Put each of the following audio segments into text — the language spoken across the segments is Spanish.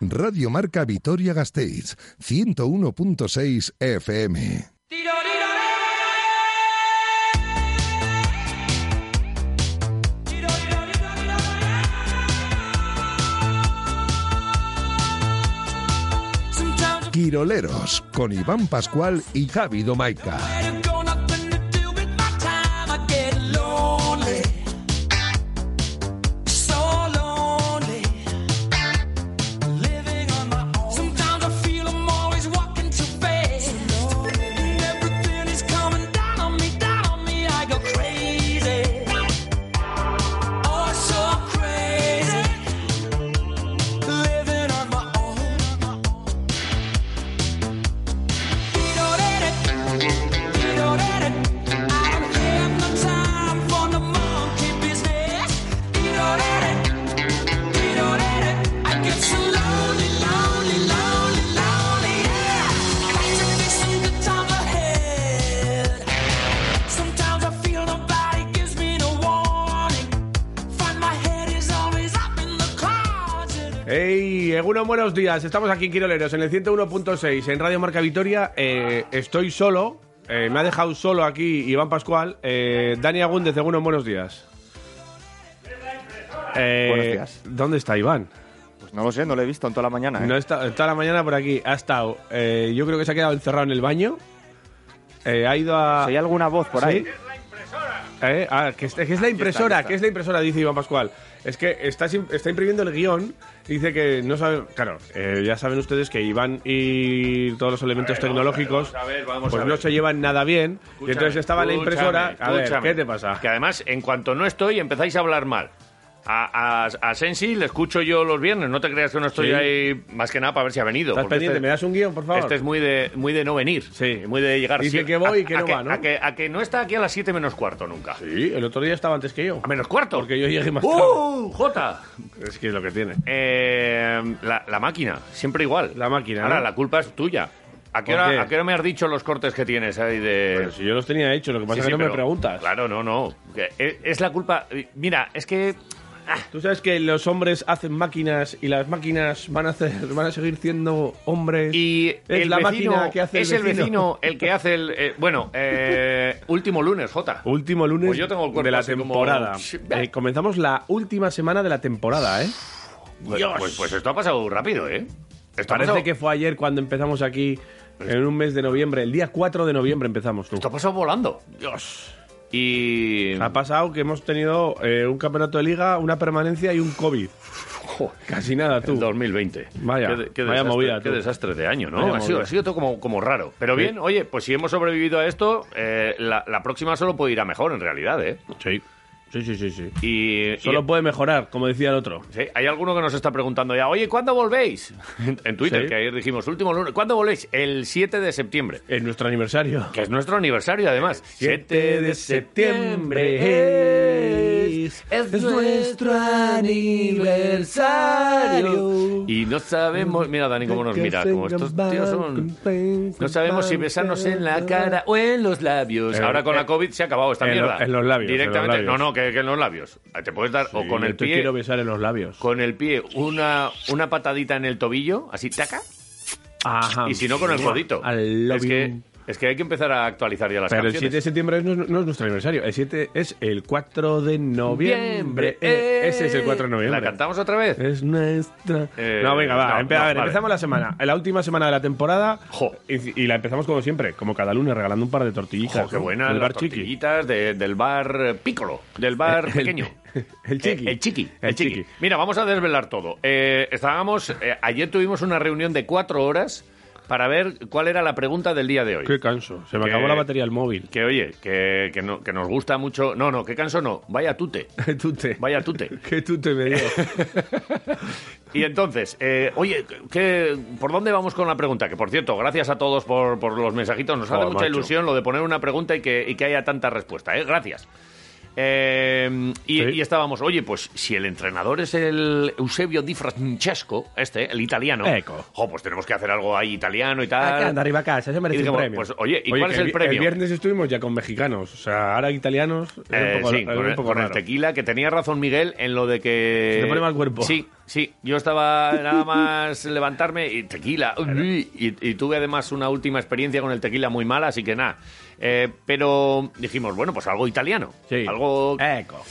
Radio Marca Vitoria Gasteiz, 101.6 FM. Quiroleros, con Iván Pascual y Javi Domaica. Buenos días. Estamos aquí en Quiroleros, en el 101.6, en Radio Marca Vitoria. Eh, estoy solo, eh, me ha dejado solo aquí Iván Pascual. Eh, Dani Agúndez, Eguno, buenos días. Eh, Buenos días. ¿Dónde está Iván? Pues no lo sé, no lo he visto en toda la mañana. ¿eh? No está, toda la mañana por aquí. Ha estado, eh, yo creo que se ha quedado encerrado en el baño. Ha ido a... Hay alguna voz por ¿Sí? ahí. Ah, que, es, que es la impresora, que es la impresora, dice Iván Pascual. Es que está, está imprimiendo el guion y dice que no sabe. Claro, eh, ya saben ustedes que Iván y todos los elementos tecnológicos vamos a ver, vamos pues a no se llevan nada bien. y entonces estaba la impresora. A ver. ¿qué te pasa? Que además, en cuanto no estoy, empezáis a hablar mal. A, a, a Sensi le escucho yo los viernes, no te creas que no estoy Sí. ahí más que nada para ver si ha venido. ¿Estás pendiente? este- ¿Me das un guion, por favor? Este es muy de, muy de no venir. Sí. Muy de llegar. Dice sí. que voy y que a, no va, ¿no? A que, a que no está aquí a las 7 menos cuarto nunca. Sí, el otro día estaba antes que yo. ¿A menos cuarto? Porque yo llegué más tarde. ¡Uh! ¡Jota! Es que es lo que tiene. Eh, la, la máquina, siempre igual. La máquina, Ahora, ¿no? la culpa es tuya. ¿A qué, ¿Por hora? ¿A qué hora me has dicho los cortes que tienes ahí de...? Pero si yo los tenía hechos, lo que pasa Sí, es sí, que no me preguntas. Claro, no, no. Que Es, es la culpa... Mira, es que... Tú sabes que los hombres hacen máquinas y las máquinas van a hacer, van a seguir siendo hombres. Y es el la vecino, máquina que hace es el vecino el que hace el... eh, bueno, eh, último lunes, Jota. Último lunes Pues yo tengo el cuerpo de la así como- temporada. Eh, comenzamos la última semana de la temporada, ¿eh? Pues, pues- pues esto ha pasado rápido, ¿eh? Esto Parece pasado- que fue ayer cuando empezamos aquí, en un mes de noviembre. El día 4 de noviembre empezamos, tú. Esto ha pasado volando. Dios. Y... Ha pasado que hemos tenido eh, un campeonato de liga, una permanencia y un COVID. Casi nada, tú. El 2020. Vaya, Qué vaya desastre, movida, Qué desastre de año, ¿no? Ha sido, ha sido todo como, como raro. Pero Sí. bien, oye, pues si hemos sobrevivido a esto, eh, la, la próxima solo puede ir a mejor, en realidad, ¿eh? Sí. Sí, sí, sí, sí. Y, Solo y- puede mejorar, como decía el otro. Sí, hay alguno que nos está preguntando ya, oye, ¿cuándo volvéis? En, en Twitter, Sí. que ayer dijimos, último lunes, ¿cuándo volvéis? El 7 de septiembre, Es nuestro aniversario. que es nuestro aniversario además. 7 de septiembre es, es nuestro aniversario. Y no sabemos, mira Dani cómo nos mira, como estos tíos son... No sabemos si besarnos en la cara o en los labios. Eh, Ahora con eh, la COVID se ha acabado esta en lo- mierda. en los labios, Directamente. en los labios. No, no, que, que en los labios. Te puedes dar o con Sí, el pie... quiero besar en los labios. Con el pie una, una patadita en el tobillo, así taca, Ajá. y si no con el codito. Love Es que. Es que hay que empezar a actualizar ya las Pero el canciones. 7 de septiembre no es, no es nuestro aniversario. El 7 es el 4 de noviembre. Eh, ese es el 4 de noviembre. ¿La cantamos otra vez? Es nuestra. Eh, no, venga, va. no, empe- a ver, vale. empezamos la semana. La última semana de la temporada. Jo. Y, y la empezamos como siempre, como cada lunes, regalando un par de tortillitas. Jo, qué ¿no? buena, Del las bar chiqui. tortillitas de- del bar eh, Piccolo, del bar El- pequeño. el chiqui. Eh, el chiqui. El El chiqui. chiqui. Mira, vamos a desvelar todo. Eh, estábamos, eh, ayer tuvimos una reunión de cuatro horas para ver cuál era la pregunta del día de hoy. Qué canso. Se me Que- acabó la batería del móvil. Que oye, que, que, no- que nos gusta mucho. No, no, qué canso no. Vaya tute. Tute. Vaya tute. Qué tute me dio. Y entonces, eh, oye, ¿qué, ¿por dónde vamos con la pregunta? Que por cierto, gracias a todos por, por los mensajitos. Nos hace Joder, mucha ilusión lo de poner una pregunta y que, y que haya tanta respuesta, ¿eh? Gracias. Eh, y, Sí. y estábamos, oye, pues si el entrenador es el Eusebio Di Francesco, este, el italiano, jo, pues tenemos que hacer algo ahí italiano y tal. anda arriba a casa, se merece Y un premio. pues, oye, ¿y cuál es el premio? El viernes estuvimos ya con mexicanos, o sea, ahora italianos. es Eh, un poco, sí, con, un el, poco con el raro. tequila, que tenía razón Miguel en lo de que... Se te pone mal cuerpo. Sí, sí, yo estaba nada más levantarme y tequila. Y, y tuve además una última experiencia con el tequila muy mala, así que nada. Eh, pero dijimos, bueno, pues algo italiano. Sí. Algo. Eco.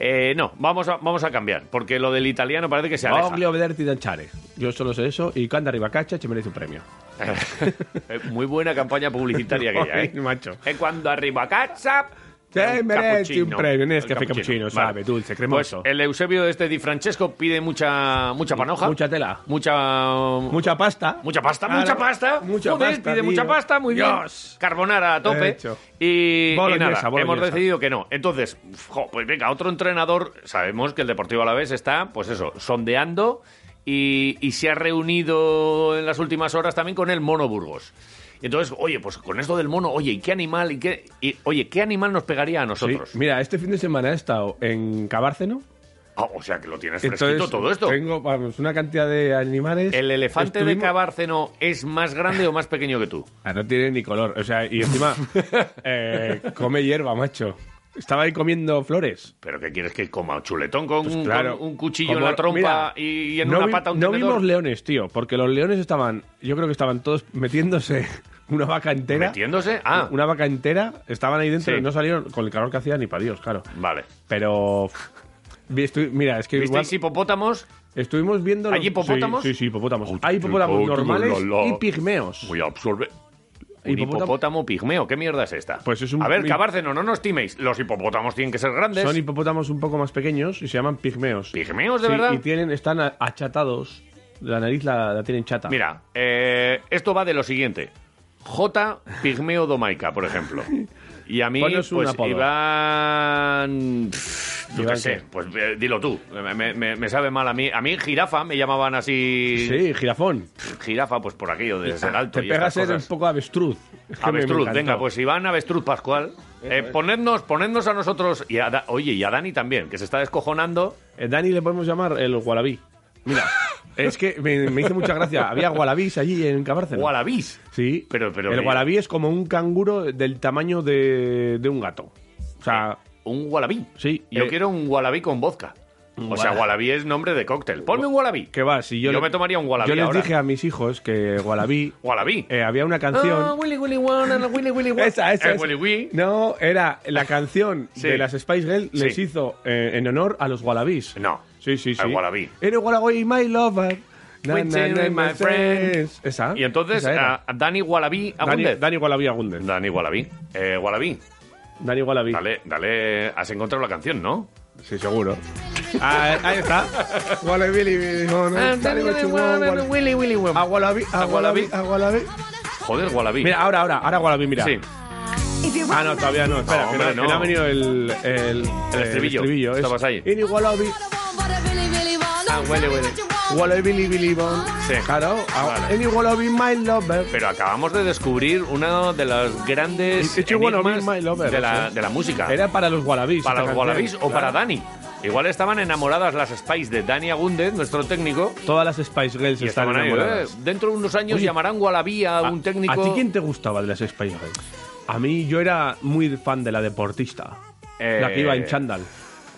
Eh, no, vamos a, vamos a cambiar, porque lo del italiano parece que se aleja. Voglio vederti danzare. Yo solo sé eso y canta arriba cacha te merece un premio. Eh, Muy buena campaña publicitaria aquella, ¿eh? Macho. E cuando arriba a casa... Te un merece un cappuccino. premio. El Nescafé cappuccino, Vale. sabe, dulce, cremoso. Pues el Eusebio este Di Francesco pide mucha, mucha panoja. Mucha tela. Mucha... Mucha pasta. Mucha pasta, Claro, mucha pasta. mucha Joder, pasta, pide mucha pasta, muy bien. Carbonara a tope. Y, y Boloñesa, nada, boloñesa. hemos decidido que no. Entonces, jo, pues venga, otro entrenador, sabemos que el Deportivo Alavés está, pues eso, sondeando y, y se ha reunido en las últimas horas también con el Mono Burgos. Y Entonces, oye, pues con esto del mono, oye, ¿y qué animal? ¿Y qué, y, oye, ¿qué animal nos pegaría a Sí. nosotros? Mira, este fin de semana he estado en Cabárceno. Ah, o sea, que lo tienes fresquito Entonces, todo esto. Tengo vamos, una cantidad de animales. ¿El elefante de Cabárceno es más grande o más pequeño que tú? Ah, no tiene ni color. O sea, y encima eh, come hierba, macho. Estaba ahí comiendo flores. ¿Pero qué quieres que coma? ¿Chuletón con, Pues un- claro. con un cuchillo en la trompa mira, y, en no una vi- pata un No tenedor? vimos leones, tío, porque los leones estaban, yo creo que estaban todos metiéndose una vaca entera. ¿Metiéndose? Ah, Una vaca entera, estaban ahí dentro Sí. y no salieron con el calor que hacía ni para Dios, claro. vale. Pero. estoy- mira, es que igual, ¿Visteis hipopótamos? estuvimos viendo. ¿Hay los- hipopótamos? Sí, sí, sí, hipopótamos. Uy, Hay hipopótamos normales y pigmeos. Voy a absorber. Un Hipopótamo- hipopótamo pigmeo, ¿qué mierda es esta? Pues es un- A ver, Cabárceno, no nos timéis. Los hipopótamos tienen que ser grandes. Son hipopótamos un poco más pequeños y se llaman pigmeos. ¿Pigmeos, de Sí, verdad? Y tienen, están achatados. La nariz la, la tienen chata. Mira, eh, esto va de lo siguiente. J. Pigmeo Domaica, por ejemplo. Y a mí, Ponos pues. Iván... Yo ¿Iván qué sé, pues eh, dilo tú. Me, me- me sabe mal a mí. A mí, jirafa, me llamaban así... Sí, jirafón. Jirafa, pues por aquello de ser alto Te y pegas ser un poco avestruz. Es que Avestruz, venga, pues Iván Avestruz Pascual. Eh, ponednos, ponednos a nosotros, y a Da- oye, y a Dani también, que se está descojonando. Eh, Dani le podemos llamar el Wallaby. Mira, es que me, me hizo mucha gracia. Había Wallabies allí en Cabárceno. Wallabies. Sí, Pero- pero el Wallaby es como un canguro del tamaño de, de un gato. O sea, Un wallaby. Sí, Yo eh, quiero un wallaby con vodka. O sea, Walla- wallaby es nombre de cóctel. Ponme un wallaby. ¿qué va? Si yo, Yo le- me tomaría un wallaby Yo les ahora. dije a mis hijos que Wallaby Wallaby. eh, había una canción. Ah, Willy Willy Wonderland, Willy Willy Wonderland. Esa, esa, Eh, esa. Willy Wee. No, era la canción Sí. de las Spice Girls les Sí. hizo eh, en honor a los Wallabies. No. Sí, sí, sí. Al Wallaby. Era Wallaby, my lover. Na, With na, na, my my friend. friends. Esa. Y entonces, esa era. a Dani Wallaby Dani, Agúndez. Dani Wallaby Agúndez. Dani Wallaby. Eh, Wallaby. Dani Wallaby. Dale, dale. Has encontrado la canción, ¿no? Sí, seguro. Ah, ahí está. Wallaby, Billy, Billy, no, no. Willy Willy A Wallaby, a Wallaby, a Wallaby. Joder, Wallaby. Mira, ahora, ahora, ahora Wallaby, mira. Sí. Ah, no, todavía no. Espera, No, que, hombre, no, que no. no ha venido el, el, El estribillo. Es Estabas ahí. In Wallaby, Ah, huele, huele. Wallaby, Billy, Billy, Bon. Sí. Claro. Vale. In Wallaby, my lover. Pero acabamos de descubrir una de las grandes It's you wanna be enigmas my lover, de, la, sí. de la música. Era para los Wallabies. para esta los Wallabies canción. o para Claro. Dani. Igual estaban enamoradas las Spice de Dani Agúndez, nuestro técnico, Todas las Spice Girls estaban ahí. enamoradas. eh, dentro de unos años Oye, llamarán Wallaby a ¿A- un técnico. ¿A ti quién te gustaba de las Spice Girls? A mí yo era muy fan de la deportista. Eh, La que iba en chándal.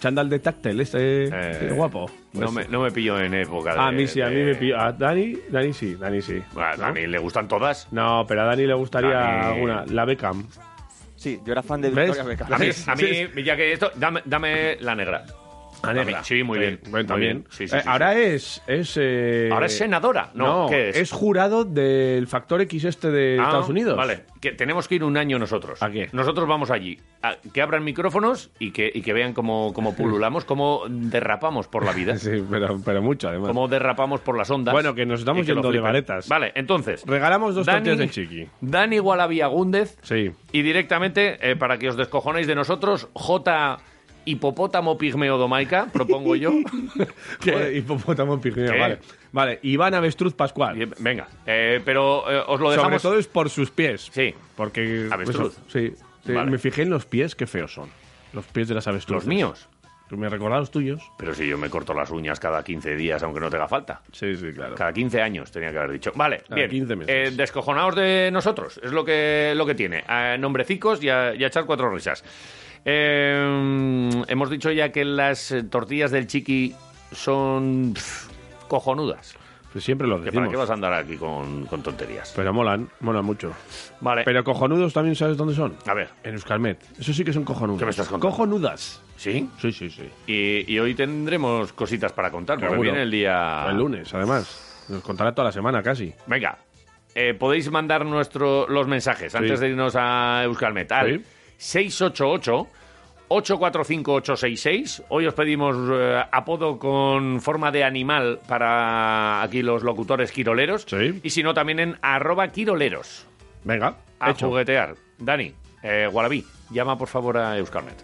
Chándal de táctil, ese Eh, guapo. No, me, no me pillo en época de. a mí sí, a mí me pilló. A Dani, Dani sí, Dani sí. A Dani le gustan todas. No, pero a Dani le gustaría Dani- alguna. La Beckham. Sí, yo era fan de ¿Ves? Victoria Beckham. A mí, a sí, mí ya que esto, dame, dame la negra. Sí, muy bien, también. Sí, sí, Eh, sí, ahora es. es eh, Ahora es senadora. No, No, ¿qué es? jurado del Factor X este de Ah, Estados Unidos. Vale, que tenemos que ir un año nosotros. ¿A qué? Nosotros vamos allí. a- que abran micrófonos y que, y que vean cómo, cómo pululamos, cómo derrapamos por la vida. Sí, pero, pero mucho además. Cómo derrapamos por las ondas. Bueno, que nos estamos que yendo de varetas. Vale, entonces. Regalamos dos tortillas del chiqui. Dani Wallaby Agúndez. Sí. Y directamente, eh, para que os descojonéis de nosotros, J. Hipopótamo Pigmeo Domaica, propongo yo. Que hipopótamo pigmeo, ¿Qué? vale. Vale, Iván Avestruz Pascual. Bien, Venga, eh, pero eh, os lo Sobre dejamos. todo es por sus pies. Sí, Porque. Avestruz. sí. sí, Vale. Me fijé en los pies, qué feos son. Los pies de las avestruces. los míos. Tú me recordás los tuyos. Pero si yo me corto las uñas cada 15 días, aunque no te haga falta. Sí, sí, claro. Cada 15 años tenía que haber dicho. Vale, Cada bien. 15 meses. Eh, descojonaos de nosotros, es lo que, lo que tiene. A nombrecicos y a, y a echar cuatro risas. Eh, hemos dicho ya que las eh, tortillas del chiqui son cojonudas. Pues siempre lo Que ¿Para decimos. qué vas a andar aquí con, con tonterías? Pero molan, molan mucho. Vale. Pero cojonudos también sabes dónde son. A ver. En Euskalmet. Eso sí que son cojonudos. ¿Qué me estás contando? Cojonudas. ¿Sí? Sí, sí, sí. Y, y hoy tendremos cositas para contar, porque Seguro. viene el día... El lunes, además. Nos contará toda la semana casi. Venga, eh, podéis mandar nuestro, los mensajes antes de irnos a Euskalmet al 688 845 866. Hoy os pedimos eh, apodo con forma de animal para aquí los locutores quiroleros. Sí. Y si no, también en arroba quiroleros. Venga, A hecho. juguetear. Dani, eh, Gualabí, llama por favor a Euskalmet.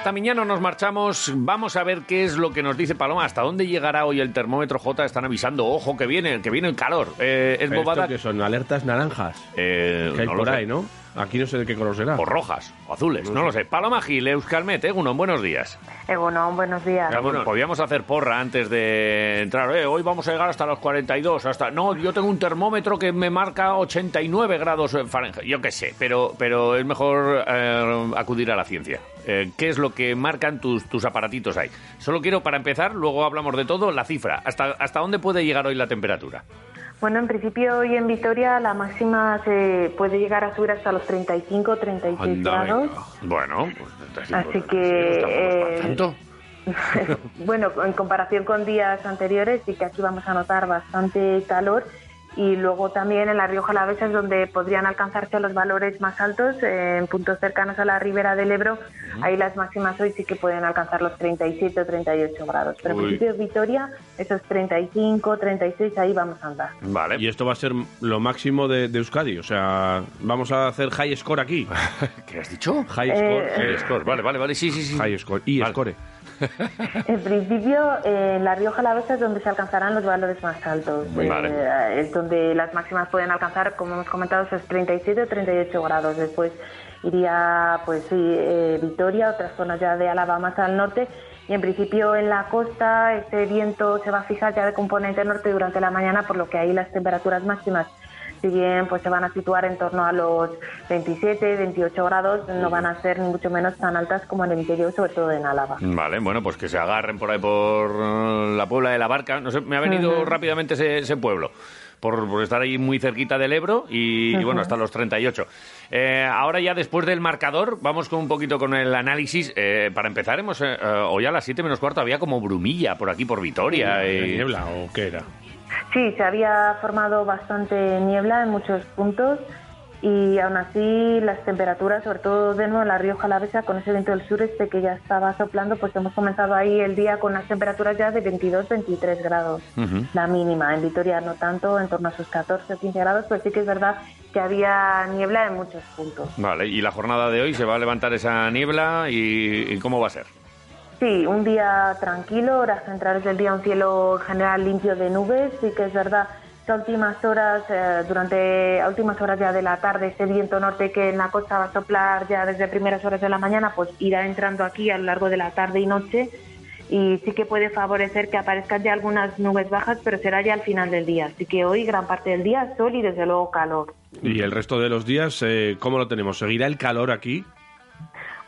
Hasta mañana nos marchamos. Vamos a ver qué es lo que nos dice Paloma. ¿Hasta dónde llegará hoy el termómetro J? Están avisando. Ojo, que viene, que viene el calor. Eh, es ¿Esto bobada. que son alertas naranjas. Eh, que hay no por ahí, ¿no? Aquí no sé de qué color será. O rojas, o azules, no, lo sé. Paloma Gil, Euskalmet, Egunon, buenos días. Egunon, buenos días. Ya, bueno, podíamos hacer porra antes de entrar. Eh, hoy vamos a llegar hasta los 42, hasta... No, yo tengo un termómetro que me marca 89 grados Fahrenheit. Yo qué sé, pero, pero es mejor eh, acudir a la ciencia. Eh, ¿Qué es lo que marcan tus, tus aparatitos ahí? Solo quiero, para empezar, luego hablamos de todo, la cifra. ¿Hasta, ¿Hasta dónde puede llegar hoy la temperatura? Bueno, en principio hoy en Vitoria la máxima se puede llegar a subir hasta los 35, 36 Anda, grados. Bueno, pues... Así pues, que, eh, tanto. bueno, en comparación con días anteriores sí que aquí vamos a notar bastante calor y luego también en la Rioja Alavesa es donde podrían alcanzarse los valores más altos eh, en puntos cercanos a la ribera del Ebro. Ahí las máximas hoy sí que pueden alcanzar los 37 o 38 grados. Pero en Uy. principio Vitoria, esos 35, 36, ahí vamos a andar. Vale. Y esto va a ser lo máximo de, de Euskadi. O sea, vamos a hacer high score aquí. ¿Qué has dicho? High Eh, score. Eh, score. Vale, vale, vale. Sí, sí, sí. High score. Y Vale. score. En principio, eh, en la Rioja Alavesa es donde se alcanzarán los valores más altos. Vale. Eh, es donde las máximas pueden alcanzar, como hemos comentado, esos 37 o 38 grados. Después iría, pues sí, eh, Vitoria, otras zonas ya de Álava más al norte. Y en principio en la costa ese viento se va a fijar ya de componente norte durante la mañana, por lo que ahí las temperaturas máximas si bien pues se van a situar en torno a los 27, 28 grados, no van a ser ni mucho menos tan altas como en el interior, sobre todo en Álava. Vale, bueno, pues que se agarren por ahí por eh, la Puebla de la Barca. No sé, me ha venido rápidamente ese, ese pueblo. Por, por estar ahí muy cerquita del Ebro y, y, bueno, hasta los 38. Eh, ahora ya después del marcador, vamos con un poquito con el análisis. Eh, para empezar, hemos, eh, eh, hoy a las 7 menos cuarto había como brumilla por aquí, por Vitoria. ¿De y- niebla o qué era? Sí, se había formado bastante niebla en muchos puntos y aún así las temperaturas, sobre todo de nuevo en la Rioja Alavesa, con ese viento del sureste que ya estaba soplando, pues hemos comenzado ahí el día con las temperaturas ya de 22-23 grados, la mínima. En Vitoria no tanto, en torno a sus 14 o 15 grados, pero sí que es verdad que había niebla en muchos puntos. Vale, y la jornada de hoy se va a levantar esa niebla y, y ¿cómo va a ser? Sí, un día tranquilo, horas centrales del día, un cielo en general limpio de nubes. Sí que es verdad que últimas horas, eh, durante últimas horas ya de la tarde, ese viento norte que en la costa va a soplar ya desde primeras horas de la mañana, pues irá entrando aquí a lo largo de la tarde y noche. Y sí que puede favorecer que aparezcan ya algunas nubes bajas, pero será ya al final del día. Así que hoy gran parte del día sol y desde luego calor. Y el resto de los días, eh, ¿cómo lo tenemos? ¿Seguirá el calor aquí?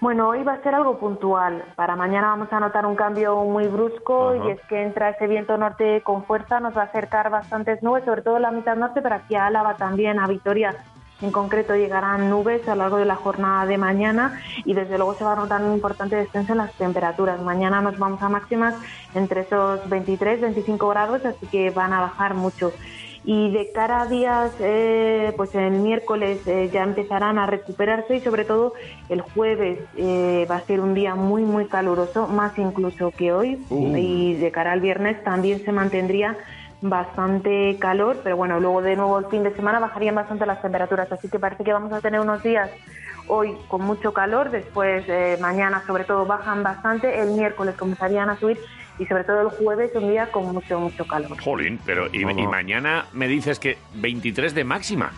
Bueno, hoy va a ser algo puntual. Para mañana vamos a notar un cambio muy brusco y es que entra ese viento norte con fuerza, nos va a acercar bastantes nubes, sobre todo en la mitad norte, pero aquí a Álava también, a Vitoria en concreto llegarán nubes a lo largo de la jornada de mañana y desde luego se va a notar un importante descenso en las temperaturas. Mañana nos vamos a máximas entre esos 23, 25 grados, así que van a bajar mucho. Y de cara a días, eh, pues el miércoles eh, ya empezarán a recuperarse y sobre todo el jueves eh, va a ser un día muy, muy caluroso, más incluso que hoy. Y de cara al viernes también se mantendría bastante calor, pero bueno, luego de nuevo el fin de semana bajarían bastante las temperaturas, así que parece que vamos a tener unos días hoy con mucho calor, después eh, mañana sobre todo bajan bastante, el miércoles comenzarían a subir y sobre todo el jueves un día con mucho, mucho calor. Jolín, pero y, y mañana me dices que 23 de máxima.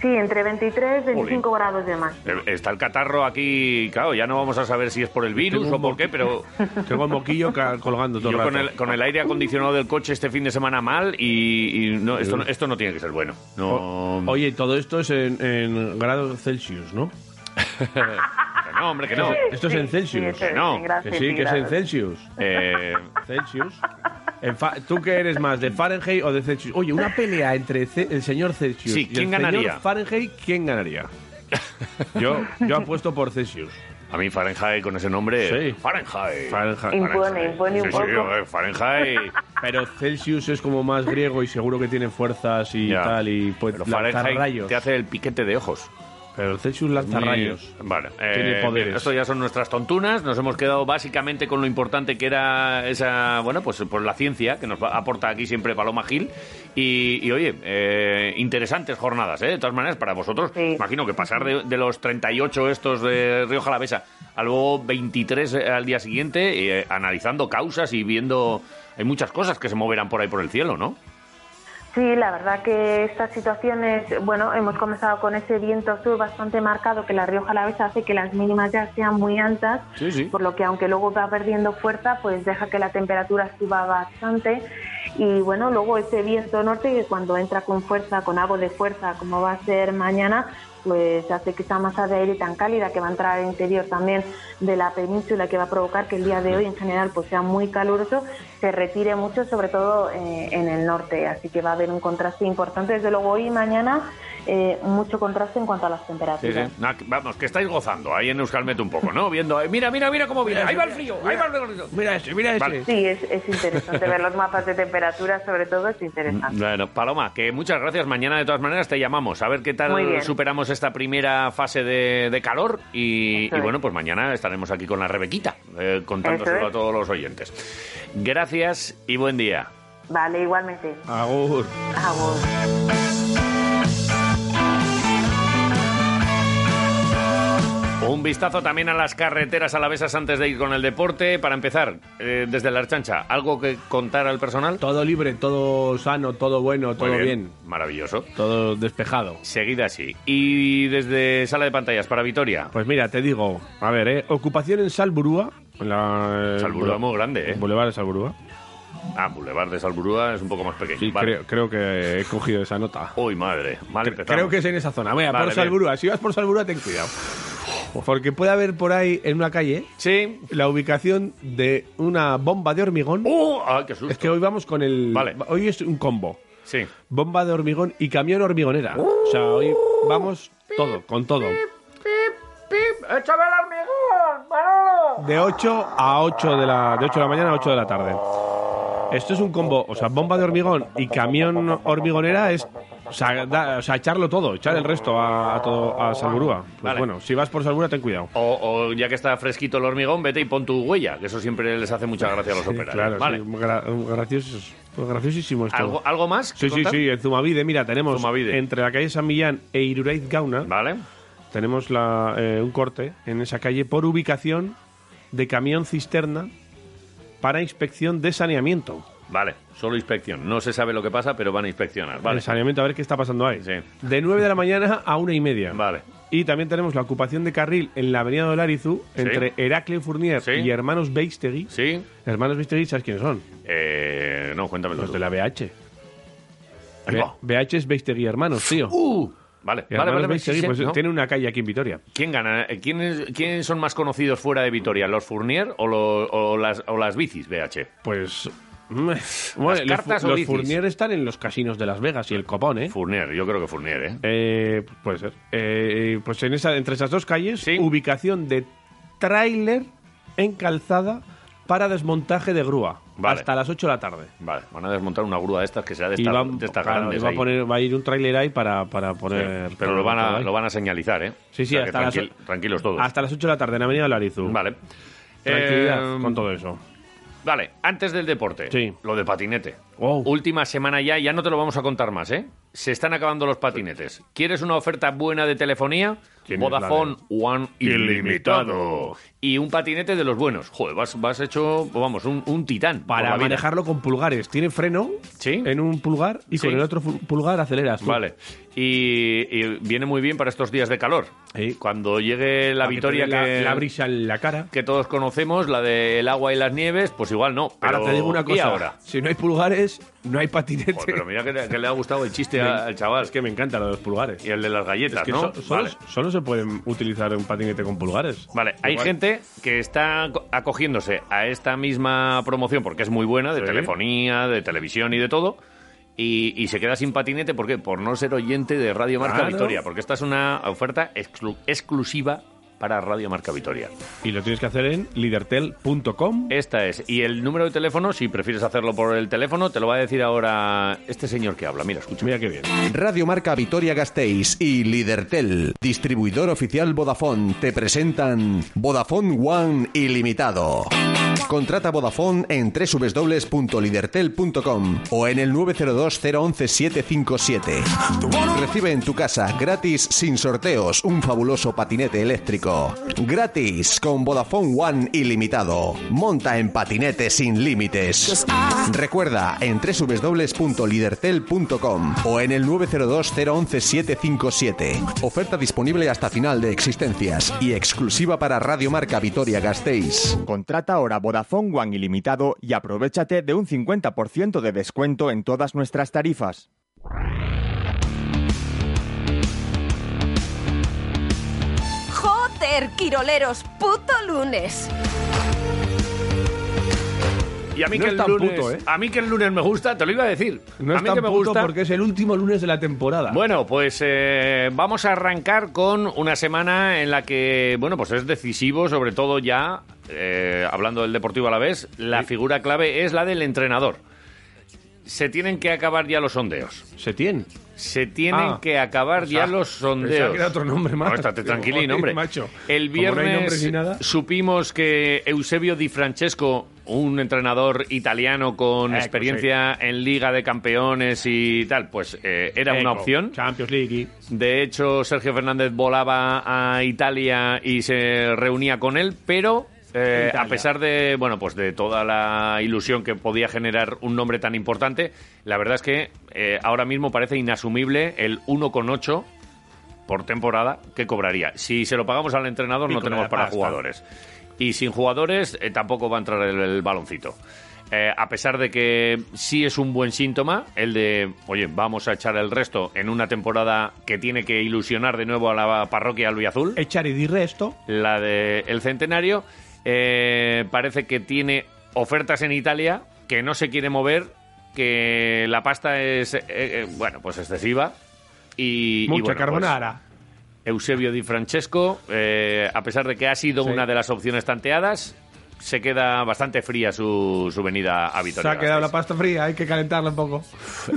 Sí, entre 23 y 25 grados de más. Eh, Está el catarro aquí, claro, ya no vamos a saber si es por el virus Tengo o por qué, pero Tengo el moquillo colgando todo yo el con rato. el, con el aire acondicionado del coche este fin de semana mal y, y no, esto, no- esto no tiene que ser bueno. No, O- Oye, todo esto es en, en grados Celsius, ¿no? Que no, hombre, que no. Esto es en Celsius. Sí, no, centígrados, Que sí, que es en. Celsius. Eh, Celsius. En fa- ¿Tú qué eres más, de Fahrenheit o de Celsius? Oye, una pelea entre Ce- el señor Celsius Sí, y ¿quién el ganaría? señor Fahrenheit, ¿quién ganaría? Yo, yo apuesto por Celsius. a mí Fahrenheit con ese nombre. Sí. Fahrenheit. Fahrenheit. Impone, impone un Sí, sí, poco. eh, Fahrenheit. Pero Celsius es como más griego y seguro que tiene fuerzas y Ya. tal y puede Pero lanzar Fahrenheit rayos. te hace el piquete de ojos. Pero el Celsius lanza rayos. Vale. Tiene eh, poderes. bien, esto ya son nuestras tontunas. Nos hemos quedado básicamente con lo importante que era esa, bueno, pues por la ciencia que nos va- aporta aquí siempre Paloma Gil. Y, y, oye, eh, interesantes jornadas, ¿eh? De todas maneras, para vosotros, Sí. imagino que pasar de, de los 38 estos de Río Jalavesa a luego 23 al día siguiente, eh, analizando causas y viendo. Hay muchas cosas que se moverán por ahí por el cielo, ¿no? Sí, la verdad que estas situaciones, bueno, hemos comenzado con ese viento sur bastante marcado que la Rioja Alavesa hace que las mínimas ya sean muy altas, Sí, sí. por lo que aunque luego va perdiendo fuerza, pues deja que la temperatura suba bastante y bueno, luego ese viento norte que cuando entra con fuerza, con algo de fuerza, como va a ser mañana, pues hace que esa masa de aire tan cálida que va a entrar al interior también de la península que va a provocar que el día de hoy en general pues sea muy caluroso se retire mucho sobre todo eh, en el norte. Así que va a haber un contraste importante. Desde luego hoy y mañana eh, mucho contraste en cuanto a las temperaturas sí. Nah, que- vamos, que estáis gozando ahí en Euskalmet un poco, ¿no? Viendo, eh, mira, mira, mira cómo viene. Ahí va el frío, ahí va el frío. Mira ese, mira ese. Vale. Sí, es, es interesante ver los mapas de temperatura, sobre todo es interesante. Bueno, Paloma, que muchas gracias. Mañana, de todas maneras, te llamamos a ver qué tal superamos esta primera fase de, de calor. Y, bueno, pues mañana estaremos aquí con la Rebequita, eh, contándoselo a todos los oyentes. Gracias y buen día. Vale, igualmente. Agur. Agur. Un vistazo también a las carreteras alavesas antes de ir con el deporte. Para empezar, eh, desde la Archancha, ¿algo que contar al personal? Todo libre, todo sano, todo bueno, todo bien. Maravilloso. Todo despejado. Seguida así. Y desde sala de pantallas para Vitoria. Pues mira, te digo, a ver, ¿eh? ocupación en Salburúa. En la, Salburúa muy grande, ¿eh? Boulevard de Salburúa. Ah, Boulevard de Salburúa es un poco más pequeño. Sí, Vale. creo, creo que he cogido esa nota. Uy, madre. Mal empezamos. Creo que es en esa zona. Mira, Vale, por. Salburúa. Si vas por Salburúa, ten cuidado. Porque puede haber por ahí, en una calle, Sí. la ubicación de una bomba de hormigón. ¡Uh! ¡Ah, qué susto! Es que hoy vamos con el... Vale. Hoy es un combo. Sí. Bomba de hormigón y camión hormigonera. O sea, hoy vamos todo, con todo. ¡Échame el hormigón, Manolo! De 8 a 8 de la, de 8 de la mañana a 8 de la tarde. Esto es un combo, o sea, bomba de hormigón y camión hormigonera es, o sea, da- o sea, echarlo todo, echar el resto a, a todo a Salburúa. Pues Vale. bueno, si vas por Salburúa, ten cuidado. O, o ya que está fresquito el hormigón, vete y pon tu huella, que eso siempre les hace mucha gracia a los Sí, operarios. claro, vale. sí, gra- graciosos- pues graciosísimo esto. ¿Algo, ¿Algo más? Sí, sí, sí, en Zumavide, mira, tenemos Zumavide. entre la calle San Millán e Iruraiz Gauna, Vale. tenemos la, eh, un corte en esa calle por ubicación de camión cisterna para inspección de saneamiento. Vale, solo inspección. No se sabe lo que pasa, pero van a inspeccionar. Vale. El saneamiento, a ver qué está pasando ahí. Sí. De 9 de la mañana a una y media. Vale. Y también tenemos la ocupación de carril en la avenida del Arizu Sí. entre Heraclio Fournier Sí. y Hermanos Beistegui. ¿Sí? Hermanos Beistegui, ¿sabes quiénes son? Eh, no, cuéntamelo. Los tú. de la BH. Ahí va. BH es Beistegui Hermanos, tío. Uh, vale, vale, Hermanos vale. Beistegui, sí, sí, pues ¿no? tiene una calle aquí en Vitoria. ¿Quién gana? Eh, ¿Quiénes, ¿Quiénes son más conocidos fuera de Vitoria? ¿Los Fournier o, lo- o las, o las bicis BH? Pues. Bueno, los, cartas los? Fournier están en los casinos de Las Vegas y el Copón, ¿eh? Fournier, yo creo que Fournier, ¿eh? Eh, puede ser. Eh, pues en esa, entre esas dos calles, Sí. ubicación de tráiler en calzada para desmontaje de grúa. Vale. Hasta las 8 de la tarde. Vale, van a desmontar una grúa de estas que sea de estas, van- de estas claro, grandes va, a ahí. poner, va a ir un tráiler ahí para, para Sí, poner... pero lo van, a, lo van a señalizar, ¿eh? Sí, sí, O sea que hasta las tranquil- o- tranquilos todos. Hasta las 8 de la tarde en Avenida Larizu. Vale. Tranquilidad Eh, con todo eso. Vale, antes del deporte, Sí. lo de patinete. Wow. Última semana ya, ya no te lo vamos a contar más, ¿eh? Se están acabando los patinetes. ¿Quieres una oferta buena de telefonía? Vodafone One Ilimitado. Y un patinete de los buenos. Joder, vas, vas hecho, vamos, un, un titán. Para manejarlo con pulgares. Tiene freno Sí. en un pulgar y Sí. con el otro pulgar aceleras. tú. Vale. Y, y viene muy bien para estos días de calor. Sí. Cuando llegue la que victoria la, que, la brisa en la cara. que todos conocemos, la del agua y las nieves, pues igual no. Pero, Ahora te digo una ¿y cosa. ahora? Si no hay pulgares, no hay patinete. Joder, pero mira que, le- que le ha gustado el chiste al chaval. Es que me encanta lo de los pulgares. Y el de las galletas, Es que ¿no? so- solo, Vale. solo se pueden utilizar un patinete con pulgares. Vale, hay Igual. gente que está co- acogiéndose a esta misma promoción porque es muy buena, de Sí. telefonía, de televisión y de todo. Y, y se queda sin patinete, ¿por qué? Por no ser oyente de Radio Marca Claro. Vitoria, porque esta es una oferta exclu- exclusiva para Radio Marca Vitoria. Y lo tienes que hacer en lidertel.com. Esta es. Y el número de teléfono, si prefieres hacerlo por el teléfono, te lo va a decir ahora este señor que habla. Mira, escucha. Mira qué bien. Radio Marca Vitoria Gasteiz y Lidertel, distribuidor oficial Vodafone, te presentan Vodafone One Ilimitado. Contrata Vodafone en www.lidertel.com o en el 902 011 757. Recibe en tu casa gratis sin sorteos un fabuloso patinete eléctrico. Gratis con Vodafone One Ilimitado. Monta en patinete sin límites. Recuerda en www.lidertel.com o en el 902 011 757. Oferta disponible hasta final de existencias y exclusiva para Radio Marca Vitoria Gasteiz. Contrata ahora Vodafone One ilimitado y aprovechate de un 50% de descuento en todas nuestras tarifas. Joder, Quiroleros, puto lunes. Y a mí No que es el lunes, puto, ¿eh? a mí que el lunes me gusta, te lo iba a decir. No a es mí tan que me puto gusta porque es el último lunes de la temporada. Bueno, pues eh, vamos a arrancar con una semana en la que, bueno, pues es decisivo, sobre todo ya, eh, hablando del Deportivo a la vez, la figura clave es la del entrenador. Se tienen que acabar ya los sondeos. se tiene. Se tienen Ah, que acabar o sea, ya los pensaba sondeos. que otro nombre más. No, estate tranquilín, hombre. macho. El no viernes nada. supimos que Eusebio Di Francesco, un entrenador italiano con experiencia en Liga de Campeones y tal, pues eh, era una opción. Champions League. De hecho, Sergio Fernández volaba a Italia y se reunía con él, pero eh, a pesar de bueno, pues de toda la ilusión que podía generar un nombre tan importante, la verdad es que eh, ahora mismo parece inasumible el 1,8 por temporada que cobraría. Si se lo pagamos al entrenador, no tenemos para jugadores. Y sin jugadores eh, tampoco va a entrar el, el baloncito. Eh, a pesar de que sí es un buen síntoma el de, oye, vamos a echar el resto en una temporada que tiene que ilusionar de nuevo a la parroquia albiazul, Echar y di resto. la del el centenario, eh, parece que tiene ofertas en Italia que no se quiere mover, que la pasta es, eh, eh, bueno, pues excesiva. Y, y Mucha pues, carbonara. Eusebio Di Francesco, eh, a pesar de que ha sido Sí. una de las opciones tanteadas, se queda bastante fría su, su venida a Se ha quedado la pasta fría, hay que calentarla un poco.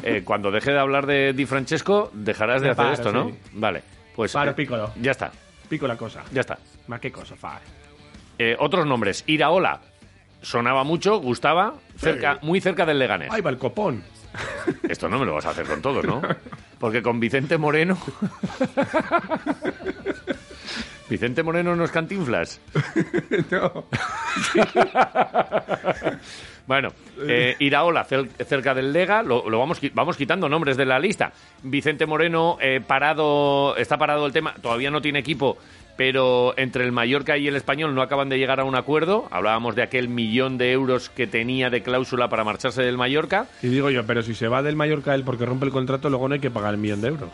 Eh, cuando deje de hablar de Di Francesco, dejarás de Me hacer paro, esto, ¿no? sí. Vale, pues Paro, eh, piccolo. ya está, Pico la cosa. ya está. Ma qué cosa fa. Eh, otros nombres, Iraola, sonaba mucho, gustaba, cerca, muy cerca del Leganés. Ahí va el copón. Esto no me lo vas a hacer con todos, ¿no? Porque con Vicente Moreno... Vicente Moreno no es cantinflas. No. Bueno, eh, Iraola cel- cerca del Lega, lo, lo vamos, qui- vamos quitando nombres de la lista. Vicente Moreno, eh, parado, está parado el tema, todavía no tiene equipo, pero entre el Mallorca y el Español no acaban de llegar a un acuerdo. Hablábamos de aquel millón de euros que tenía de cláusula para marcharse del Mallorca. Y digo yo, pero si se va del Mallorca él porque rompe el contrato, luego no hay que pagar el millón de euros.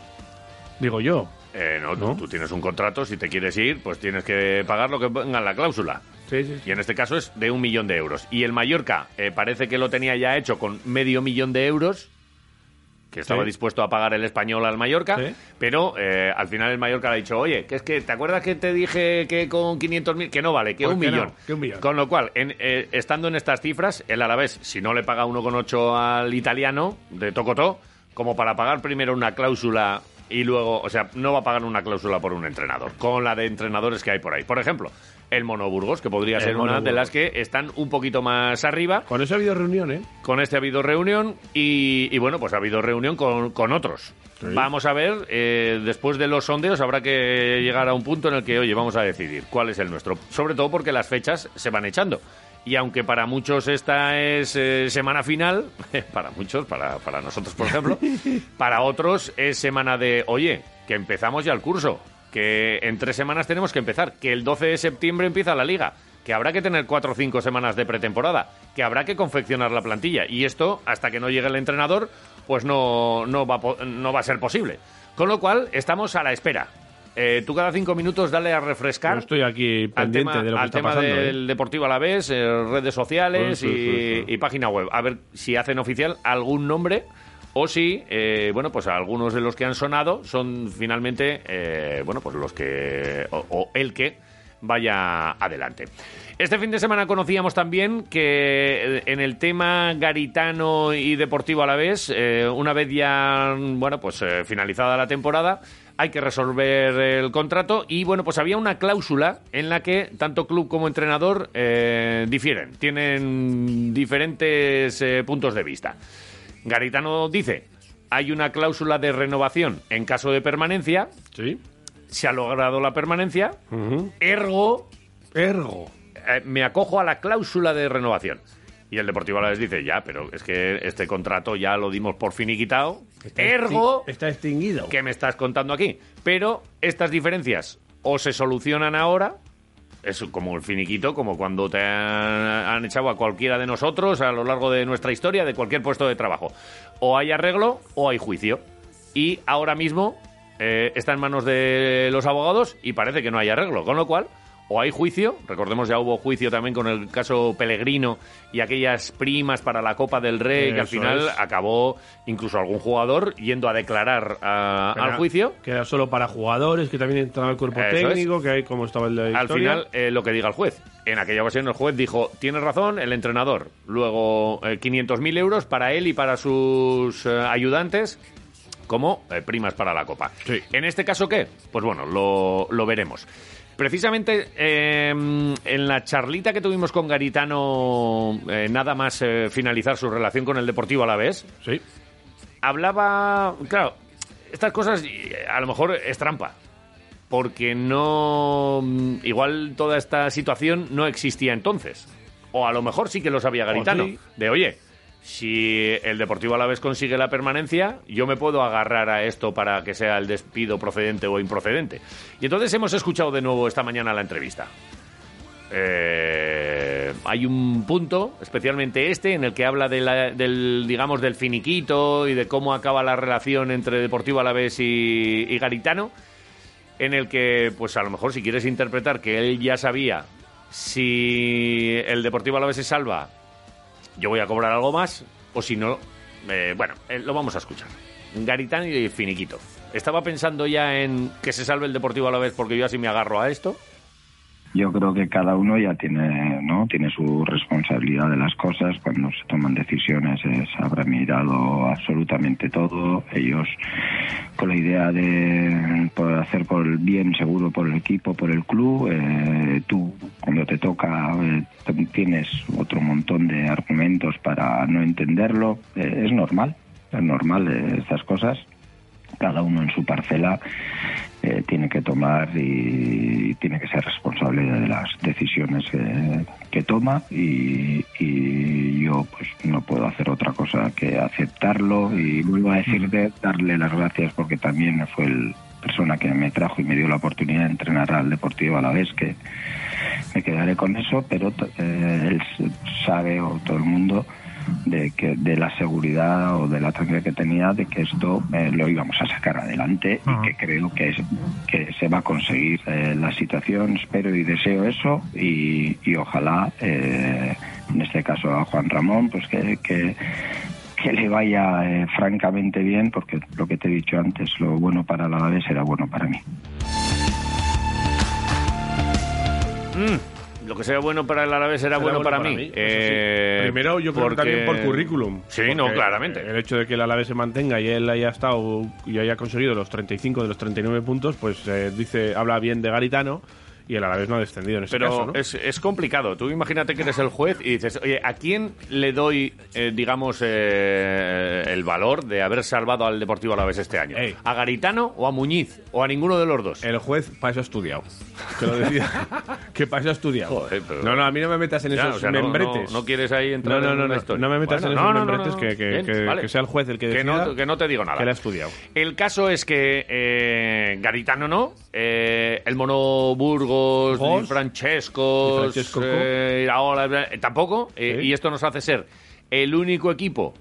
Digo yo. Eh, no, tú- ¿No? Tú, tienes un contrato, si te quieres ir, pues tienes que pagar lo que ponga en la cláusula. Sí, sí, Y en este caso es de un millón de euros. Y el Mallorca eh, parece que lo tenía ya hecho con medio millón de euros, que estaba Sí. dispuesto a pagar el español al Mallorca, Sí. pero eh, al final el Mallorca le ha dicho, oye, que es que, ¿te acuerdas que te dije que con 500.000, que no vale, que Pues un que no, millón? que un millón. Con lo cual, en, eh, estando en estas cifras, el Alavés, si no le paga 1,8 al italiano de Tocotó, como para pagar primero una cláusula y luego, o sea, no va a pagar una cláusula por un entrenador, con la de entrenadores que hay por ahí. Por ejemplo, el Monoburgos, que podría El ser una de las que están un poquito más arriba. Con eso ha habido reunión, ¿eh? Con este ha habido reunión y, y bueno, pues ha habido reunión con, con otros. Vamos a ver, eh, después de los sondeos habrá que llegar a un punto en el que, oye, vamos a decidir cuál es el nuestro. Sobre todo porque las fechas se van echando. Y aunque para muchos esta es eh, semana final, para muchos, para, para nosotros por ejemplo, para otros es semana de, oye, que empezamos ya el curso, que en tres semanas tenemos que empezar, que el 12 de septiembre empieza la liga. que habrá que tener cuatro o cinco semanas de pretemporada, que habrá que confeccionar la plantilla. Y esto, hasta que no llegue el entrenador, pues no, no, va, a no va a ser posible. Con lo cual, estamos a la espera. Eh, tú cada cinco minutos dale a refrescar. Yo estoy aquí al pendiente tema, de lo que al está tema pasando. ¿eh? del Deportivo Alavés, eh, redes sociales y, sí, sí. y página web. A ver si hacen oficial algún nombre o si, eh, bueno, pues algunos de los que han sonado son finalmente, eh, bueno, pues los que, o, el que vaya adelante. Este fin de semana conocíamos también que eh, en el tema garitano y deportivo a la vez, una vez ya, bueno, pues finalizada la temporada, hay que resolver el contrato y, bueno, pues había una cláusula en la que tanto club como entrenador difieren, tienen diferentes puntos de vista. Garitano dice, hay una cláusula de renovación en caso de permanencia, Sí. se ha logrado la permanencia, ergo Ergo. eh, me acojo a la cláusula de renovación. Y el Deportivo Alavés dice, ya, pero es que este contrato ya lo dimos por finiquitado. Ergo, Está extinguido. ¿qué me estás contando aquí? Pero estas diferencias o se solucionan ahora, es como el finiquito, como cuando te han, echado a cualquiera de nosotros a lo largo de nuestra historia, de cualquier puesto de trabajo. O hay arreglo o hay juicio. Y ahora mismo eh, está en manos de los abogados y parece que no hay arreglo. Con lo cual, o hay juicio, recordemos ya hubo juicio también con el caso Pellegrino y aquellas primas para la Copa del Rey, que al final es. acabó incluso algún jugador yendo a declarar a- era- al juicio. Que era solo para jugadores, que también entraba el cuerpo Eso es. técnico, que hay como estaba el de Al final, eh, lo que diga el juez. En aquella ocasión, el juez dijo: Tiene razón el entrenador. Luego, eh, 500.000 euros para él y para sus eh, ayudantes como eh, primas para la Copa. Sí. En este caso, ¿qué? Pues bueno, lo, lo veremos. Precisamente eh, en la charlita que tuvimos con Garitano, eh, nada más eh, finalizar su relación con el Deportivo Alavés, Sí. hablaba, claro, estas cosas a lo mejor es trampa, porque no, mm, igual toda esta situación no existía entonces, o a lo mejor sí que lo sabía Garitano, sí. de oye, si el Deportivo Alavés consigue la permanencia, yo me puedo agarrar a esto para que sea el despido procedente o improcedente. Y entonces hemos escuchado de nuevo esta mañana la entrevista. Eh, hay un punto, especialmente este, en el que habla de la- del, digamos, del finiquito y de cómo acaba la relación entre Deportivo Alavés y, y Garitano, en el que, pues a lo mejor si quieres interpretar que él ya sabía si el Deportivo Alavés se salva, yo voy a cobrar algo más, o si no, eh, bueno, eh, lo vamos a escuchar. Garitano y finiquito. Estaba pensando ya en que se salve el Deportivo Alavés porque yo así me agarro a esto. Yo creo que cada uno ya tiene, ¿no? Tiene su responsabilidad de las cosas. Cuando se toman decisiones eh, se habrá mirado absolutamente todo. Ellos con la idea de poder hacer por el bien seguro por el equipo, por el club. Eh, tú cuando te toca eh, tienes otro montón de argumentos para no entenderlo. Eh, es normal, es normal eh, estas cosas cada uno en su parcela eh, tiene que tomar y, tiene que ser responsable de las decisiones que, que toma y, y yo pues no puedo hacer otra cosa que aceptarlo y vuelvo a decirte darle las gracias porque también fue el persona que me trajo y me dio la oportunidad de entrenar al Deportivo a la vez que me quedaré con eso pero eh, él sabe o todo el mundo de que de la seguridad o de la tranquilidad que tenía de que esto eh, lo íbamos a sacar adelante y que creo que, es, que se va a conseguir eh, la situación. Espero y deseo eso y, y ojalá eh, en este caso a Juan Ramón pues que, que que le vaya eh, francamente bien porque lo que te he dicho antes lo bueno para la Alavés era bueno para mí. Mm, lo que sea bueno para el árabe será, Será bueno, bueno para, para mí. Eh, sí. Primero, yo creo que porque- también por currículum. Sí, no, claramente. El hecho de que el Alavés se mantenga y él haya estado y haya conseguido los 35 de los 39 puntos, pues eh, dice habla bien de Garitano y el Alavés no ha descendido en ese Pero caso, ¿no? es, es complicado. Tú imagínate que eres el juez y dices, oye, ¿a quién le doy, eh, digamos, eh, el valor de haber salvado al Deportivo Alavés este año? Ey. ¿A Garitano o a Muñiz? ¿O a ninguno de los dos? El juez para eso ha estudiado. Que lo decía. que para eso ha estudiado. Joder, pero- No, no, a mí no me metas en Ya, esos o sea, no- membretes. No, no quieres ahí entrar No, no, en no, no, historia. no me metas Bueno, en esos no, no, no, membretes no. que, que- Bien, que- vale. que sea el juez el que Que decida. no, que no te digo nada. que él ha estudiado. El caso es que eh, Garitano no, eh, el Mono Francescos, Francesco. eh, Iraola, eh, tampoco. eh. Y esto nos hace ser el único equipo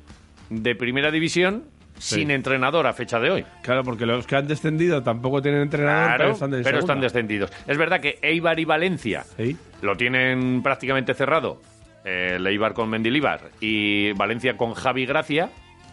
de primera división sin entrenador a fecha de hoy. Claro, porque los que han descendido tampoco tienen entrenador, Claro, pero están de pero están segunda. descendidos. Es verdad que Eibar y Valencia Sí. lo tienen prácticamente cerrado. El Eibar con Mendilibar y Valencia con Javi Gracia.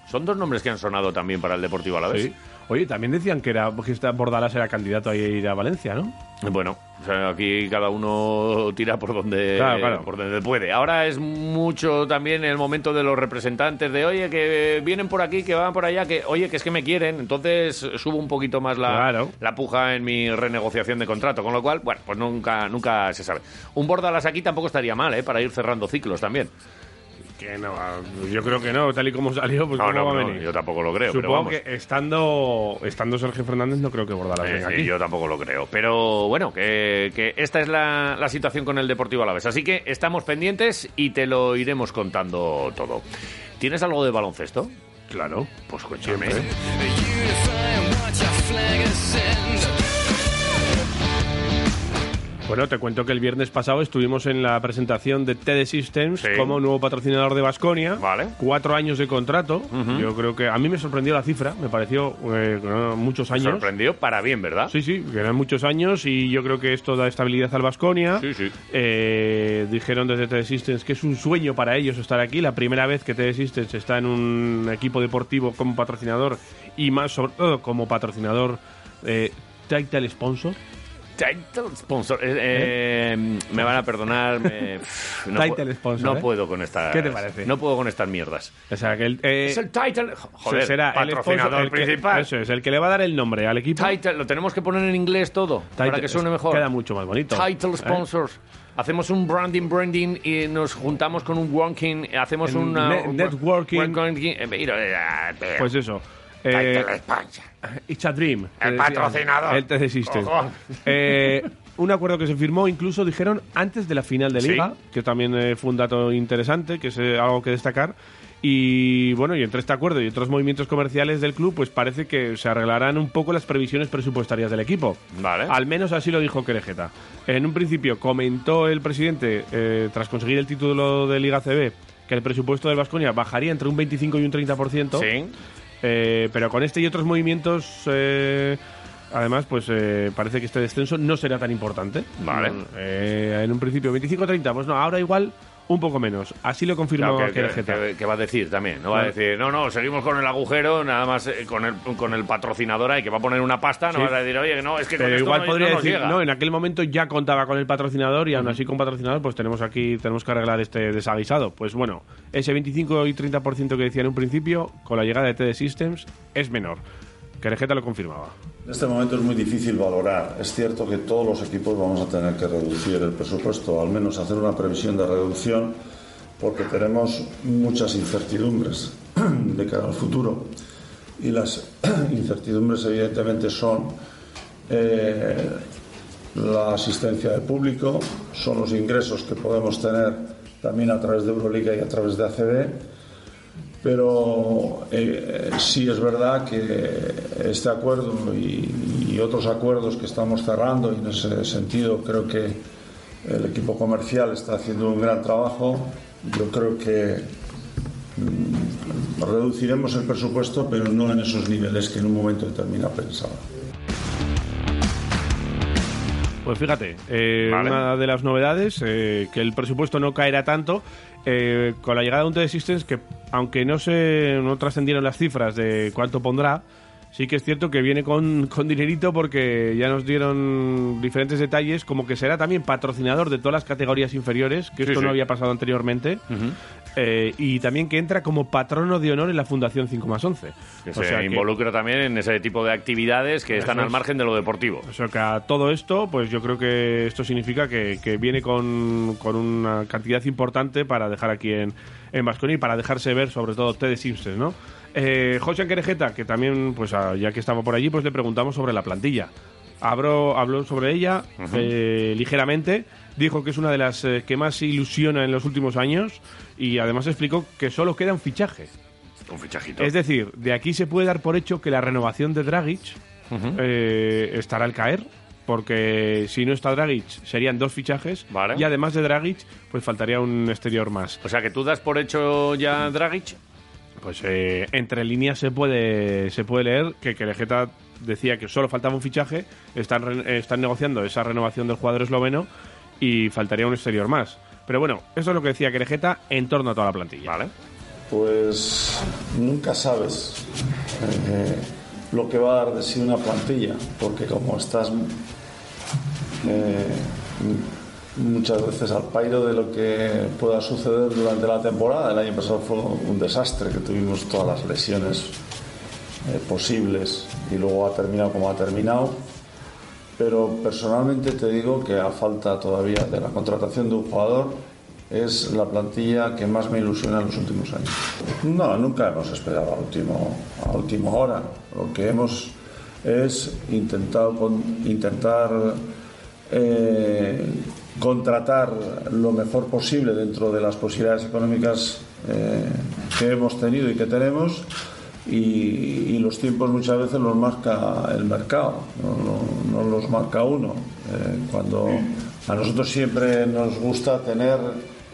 Son dos nombres que han sonado también para el Deportivo Alavés. Sí. Oye, también decían que era que Bordalás era candidato a ir a Valencia, ¿no? Bueno, o sea, aquí cada uno tira por donde, Claro, claro. por donde puede. Ahora es mucho también el momento de los representantes de, oye, que vienen por aquí, que van por allá, que, oye, que es que me quieren. Entonces subo un poquito más la, Claro. la puja en mi renegociación de contrato. Con lo cual, bueno, pues nunca, nunca se sabe. Un Bordalas aquí tampoco estaría mal, ¿eh? Para ir cerrando ciclos también. Que no, yo creo que no, tal y como salió, pues No, ¿cómo no, va a no, yo tampoco lo creo. pero Supongo vamos. que estando, estando Sergio Fernández no creo que Bordalás Eh, venga aquí. yo tampoco lo creo. Pero bueno, que, que esta es la, la situación con el Deportivo Alavés. Así que estamos pendientes y te lo iremos contando todo. ¿Tienes algo de baloncesto? Claro. Pues cuéntame. Bueno, te cuento que el viernes pasado estuvimos en la presentación de TD Systems Sí. como nuevo patrocinador de Basconia. Vale. Cuatro años de contrato. Yo creo que a mí me sorprendió la cifra. Me pareció eh, muchos años. Sorprendió para bien, ¿verdad? Sí, sí, que eran muchos años y yo creo que esto da estabilidad al Basconia. Sí, sí. dijeron desde TD Systems que es un sueño para ellos estar aquí. La primera vez que TD Systems está en un equipo deportivo como patrocinador y más sobre todo como patrocinador eh, title sponsor. Title sponsor. Eh, eh, Me van a perdonar. me- no Title sponsor, No ¿eh? puedo con estas. ¿Qué te parece? No puedo con estas mierdas. O sea, que el, eh, es el title. Joder, será el patrocinador sponsor, el que- principal. eso es, el que le va a dar el nombre al equipo. Title, lo tenemos que poner en inglés todo para Title- que suene mejor. Queda mucho más bonito. Title ¿eh? sponsors. Hacemos un branding, branding y nos juntamos con un working, hacemos ne- networking. mira, eh, Pues eso. Eh. It's a Dream. El patrocinador. El. Cojón. Eh, un acuerdo que se firmó, incluso dijeron, antes de la final de Sí. Liga, que también eh, fue un dato interesante, que es eh, algo que destacar. Y bueno, y entre este acuerdo y otros movimientos comerciales del club, pues parece que se arreglarán un poco las previsiones presupuestarias del equipo. Vale. Al menos así lo dijo Querejeta. En un principio comentó el presidente, eh, tras conseguir el título de Liga CB, que el presupuesto del Vasconia bajaría entre un 25 y un 30%. Sí. Eh, pero con este y otros movimientos, eh, además, pues eh, parece que este descenso no será tan importante. Vale. Eh, en un principio 25-30, pues no, ahora igual un poco menos. Así lo confirmó Claro, que, que- que- que va a decir también, no va a decir, no, no, seguimos con el agujero, nada más eh, con el, con el patrocinador ahí que va a poner una pasta, no Sí. vas a decir, oye, no, es que con Pero esto igual no, podría no nos decir, llega". no, en aquel momento ya contaba con el patrocinador y aún así con patrocinador pues tenemos aquí, tenemos que arreglar este desaguisado. Pues bueno, ese 25 y 30% que decía en un principio, con la llegada de TD Systems, es menor. Querejeta lo confirmaba. En este momento es muy difícil valorar. Es cierto que todos los equipos vamos a tener que reducir el presupuesto, al menos hacer una previsión de reducción, porque tenemos muchas incertidumbres de cara al futuro. Y las incertidumbres evidentemente son eh, la asistencia del público, son los ingresos que podemos tener también a través de Euroliga y a través de ACB pero eh, sí es verdad que este acuerdo y, y otros acuerdos que estamos cerrando, y en ese sentido creo que el equipo comercial está haciendo un gran trabajo, yo creo que mm, reduciremos el presupuesto, pero no en esos niveles que en un momento determinado pensaba. Pues fíjate, eh, Vale. una de las novedades, eh, que el presupuesto no caerá tanto, eh, con la llegada de un TD Systems que, aunque no se no trascendieron las cifras de cuánto pondrá, sí que es cierto que viene con, con dinerito porque ya nos dieron diferentes detalles, como que será también patrocinador de todas las categorías inferiores, que Sí, esto sí. no había pasado anteriormente, eh, y también que entra como patrono de honor en la Fundación 5 más 11. Que O se sea que- involucra también en ese tipo de actividades que están Eso al es. margen de lo deportivo. O sea que a todo esto, pues yo creo que esto significa que, que viene con, con una cantidad importante para dejar aquí en, en Baskonia y para dejarse ver, sobre todo, TD Simpsons, ¿no? Eh, José Querejeta, que también, pues a- ya que estaba por allí, pues le preguntamos sobre la plantilla. Habló, habló sobre ella eh, ligeramente, dijo que es una de las eh, que más ilusiona en los últimos años y además explicó que solo queda un fichaje. Un fichajito. Es decir, de aquí se puede dar por hecho que la renovación de Dragic eh, estará al caer porque si no está Dragic serían dos fichajes Vale. y además de Dragic pues faltaría un exterior más. O sea, que tú das por hecho ya Dragic. Pues eh, entre líneas se puede se puede leer que Querejeta decía que solo faltaba un fichaje, están, re- están negociando esa renovación del jugador esloveno y faltaría un exterior más. Pero bueno, eso es lo que decía Querejeta en torno a toda la plantilla. Vale. Pues nunca sabes eh, lo que va a dar de sí una plantilla, porque como estás eh, muchas veces al pairo de lo que pueda suceder durante la temporada, el año pasado fue un desastre, que tuvimos todas las lesiones eh, posibles y luego ha terminado como ha terminado. Pero personalmente te digo que a falta todavía de la contratación de un jugador es la plantilla que más me ilusiona en los últimos años. No, nunca hemos esperado a último, a última hora. Lo que hemos es intentado intentar eh, contratar lo mejor posible dentro de las posibilidades económicas eh, que hemos tenido y que tenemos y, los tiempos muchas veces los marca el mercado, no, no- los marca uno. Eh, cuando a nosotros siempre nos gusta tener,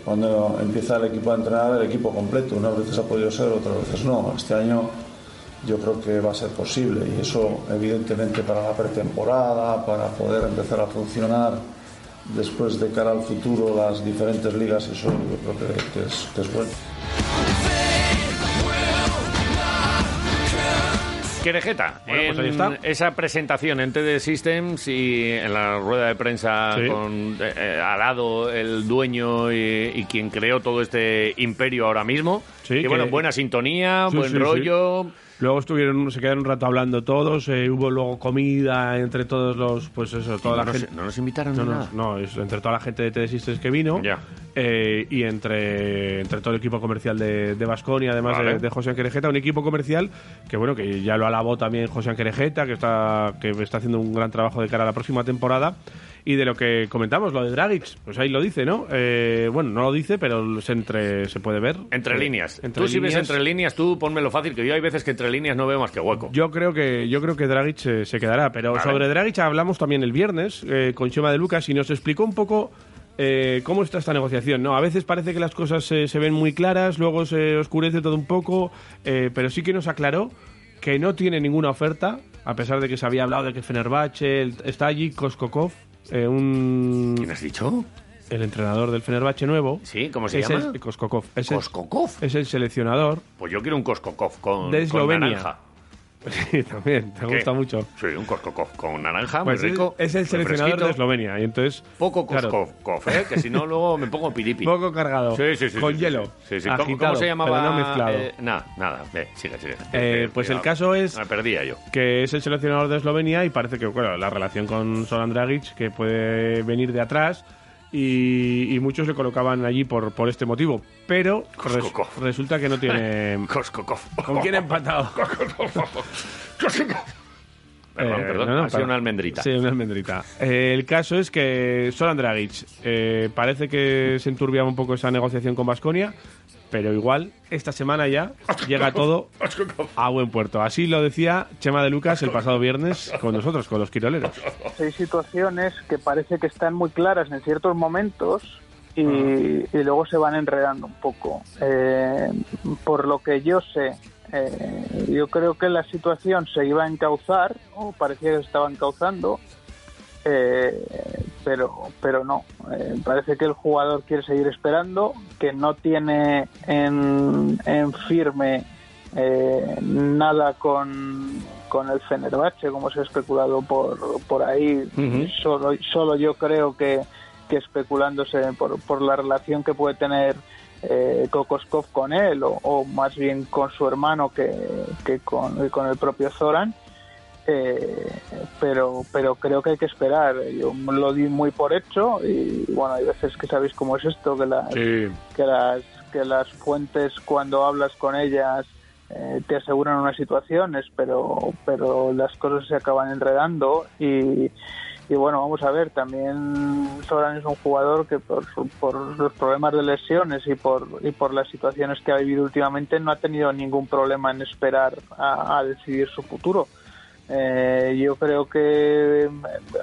cuando empieza el equipo a entrenar, el equipo completo. Unas veces ha podido ser, otras veces no. Este año yo creo que va a ser posible y eso evidentemente para la pretemporada, para poder empezar a funcionar después de cara al futuro las diferentes ligas, eso yo creo que es bueno. Querejeta, Bueno, pues ahí en está. esa presentación en TD Systems y en la rueda de prensa Sí. con eh, eh, al lado el dueño y, y quien creó todo este imperio ahora mismo. Sí, y que- bueno, buena sintonía, Sí, buen rollo. Luego estuvieron, se quedaron un rato hablando todos, eh, hubo luego comida entre todos los, pues eso, toda no, la nos, gente. no nos invitaron No, nada. no, es entre toda la gente de TD Systems que vino Ya. eh, y entre, entre todo el equipo comercial de, de además Vale. de, de José Querejeta, un equipo comercial que bueno, que ya lo alabó también José Querejeta, que está, que está haciendo un gran trabajo de cara a la próxima temporada. Y de lo que comentamos, lo de Dragic, pues ahí lo dice, ¿no? Eh, bueno, no lo dice, pero se, entre, se puede ver. Entre Eh, líneas. entre tú si ves líneas. entre líneas, tú ponmelo fácil, que yo hay veces que entre líneas no veo más que hueco. Yo creo que yo creo que Dragic se, se quedará, pero Vale. sobre Dragic hablamos también el viernes eh, con Chema de Lucas y nos explicó un poco eh, cómo está esta negociación. No, a veces parece que las cosas se, se ven muy claras, luego se oscurece todo un poco, eh, pero sí que nos aclaró que no tiene ninguna oferta, a pesar de que se había hablado de que Fenerbahce el- está allí Koskokov, eh, un ¿Quién has dicho? El entrenador del Fenerbahce nuevo. Sí, ¿cómo se es llama? El, Koskokov. Es el- Koskokov. es el seleccionador Pues yo quiero un Koskokov con, de con Eslovenia. naranja. Sí, también, te ¿Qué? gusta mucho. Sí, un Koskokov con naranja, Pues muy es- rico. es, el seleccionador fresquito. de Eslovenia y entonces Poco claro, Koskokov, ¿eh? que si no luego me pongo piripi. poco cargado, Sí, sí, sí. con hielo, Sí, sí. ¿Cómo- ¿Cómo, agitado, se llamaba? pero no mezclado. Eh, nada, nada. Eh, sigue, sigue. Eh, pues el caso es- Me perdía yo. que es el seleccionador de Eslovenia y parece que bueno, la relación con Soran Dragic que puede venir de atrás y, y muchos le colocaban allí por, por este motivo, pero res- resulta que no tiene. ¿Con quién ha empatado? Perdón, Eh, perdón. no, no, ha sido una almendrita. Sí, una almendrita. Eh, el caso es que Soran Dragic eh, parece que se enturbiaba un poco esa negociación con Basconia, pero igual esta semana ya llega todo a buen puerto. Así lo decía Chema de Lucas el pasado viernes con nosotros, con los quiroleros. hay situaciones que parece que están muy claras en ciertos momentos y, y luego se van enredando un poco. Eh, por lo que yo sé, eh, yo creo que la situación se iba a encauzar, o parecía que se estaba encauzando, eh, pero, pero no. Eh, parece que el jugador quiere seguir esperando, que no tiene en, en firme eh, nada con, con el Fenerbahce, como se ha especulado por, por ahí. Solo, solo yo creo que, que especulándose por, por la relación que puede tener eh, Kokoskov con él, o, o más bien con su hermano que, que con, con el propio Zoran. Eh, pero pero creo que hay que esperar. Yo lo di muy por hecho y bueno hay veces que sabéis cómo es esto que las Sí. que las que las fuentes cuando hablas con ellas eh, te aseguran unas situaciones pero pero las cosas se acaban enredando y y bueno vamos a ver. También Soran es un jugador que por, por los problemas de lesiones y por y por las situaciones que ha vivido últimamente no ha tenido ningún problema en esperar a, a decidir su futuro Eh, yo creo que eh,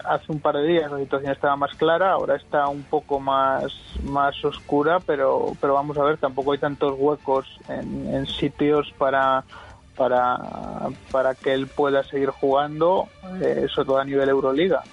hace un par de días la situación estaba más clara, ahora está un poco más, más oscura, pero, pero vamos a ver, tampoco hay tantos huecos en, en sitios para, para, para que él pueda seguir jugando, eh, sobre todo a nivel Euroliga.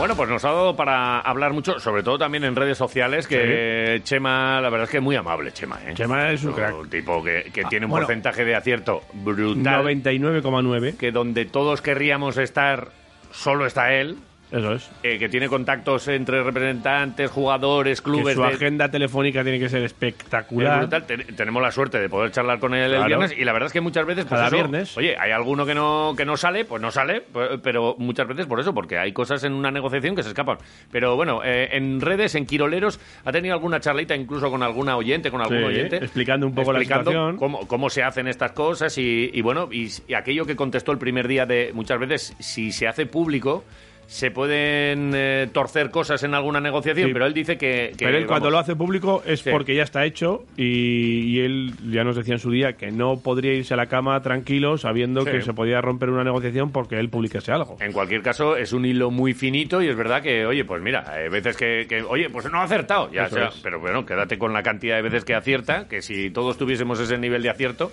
Bueno, pues nos ha dado para hablar mucho, sobre todo también en redes sociales, que Chema, la verdad es que es muy amable, Chema. ¿eh? Chema es un crack. Un tipo que, que tiene un bueno. porcentaje de acierto brutal. 99,9. Que donde todos querríamos estar, solo está él. Eso es. Eh, que tiene contactos entre representantes, jugadores, Que clubes. su de- agenda telefónica tiene que ser es espectacular. brutal. Ten- tenemos la suerte de poder charlar con él el Claro. viernes y la verdad es que muchas veces pues Cada eso, viernes. oye hay alguno que no que no sale pues no sale p- pero muchas veces por eso porque hay cosas en una negociación que se escapan pero bueno eh, en redes en Quiroleros ha tenido alguna charlita incluso con alguna oyente con algún Sí, oyente explicando un poco la explicando situación. cómo, cómo se hacen estas cosas y, y bueno y, y aquello que contestó el primer día de muchas veces si se hace público se pueden eh, torcer cosas en alguna negociación, Sí. pero él dice que... que, Pero él cuando lo hace público es Sí. porque ya está hecho y, y él ya nos decía en su día que no podría irse a la cama tranquilo sabiendo Sí. que se podía romper una negociación porque él publicase algo. En cualquier caso, es un hilo muy finito y es verdad que, oye, pues mira, hay veces que, que, oye, pues no ha acertado, ya sea, pero bueno, quédate con la cantidad de veces que acierta, que si todos tuviésemos ese nivel de acierto,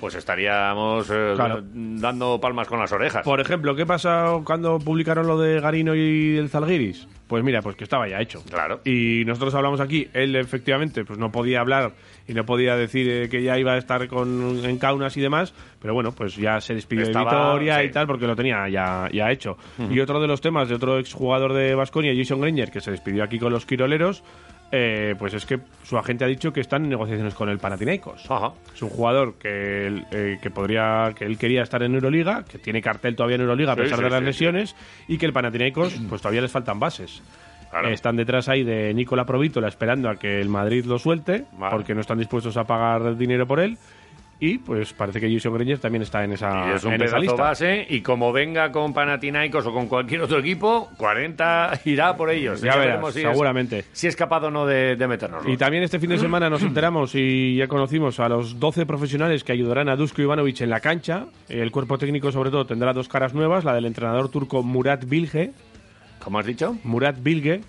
pues estaríamos eh, Claro. dando palmas con las orejas. Por ejemplo, ¿qué pasa cuando publicaron lo de Garino y el Zalgiris? Pues mira, pues que estaba ya hecho. Claro. Y nosotros hablamos aquí, él efectivamente pues no podía hablar y no podía decir eh, que ya iba a estar con, en Kaunas y demás, pero bueno, pues ya se despidió Estaba- de Vitoria sí. y tal porque lo tenía ya, ya hecho. Y otro de los temas de otro exjugador de Basconia, Jason Granger, que se despidió aquí con los Quiroleros, eh, pues es que su agente ha dicho que están en negociaciones con el Panathinaikos. Ajá. Es un jugador que, él, eh, que podría que él quería estar en Euroliga, que tiene cartel todavía en Euroliga a pesar sí, de las sí, lesiones y que el Panathinaikos pues todavía les faltan bases. Claro. Eh, Están detrás ahí de Nicola Provítola esperando a que el Madrid lo suelte Vale. porque no están dispuestos a pagar dinero por él y pues parece que Jason Granger también está en esa, Y es un en esa pedazo lista. base y como venga con Panathinaikos o con cualquier otro equipo, 40 irá por ellos. Ya veremos si es- seguramente. si es capaz o no de, de meternos. Y también este fin de semana nos enteramos y ya conocimos a los 12 profesionales que ayudarán a Dusko Ivanovic en la cancha. El cuerpo técnico, sobre todo, tendrá dos caras nuevas: la del entrenador turco Murat Bilge. ¿Cómo has dicho? Murat Bilge.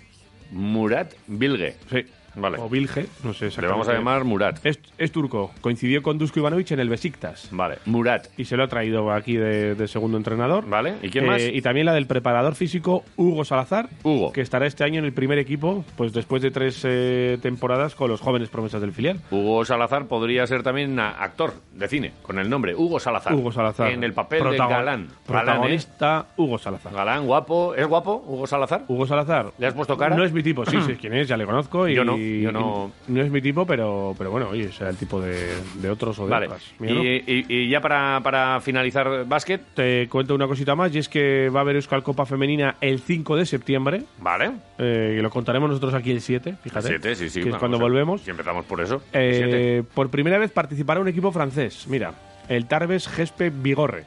Murat Bilge. Sí. Vale. O Bilge, no sé Le exactamente. vamos a llamar Murat. Es, es turco. Coincidió con Dusko Ivanovic en el Besiktas. Vale, Murat. Y se lo ha traído aquí de, de segundo entrenador. Vale, ¿y quién Eh, más? Y también la del preparador físico Hugo Salazar. Hugo. Que estará este año en el primer equipo, pues después de tres eh, temporadas con los jóvenes promesas del filial. Hugo Salazar podría ser también actor de cine, con el nombre Hugo Salazar. Hugo Salazar. En el papel de galán. Galán, ¿eh? Protagonista Hugo Salazar. Galán, guapo. ¿Es guapo, Hugo Salazar? Hugo Salazar. ¿Le has puesto cara? No es mi tipo, sí, sí, quién es, ya le conozco. Y, Yo no, yo no. y no es mi tipo, pero, pero bueno, oye, será el tipo de, de otros o de Vale. otras. Y, y- y ya para, para finalizar básquet, Te cuento una cosita más, y es que va a haber Euskal Copa Femenina el 5 de septiembre. vale. eh, que lo contaremos nosotros aquí el 7, fíjate. Siete, sí, sí. Que es cuando volvemos. Si empezamos por eso. Eh, por primera vez participará un equipo francés. Mira, el Tarbes Gespe Vigorre.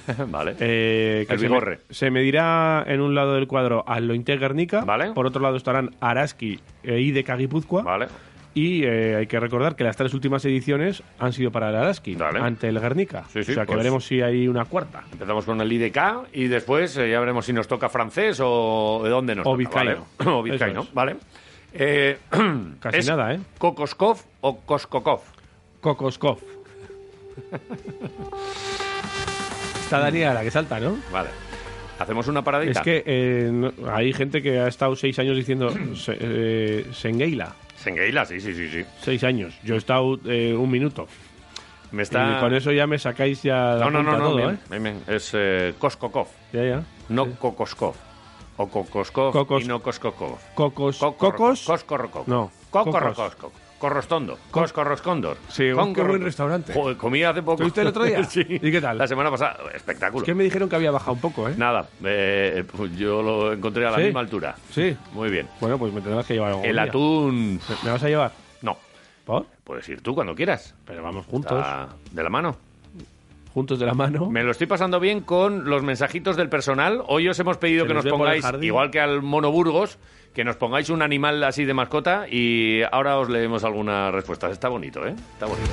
Vale. Eh, que El se, me- se medirá en un lado del cuadro al Lointe Guernica. Vale. Por otro lado estarán Araski e Ide Guipúzcoa. Vale. Y eh, hay que recordar que las tres últimas ediciones han sido para el Araski, Vale. ante el Guernica. Sí, sí, o sea que pues- veremos si hay una cuarta. Empezamos con el IDK y después eh, ya veremos si nos toca francés o de dónde nos O toca. vizcaíno. ¿vale? o vizcaíno, es. vale. Eh, Casi ¿es nada, ¿eh? ¿Kokoskov o Koskokov? Kokoskov. Está Daniela, la que salta, ¿no? Vale. Hacemos una paradita. Es que eh, no- hay gente que ha estado seis años diciendo se, eh, Sengeila. Sengeila, sí, sí, sí, sí. Seis años. Yo he estado eh, un minuto. Me está... Y con eso ya me sacáis ya la No, no, no, punta no, todo, bien, ¿eh? bien, bien. Es eh, Koskokov, Ya, ya. no Kokoskov. O Kokoskov Kokos- y no Koskokov. Cocos. Cocos. Coscorrocov. No, Kokorrokoskov. Corrostondo. Coscorroscondor. Sí, qué Concorro- buen restaurante. Joder, comí hace poco. ¿Estuviste el otro día? sí. ¿Y qué tal? La semana pasada. Espectáculo. Es que me dijeron que había bajado un poco, ¿eh? Nada, eh, pues yo lo encontré a la ¿Sí? misma altura. Sí. Muy bien. Bueno, pues me tendrás que llevar algún El día. atún. ¿Me- ¿Me vas a llevar? No. ¿Por? Puedes ir tú cuando quieras. Pero vamos juntos. Está de la mano. Juntos de la mano. Me lo estoy pasando bien con los mensajitos del personal. Hoy os hemos pedido Se que nos ve por el pongáis, jardín. igual que al Mono Burgos, que nos pongáis un animal así de mascota y ahora os leemos algunas respuestas. Está bonito, ¿eh? Está bonito.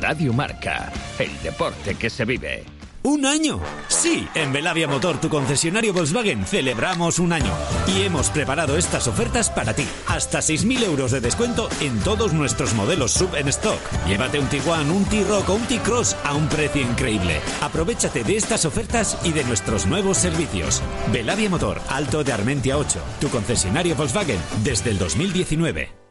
Radio Marca, el deporte que se vive. ¿Un año? Sí, en Belavia Motor, tu concesionario Volkswagen, celebramos un año. Y hemos preparado estas ofertas para ti. Hasta 6.000 euros de descuento en todos nuestros modelos sub en stock. Llévate un Tiguan, un T-Rock o un T-Cross a un precio increíble. Aprovechate de estas ofertas y de nuestros nuevos servicios. Belavia Motor, Alto de Armentia 8, tu concesionario Volkswagen desde el 2019.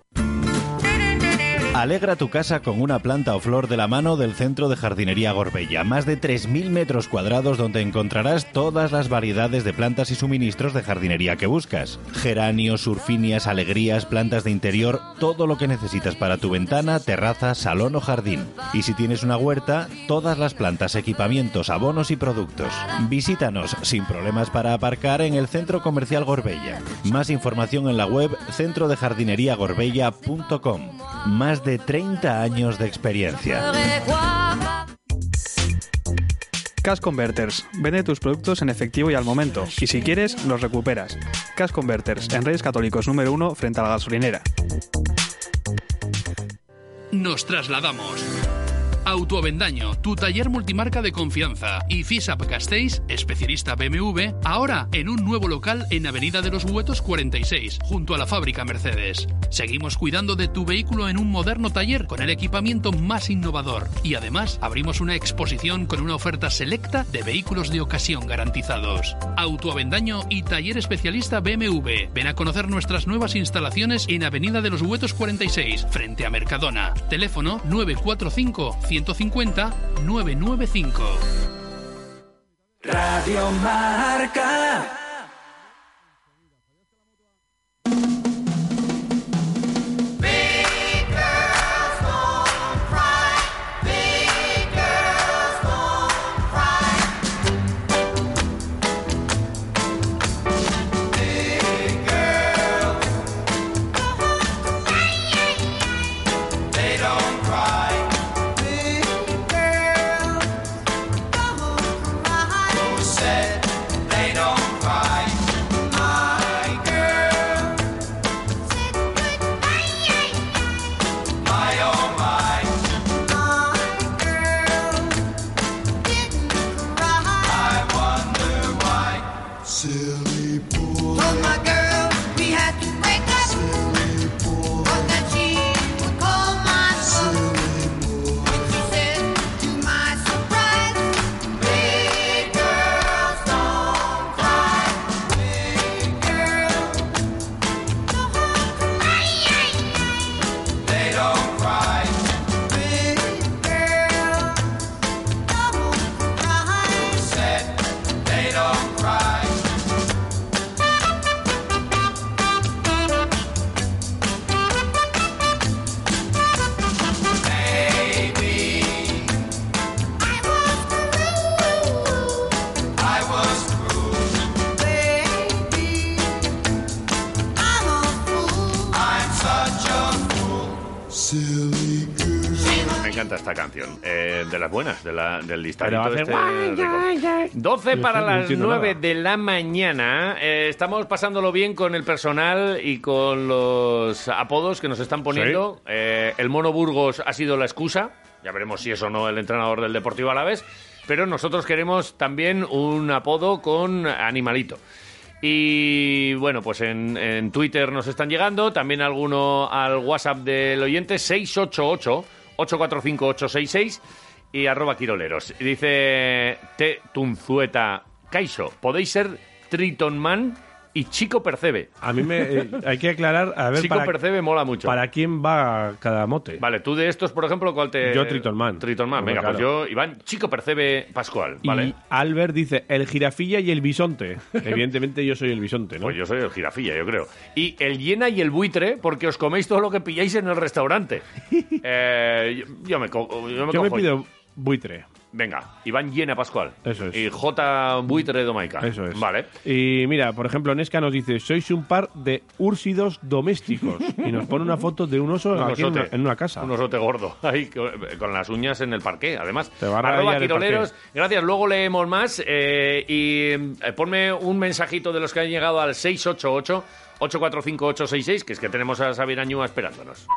Alegra tu casa con una planta o flor de la mano del Centro de Jardinería Gorbella. Más de 3.000 metros cuadrados donde encontrarás todas las variedades de plantas y suministros de jardinería que buscas. Geranios, surfinias, alegrías, plantas de interior, todo lo que necesitas para tu ventana, terraza, salón o jardín. Y si tienes una huerta, todas las plantas, equipamientos, abonos y productos. Visítanos sin problemas para aparcar en el Centro Comercial Gorbella. Más información en la web centrodejardineriagorbella.com. Más de 30 años de experiencia. Cash Converters. Vende tus productos en efectivo y al momento. Y si quieres, los recuperas. Cash Converters, en Reyes Católicos número 1 frente a la gasolinera. Nos trasladamos. Autoavendaño, tu taller multimarca de confianza. Y FISAP Castells, especialista BMW, ahora en un nuevo local en Avenida de los Huetos 46, junto a la fábrica Mercedes. Seguimos cuidando de tu vehículo en un moderno taller con el equipamiento más innovador. Y además abrimos una exposición con una oferta selecta de vehículos de ocasión garantizados. Autoavendaño y taller especialista BMW. Ven a conocer nuestras nuevas instalaciones en Avenida de los Huetos 46, frente a Mercadona. Teléfono 945 150 995. Radio Marca. Pero hace este guay, rico. guay, guay. 12 para No las entiendo 9 nada. de la mañana. Eh, estamos pasándolo bien con el personal y con los apodos que nos están poniendo. Eh, el Mono Burgos ha sido la excusa. Ya veremos si es o no el entrenador del Deportivo Alavés. Pero nosotros queremos también un apodo con animalito. Y bueno, pues en, en Twitter nos están llegando, también alguno al WhatsApp del oyente, 688-845-866 y arroba quiroleros. Y dice T. Tunzueta Caixo, podéis ser Tritonman y Chico Percebe. A mí me eh, hay que aclarar a ver Chico para, Percebe mola mucho. para quién va cada mote. Vale, tú de estos, por ejemplo, ¿cuál te...? Yo Tritonman. Tritonman, venga, pues yo, Iván, Chico Percebe Pascual, ¿vale? Y Albert dice el jirafilla y el bisonte. Evidentemente yo soy el bisonte, ¿no? Pues yo soy el jirafilla, yo creo. Y el hiena y el buitre, porque os coméis todo lo que pilláis en el restaurante. Eh, yo, yo me, co- yo me Yo me pido buitre. Venga, Iván Hiena Pascual. Eso es. Y J. Buitre Domaica. Eso es. Vale. Y mira, por ejemplo, Nesca nos dice, sois un par de úrsidos domésticos. y nos pone una foto de un oso Un aquí en una, osote. en una casa. Un osote gordo. Ahí, con las uñas en el parqué, además. Te va a Arroba Quiroleros. Gracias, luego leemos más. eh, y eh, ponme un mensajito de los que han llegado al 688-845-866, que es que tenemos a Xavier Añúa esperándonos.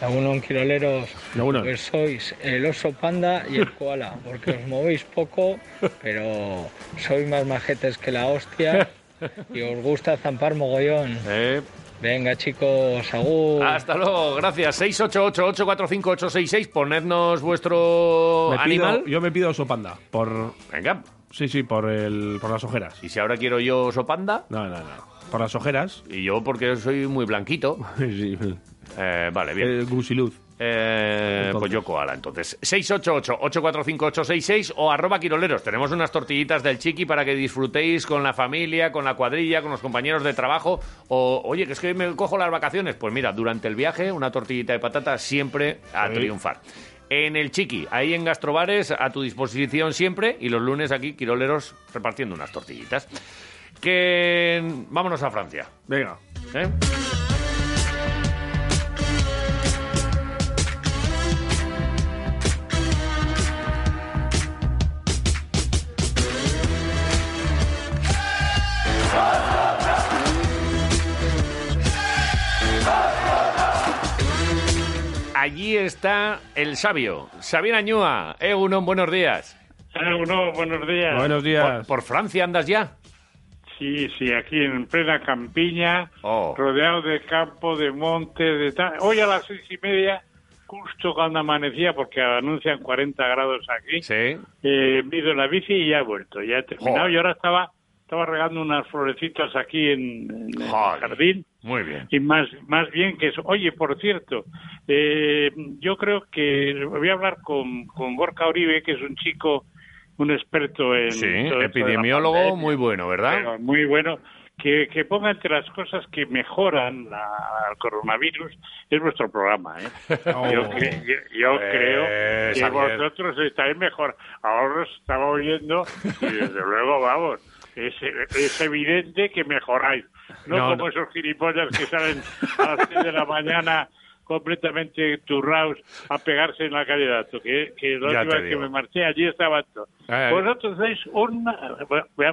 Algunos quiroleros, Algunos. pues sois el oso panda y el koala, porque os movéis poco, pero sois más majetes que la hostia y os gusta zampar mogollón. Eh. Venga chicos, agur. Hasta luego, gracias. 688-845-866, ponednos vuestro Me pido- animal. yo me pido oso panda. Por. Venga. Sí, sí, por, el, por las ojeras. ¿Y si ahora quiero yo oso panda? No, no, no. Por las ojeras. Y yo porque soy muy blanquito. sí. Eh, vale, bien. El gusiluz. Eh, pues yo koala, entonces. 688-845-866 o arroba quiroleros. Tenemos unas tortillitas del chiqui para que disfrutéis con la familia, con la cuadrilla, con los compañeros de trabajo. O, oye, que es que me cojo las vacaciones. Pues mira, durante el viaje, una tortillita de patata siempre a Sí. triunfar. En el chiqui, ahí en Gastrobares, a tu disposición siempre. Y los lunes aquí, quiroleros, repartiendo unas tortillitas. Que vámonos a Francia. Venga. ¿Eh? Allí está el sabio, Xavier Añúa. Egunon, buenos días. Uno, buenos días. Buenos días. ¿Por, por Francia andas ya? Sí, sí, aquí en plena campiña, Oh. rodeado de campo, de monte, de tal. Hoy a las seis y media, justo cuando amanecía, porque anuncian 40 grados aquí, Sí. eh, he ido en la bici y ya he vuelto, ya he terminado. Joder. Y ahora estaba estaba regando unas florecitas aquí en, en el jardín. Muy bien. Y más, más bien que eso. Oye, por cierto, eh, yo creo que voy a hablar con, con Gorka Oribe, que es un chico, un experto en... Sí, epidemiólogo pandemia. muy bueno, ¿verdad? Muy bueno. Que, que ponga entre las cosas que mejoran la- al coronavirus es vuestro programa. ¿eh? Oh. Yo, cre- yo- yo Eh, creo que vosotros estáis mejor. Ahora os estaba oyendo y desde luego, vamos, es, es evidente que mejoráis. No, No, como no. esos gilipollas que salen a las 6 de la mañana completamente turraos a pegarse en la calle de Ato, que, que la Ya última vez que me marché allí estaba Ato. Eh. Vosotros sois una...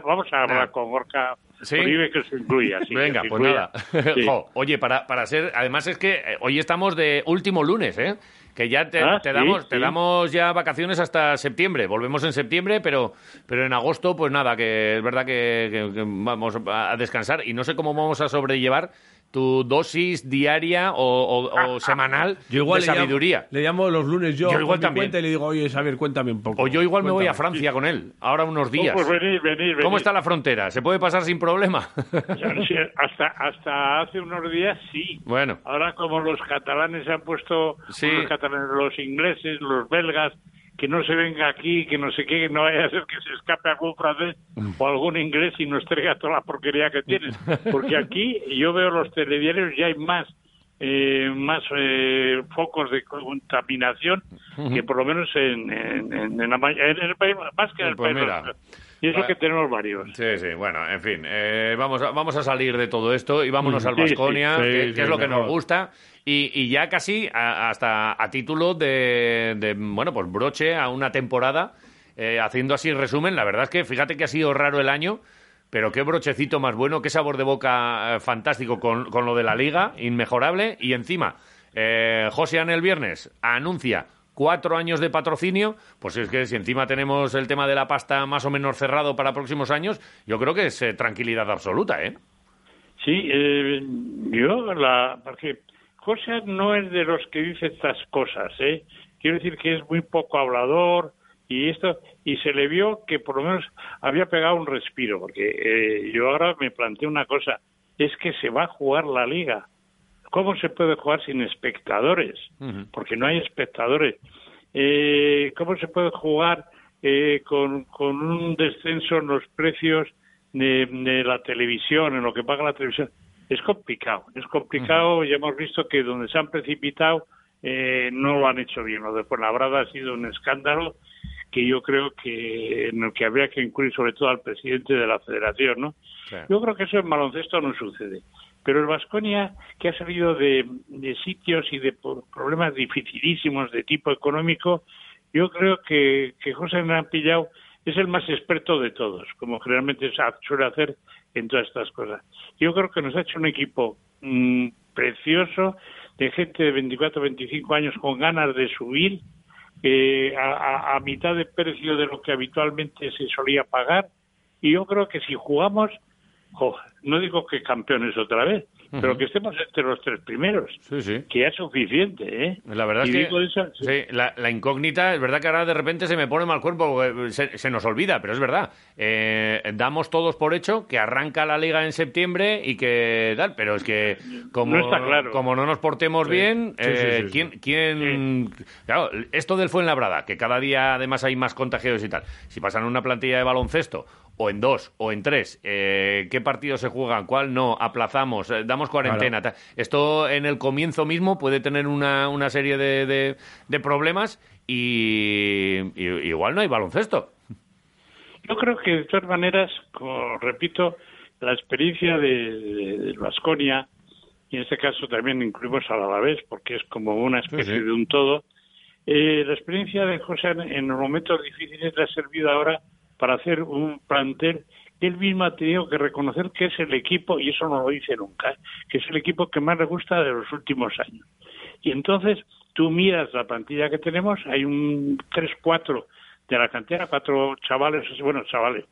Vamos a hablar Ah. con Gorka Sí. Que se incluya. sí, Venga, se pues incluya. nada. Sí. Jo, oye, para, para ser. Además, es que eh, hoy estamos de último lunes, ¿eh? Que ya te, Ah, te sí, damos, te damos ya vacaciones hasta septiembre. Volvemos en septiembre, pero, pero en agosto, pues nada, que es verdad que, que- que vamos a descansar y no sé cómo vamos a sobrellevar tu dosis diaria o, o- o semanal Yo igual de le llamo- le llamo los lunes yo. Yo igual también. cuenta y le digo, oye, Xavier, cuéntame un poco. O yo igual me voy a Cuéntame. Francia con él, ahora unos días. Pues venid, venid, venid. ¿Cómo está la frontera? ¿Se puede pasar sin problema? Hasta, hasta hace unos días sí. bueno. Ahora como los catalanes se han puesto, Sí. los catalanes, los ingleses, los belgas, que no se venga aquí, que no sé qué, no vaya a ser que se escape algún francés Mm. o algún inglés y nos traiga toda la porquería que tienen. Porque aquí yo veo los telediarios y hay más eh, más eh, focos de contaminación que por lo menos en, en, en- en la ma- en el país, más que en el Pues país. mira. Y eso Va- que tenemos varios. Sí, sí, bueno, en fin, eh, vamos, a, vamos a salir de todo esto y vámonos al Vasconia, sí, que, sí, que es lo que nos gusta, y, y ya casi a- hasta a título de, de, bueno, pues broche a una temporada, eh, haciendo así resumen, la verdad es que fíjate que ha sido raro el año, pero qué brochecito más bueno, qué sabor de boca eh, fantástico con, con lo de la liga, inmejorable, y encima, eh, Josean el viernes anuncia cuatro años de patrocinio, pues es que si encima tenemos el tema de la pasta más o menos cerrado para próximos años, yo creo que es eh, tranquilidad absoluta, ¿eh? Sí, eh, yo, la, porque José no es de los que dice estas cosas, ¿eh? Quiero decir que es muy poco hablador y esto, y se le vio que por lo menos había pegado un respiro, porque eh, yo ahora me planteo una cosa, es que se va a jugar la liga. ¿Cómo se puede jugar sin espectadores? Porque no hay espectadores. Eh, ¿Cómo se puede jugar eh, con, con un descenso en los precios de, de la televisión, en lo que paga la televisión? Es complicado, es complicado. Ya hemos visto que donde se han precipitado eh, no lo han hecho bien. Lo de Fuenlabrada ha sido un escándalo que yo creo que en el que habría que incluir sobre todo al presidente de la federación, ¿no? Yo creo que eso en baloncesto no sucede. Pero el Vasconia, que ha salido de, de sitios y de problemas dificilísimos de tipo económico, yo creo que, que José me ha pillado, es el más experto de todos, como generalmente suele hacer en todas estas cosas. Yo creo que nos ha hecho un equipo mm, precioso, de gente de 24, 25 años con ganas de subir eh, a- a mitad de precio de lo que habitualmente se solía pagar. Y yo creo que si jugamos, jo, no digo que campeones otra vez, pero que estemos entre los tres primeros, que ya es suficiente, ¿eh? La verdad Y es que eso, sí, la, la incógnita, es verdad que ahora de repente se me pone mal cuerpo, porque se, se nos olvida, pero es verdad. Eh, damos todos por hecho que arranca la liga en septiembre y que tal, pero es que como No está claro. como no nos portemos bien, eh. ¿quién, quién claro, esto del Fuenlabrada, que cada día además hay más contagios y tal. Si pasan una plantilla de baloncesto o en dos o en tres, eh, ¿qué partidos se juegan? ¿Cuál no? Aplazamos, eh, damos cuarentena. Esto en el comienzo mismo puede tener una, una serie de, de- de problemas y, y- igual no hay baloncesto. Yo creo que de todas maneras, como repito, la experiencia de, de, de Baskonia, y en este caso también incluimos al Alavés, porque es como una especie de un todo, eh, la experiencia de José en, en los momentos difíciles le ha servido ahora para hacer un plantel él mismo ha tenido que reconocer que es el equipo, y eso no lo dice nunca, ¿eh? que es el equipo que más le gusta de los últimos años. Y entonces tú miras la plantilla que tenemos, hay un 3-4 de la cantera, cuatro chavales, bueno, chavales,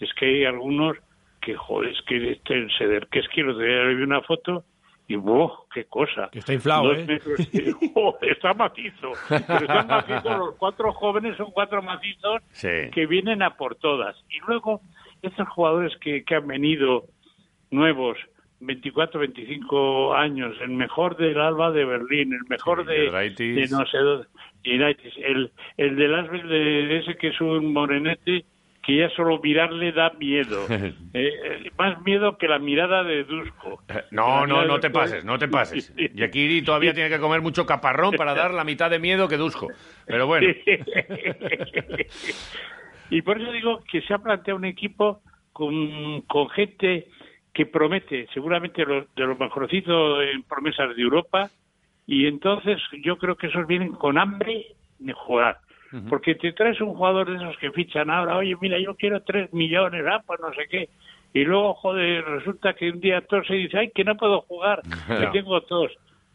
es que hay algunos que, joder, es que este que es que lo vi una foto y, ¡wow! ¡Qué cosa! Que está inflado, Dos ¿eh? metros y- joder, está macizo. Pero están macizos, los cuatro jóvenes son cuatro macizos Sí. que vienen a por todas. Y luego, estos jugadores que, que han venido nuevos, 24, 25 años, el mejor del Alba de Berlín, el mejor de, de no sé dónde, el, el del Asbel de ese que es un morenete que ya solo mirarle da miedo. Eh, eh, más miedo que la mirada de Dusko. No, La no, no de te pases, no te pases. Yakiri todavía tiene que comer mucho caparrón para dar la mitad de miedo que Dusko. Pero bueno. y por eso digo que se ha planteado un equipo con, con gente que promete, seguramente lo- de los mejorcitos en promesas de Europa, y entonces yo creo que esos vienen con hambre de jugar. Porque te traes un jugador de esos que fichan ahora, oye, mira, yo quiero tres millones, ah, pues no sé qué. Y luego, joder, resulta que un día tose y dice, ay, que no puedo jugar, que tengo tos.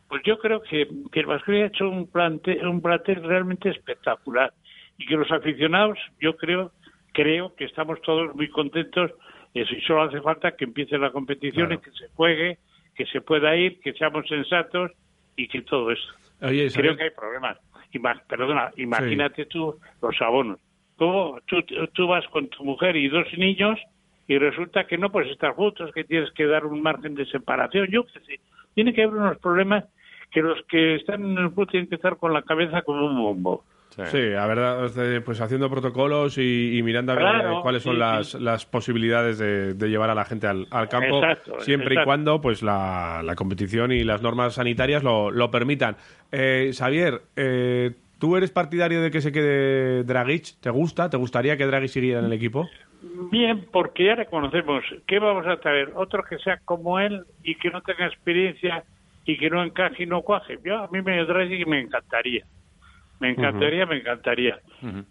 Pues yo creo que, que el Vasconia ha hecho un plantel, un plantel realmente espectacular. Y que los aficionados, yo creo, creo que estamos todos muy contentos. Eso, y solo hace falta que empiece la competición y que se juegue, que se pueda ir, que seamos sensatos y que todo eso. Oye, Creo que hay problemas. Ima- perdona, imagínate tú los abonos. ¿Cómo tú, tú vas con tu mujer y dos niños y resulta que no puedes estar juntos, que tienes que dar un margen de separación? Yo qué sé. Tiene que haber unos problemas que los que están en el fútbol tienen que estar con la cabeza como un bombo. Sí, la verdad, este, pues haciendo protocolos y, y mirando a ver eh, cuáles son sí, las, sí. las posibilidades de, de llevar a la gente al, al campo, Exacto, siempre y cuando pues la, la competición y las normas sanitarias lo, lo permitan. Eh, Xavier, eh, ¿tú eres partidario de que se quede Dragic? ¿Te gusta? ¿Te gustaría que Dragic siguiera en el equipo? Bien, porque ya reconocemos que vamos a traer otro que sea como él y que no tenga experiencia y que no encaje y no cuaje. Yo, a mí me y me encantaría. Me encantaría, me encantaría.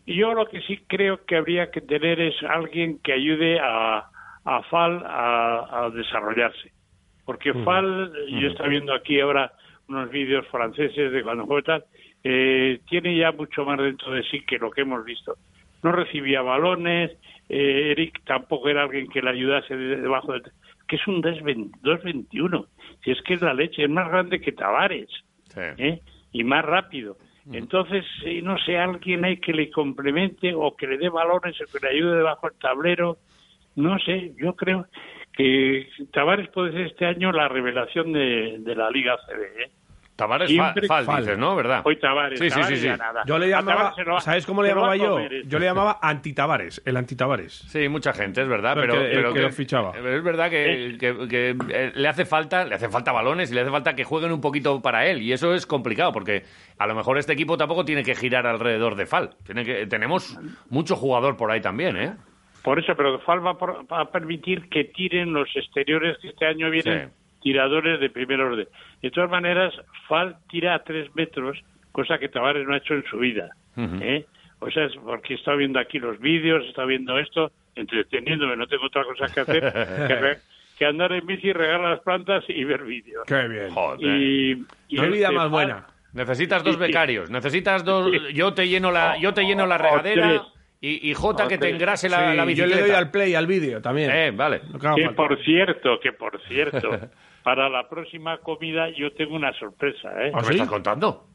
Y yo lo que sí creo que habría que tener es alguien que ayude a, a Fal a, a desarrollarse. Porque. Fal, yo estoy viendo aquí ahora unos vídeos franceses de cuando juega eh, tiene ya mucho más dentro de sí que lo que hemos visto. No recibía balones, eh, Eric tampoco era alguien que le ayudase de- debajo del... que es un 2.20 2.21, si es que es la leche, es más grande que Tavares. ¿eh? y más rápido. Entonces, eh, no sé, alguien hay que le complemente o que le dé balones o que le ayude debajo del tablero. No sé, yo creo que Tavares puede ser este año la revelación de, de la Liga CB. ¿eh? Tavares Siempre- Fal, Fal, dices, ¿no? ¿Verdad? Hoy Tavares, Sí, sí, Tavares sí, sí. nada. Yo le llamaba, va- ¿sabes cómo le llamaba yo? comer. Yo le llamaba anti-Tavares, el anti-Tavares. Sí, mucha gente, es verdad, pero, que- pero que lo fichaba. pero es verdad que, que- que, eh, le hace falta, le hace falta balones y le hace falta que jueguen un poquito para él y eso es complicado porque a lo mejor este equipo tampoco tiene que girar alrededor de Fal. Tiene que, tenemos mucho jugador por ahí también, ¿eh? Por eso, pero Fal va, por- va a permitir que tiren los exteriores que este año vienen tiradores de primer orden. De todas maneras, Fal tira a tres metros, cosa que Tavares no ha hecho en su vida. ¿eh? O sea, es porque estado viendo aquí los vídeos, estado viendo esto, entreteniéndome, no tengo otra cosa que hacer que, re- que andar en bici, regar las plantas y ver vídeos. Qué bien. Y, y Qué vida este, más buena. Necesitas dos becarios, necesitas dos... Yo te lleno la, yo te lleno la regadera y, y Jota O que te engrase la, Sí, la yo bicicleta. le doy al play al vídeo también. Eh, vale. Lo que haga Que falta. por cierto, que por cierto, para la próxima comida yo tengo una sorpresa, ¿eh? ¿Ah, ¿Qué sí? me estás contando?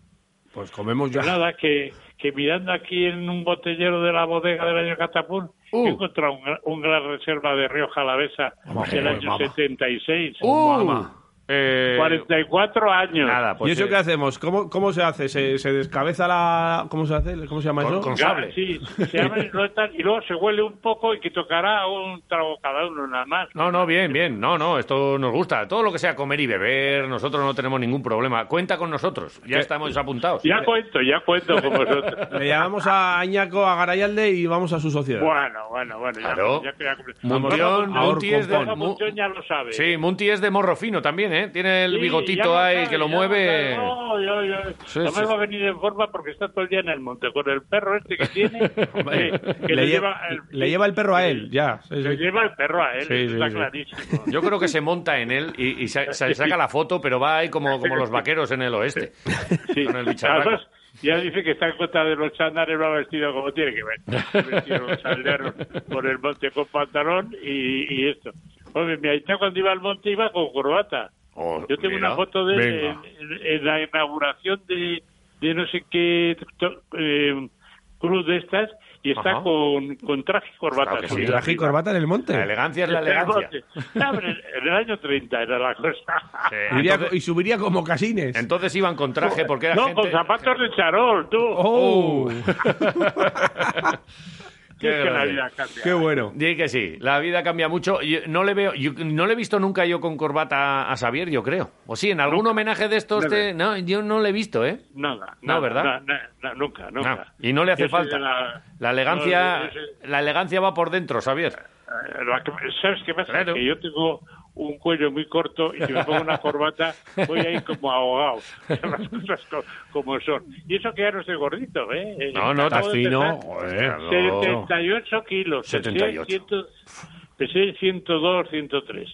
Pues comemos ya. Nada, que, que mirando aquí en un botellero de la bodega del año Catapún, Uh. he encontrado un, gra- un gran reserva de Rioja Alavesa Vamos, del año vamos. 76. ¡Uh! Eh, 44 años. Nada, ¿Y pues... eso eh, qué hacemos? ¿Cómo, ¿Cómo se hace? ¿Se, se descabeza la...? ¿Cómo se hace? ¿Cómo se llama Con- eso? con- Ya, sable. Sí, se abre y y luego se huele un poco y que tocará un trago cada uno nada más. No, no, bien, bien. No, no, esto nos gusta. Todo lo que sea comer y beber, nosotros no tenemos ningún problema. Cuenta con nosotros. Ya estamos apuntados. Ya cuento, ya cuento con vosotros. Le llamamos a Añaco a Garayalde y vamos a su sociedad. Bueno, bueno, bueno. ya- Claro. Ya, ya, ya- Munti es de... Vamos, Mu- Muntión ya lo sabe. Sí, Munti es de morro fino también, ¿eh? Tiene el Sí, bigotito ahí sabe, que lo mueve. No, yo, yo. Sí, sí. va a venir en forma porque está todo el día en el monte con el perro este que tiene. Que, que le, le, lleva, el, le lleva el perro a él, ya. le lleva el perro a él, está clarísimo. Yo creo que se monta en él y, y se, se saca la foto, pero va ahí como, como los vaqueros en el oeste. Con el bicharraco. Ya dice que está en contra de los chándales, va vestido como tiene que ver. Vestido por el monte con pantalón y, y esto. Hombre, mi Aita cuando iba al monte iba con corbata. Oh, Yo tengo mira. una foto de él en, en- la inauguración de, de no sé qué to- eh, cruz de estas y está Ajá. con, con traje y corbata. Claro que ¿Con sí. traje y corbata en el monte? La elegancia es la En el elegancia. No, en el año 30 era la cosa. Sí, Iría- entonces, y subiría como casines. entonces iban con traje porque era no, gente... con zapatos de charol, tú. ¡Oh! Que es que la vida cambia. ¡Qué bueno! Di que sí, la vida cambia mucho. Yo no le veo, yo no le he visto nunca yo con corbata a Xavier, yo creo. O sí, en algún homenaje de estos, Nunca. te- no, yo no le he visto, ¿eh? Nada, No, nada, ¿verdad? na- na- na- nunca, nunca. No, y no le hace Yo falta. la- La elegancia, No, la elegancia va por dentro, Xavier. eh, la que- ¿Sabes qué pasa? Claro. Que yo tengo un cuello muy corto y si me pongo una corbata voy ahí como ahogado. Las cosas co- como son. Y eso que ya no estoy gordito, ¿eh? No, no, Acabo Estás fino. Joder. 78 kilos. 78. Pesé, 100 pesé 102, 103.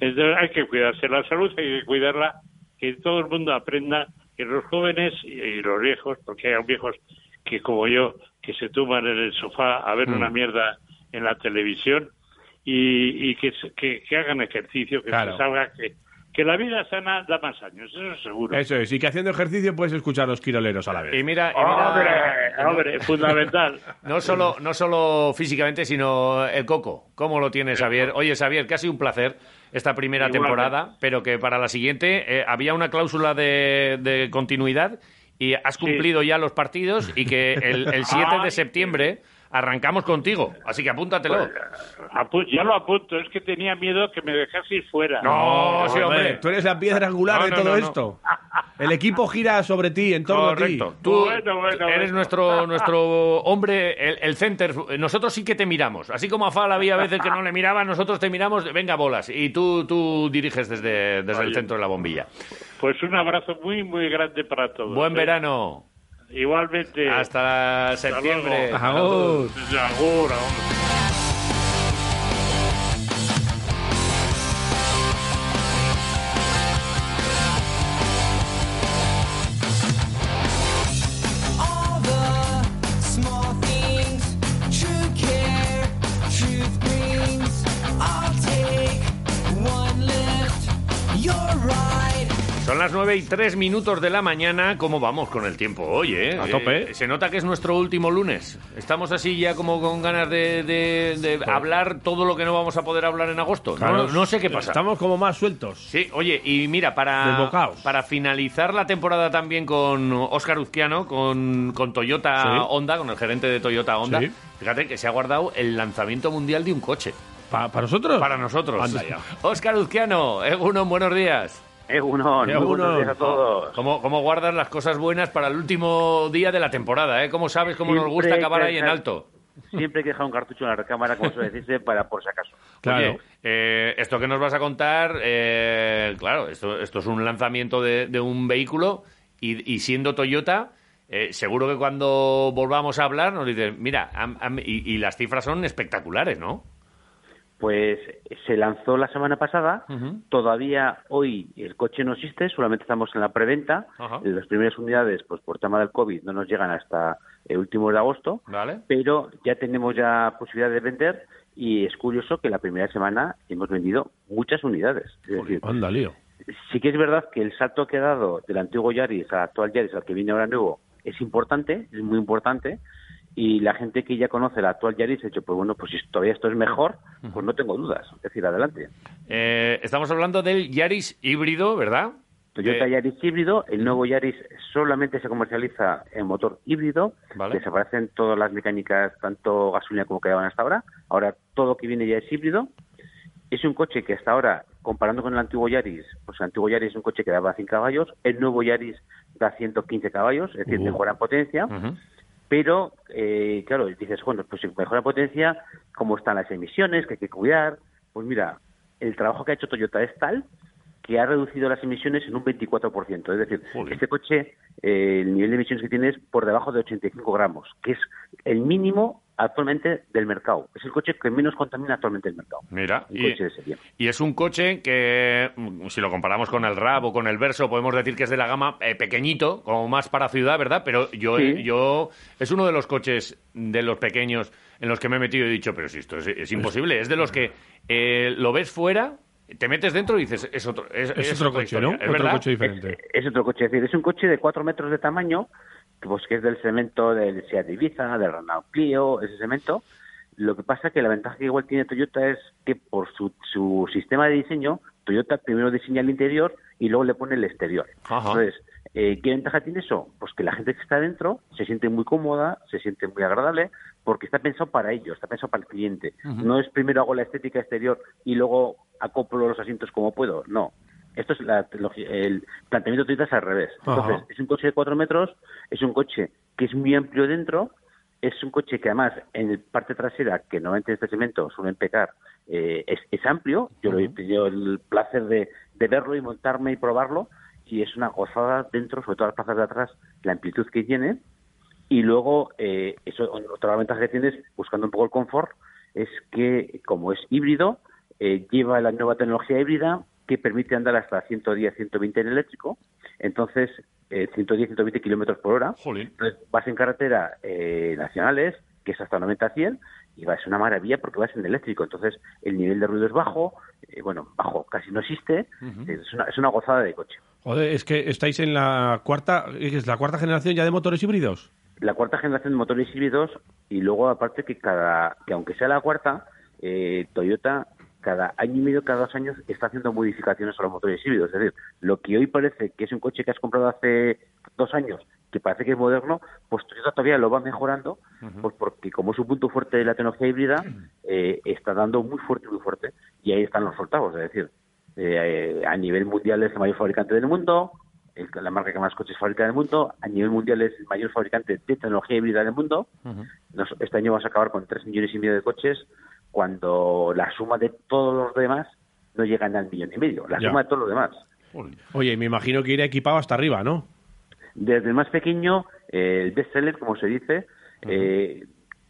Entonces hay que cuidarse la salud, hay que cuidarla, que todo el mundo aprenda, que los jóvenes y, los viejos, porque hay viejos que como yo, que se tumban en el sofá a ver Mm. una mierda en la televisión y, y que, se- que, que hagan ejercicio, que Claro. se salga, que, que la vida sana da más años, eso seguro. Eso es, y que haciendo ejercicio puedes escuchar los quiroleros a la vez. Y mira, y mira- Hombre, hombre, fundamental. No solo, no solo físicamente, sino el coco. ¿Cómo lo tienes, Xavier? Oye, Xavier, que ha sido un placer esta primera Igualmente. temporada, pero que para la siguiente eh, había una cláusula de, de continuidad y has cumplido ya los partidos y que el, el 7 de septiembre arrancamos contigo. Así que apúntatelo. Apu- ya lo apunto, es que tenía miedo que me dejaseis fuera. No, sí, hombre. Tú eres la piedra angular No, de no, todo no, no. esto. El equipo gira sobre ti, en torno Correcto. a ti. Tú Bueno, bueno, eres bueno. nuestro nuestro hombre, el, el center. Nosotros sí que te miramos. Así como a Fal había veces que no le miraban, nosotros te miramos, venga bolas. Y tú, tú diriges desde, desde el centro de la bombilla. Pues un abrazo muy, muy grande para todos. Buen ¿eh? verano. Igualmente. Hasta Hasta septiembre. luego. Agur. Agur, agur. 9 y 3 minutos de la mañana. ¿Cómo vamos con el tiempo hoy, eh? A tope. Eh, se nota que es nuestro último lunes. Estamos así ya como con ganas de, de- de hablar todo lo que no vamos a poder hablar en agosto. Claro, no, no sé qué pasa. Estamos como más sueltos. Sí, oye, y mira, para, para finalizar la temporada también con Óscar Uzquiano, con, con Toyota Sí. Honda, con el gerente de Toyota Honda, Sí. fíjate que se ha guardado el lanzamiento mundial de un coche. ¿Pa- ¿Para nosotros? Para nosotros. Óscar Uzquiano, Egunon, buenos días. Egunon, muy Egunon. buenos días a todos. ¿Cómo, ¿Cómo guardas las cosas buenas para el último día de la temporada? ¿eh? ¿Cómo sabes cómo nos gusta acabar ahí en alto? Siempre hay que dejar un cartucho en la recámara, como suele decirse, para por si acaso. Claro. Oye, eh, esto que nos vas a contar, eh, claro, esto, esto es un lanzamiento de, de un vehículo y, y siendo Toyota, eh, seguro que cuando volvamos a hablar nos dicen, mira, am- am- y, y las cifras son espectaculares, ¿no? Pues se lanzó la semana pasada, todavía hoy el coche no existe, solamente estamos en la preventa. Las primeras unidades, pues por tema del COVID, no nos llegan hasta el último de agosto, Vale. pero ya tenemos ya posibilidad de vender y es curioso que la primera semana hemos vendido muchas unidades. Es decir, Anda, lío. sí que es verdad que el salto que ha dado del antiguo Yaris al actual Yaris, al que viene ahora nuevo, es importante, es muy importante. Y la gente que ya conoce el actual Yaris ha dicho, pues bueno, pues si todavía esto es mejor, pues no tengo dudas. Es decir, adelante. Eh, estamos hablando del Yaris híbrido, ¿verdad? Toyota Eh, Yaris híbrido, el nuevo Yaris solamente se comercializa en motor híbrido, Vale. desaparecen todas las mecánicas, tanto gasolina como que daban hasta ahora. Ahora todo que viene ya es híbrido. Es un coche que hasta ahora, comparando con el antiguo Yaris, pues el antiguo Yaris es un coche que daba 100 caballos, el nuevo Yaris da 115 caballos, es decir, Uh. mejora en potencia. Pero, eh, claro, dices, bueno, pues si mejora potencia, ¿cómo están las emisiones? que hay que cuidar? Pues mira, el trabajo que ha hecho Toyota es tal que ha reducido las emisiones en un 24%. Es decir, este coche, eh, el nivel de emisiones que tiene es por debajo de 85 gramos, que es el mínimo actualmente del mercado. Es el coche que menos contamina actualmente el mercado. Mira, Un y, coche de serie. y es un coche que, mm, si lo comparamos con el RAV o con el Verso, podemos decir que es de la gama eh, pequeñito, como más para ciudad, ¿verdad? Pero yo, Sí. yo es uno de los coches de los pequeños en los que me he metido y he dicho, pero si esto es, es imposible. Es de los que eh, lo ves fuera, te metes dentro y dices, es otro, es, Es es otro coche, historia. ¿no? ¿Es Otro verdad? coche diferente. Es otro coche, es decir, es un coche de 4 metros de tamaño, pues que es del cemento del Seat Ibiza, del Renault Clio, ese cemento. Lo que pasa que la ventaja que igual tiene Toyota es que por su, su sistema de diseño, Toyota primero diseña el interior y luego le pone el exterior. Ajá. Entonces, eh, ¿qué ventaja tiene eso? Pues que la gente que está dentro se siente muy cómoda, se siente muy agradable, porque está pensado para ellos, está pensado para el cliente. No es primero hago la estética exterior y luego acoplo los asientos como puedo, no. Esto es la el planteamiento de Toyota es al revés. Ajá. Entonces, es un coche de 4 metros, es un coche que es muy amplio dentro, es un coche que además en el parte trasera, que normalmente en este segmento suelen pecar, eh, es, es amplio. Yo lo he tenido el placer de, de verlo y montarme y probarlo, y es una gozada dentro, sobre todo las plazas de atrás, la amplitud que tiene. Y luego, eh, eso, otra ventaja que tienes, buscando un poco el confort, es que como es híbrido, eh, lleva la nueva tecnología híbrida que permite andar hasta 110, 120 en eléctrico. Entonces, eh, 110, 120 kilómetros por hora. Entonces, vas en carretera eh, nacionales, que es hasta 90 a 100, y va, es una maravilla porque vas en eléctrico. Entonces, el nivel de ruido es bajo, eh, bueno, bajo casi no existe, es, una, es una gozada de coche. Joder, es que estáis en la cuarta, ¿es la cuarta generación ya de motores híbridos. la cuarta generación de motores híbridos y luego aparte que cada que aunque sea la cuarta eh, Toyota cada año y medio cada dos años está haciendo modificaciones a los motores híbridos es decir lo que hoy parece que es un coche que has comprado hace dos años que parece que es moderno pues Toyota todavía lo va mejorando pues porque como es un punto fuerte de la tecnología híbrida eh, está dando muy fuerte muy fuerte y ahí están los resultados es decir eh, a nivel mundial es el mayor fabricante del mundo el- la marca que más coches fabrica en el mundo. A nivel mundial es el mayor fabricante de tecnología híbrida del mundo. Nos- este año vamos a acabar con 3 millones y medio de coches cuando la suma de todos los demás no llega ni al millón y medio. La Ya. suma de todos los demás. Oye, me imagino que irá equipado hasta arriba, ¿no? Desde el más pequeño, eh, el bestseller, como se dice, eh,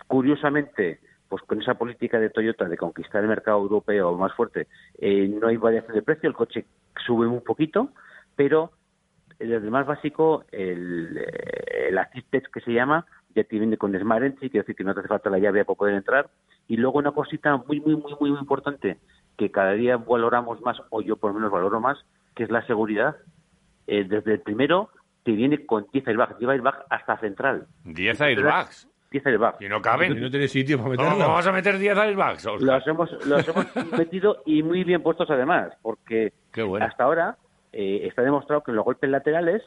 curiosamente, pues con esa política de Toyota de conquistar el mercado europeo más fuerte, eh, no hay variación de precio, el coche sube un poquito, pero desde el más básico, el, eh, el que se llama, ya te viene con Smart Entry, quiere decir que no te hace falta la llave para poder entrar. Y luego una cosita muy, muy, muy, muy, muy importante, que cada día valoramos más, o yo por lo menos valoro más, que es la seguridad. Eh, desde el primero te viene con 10 airbags, lleva airbag hasta central. 10 airbags. 10 airbags. Y no caben. Y no tiene sitio para ¿Cómo meterlo. vamos a meter 10 airbags? Oscar? Los hemos, los hemos metido y muy bien puestos además, porque hasta ahora eh, está demostrado que en los golpes laterales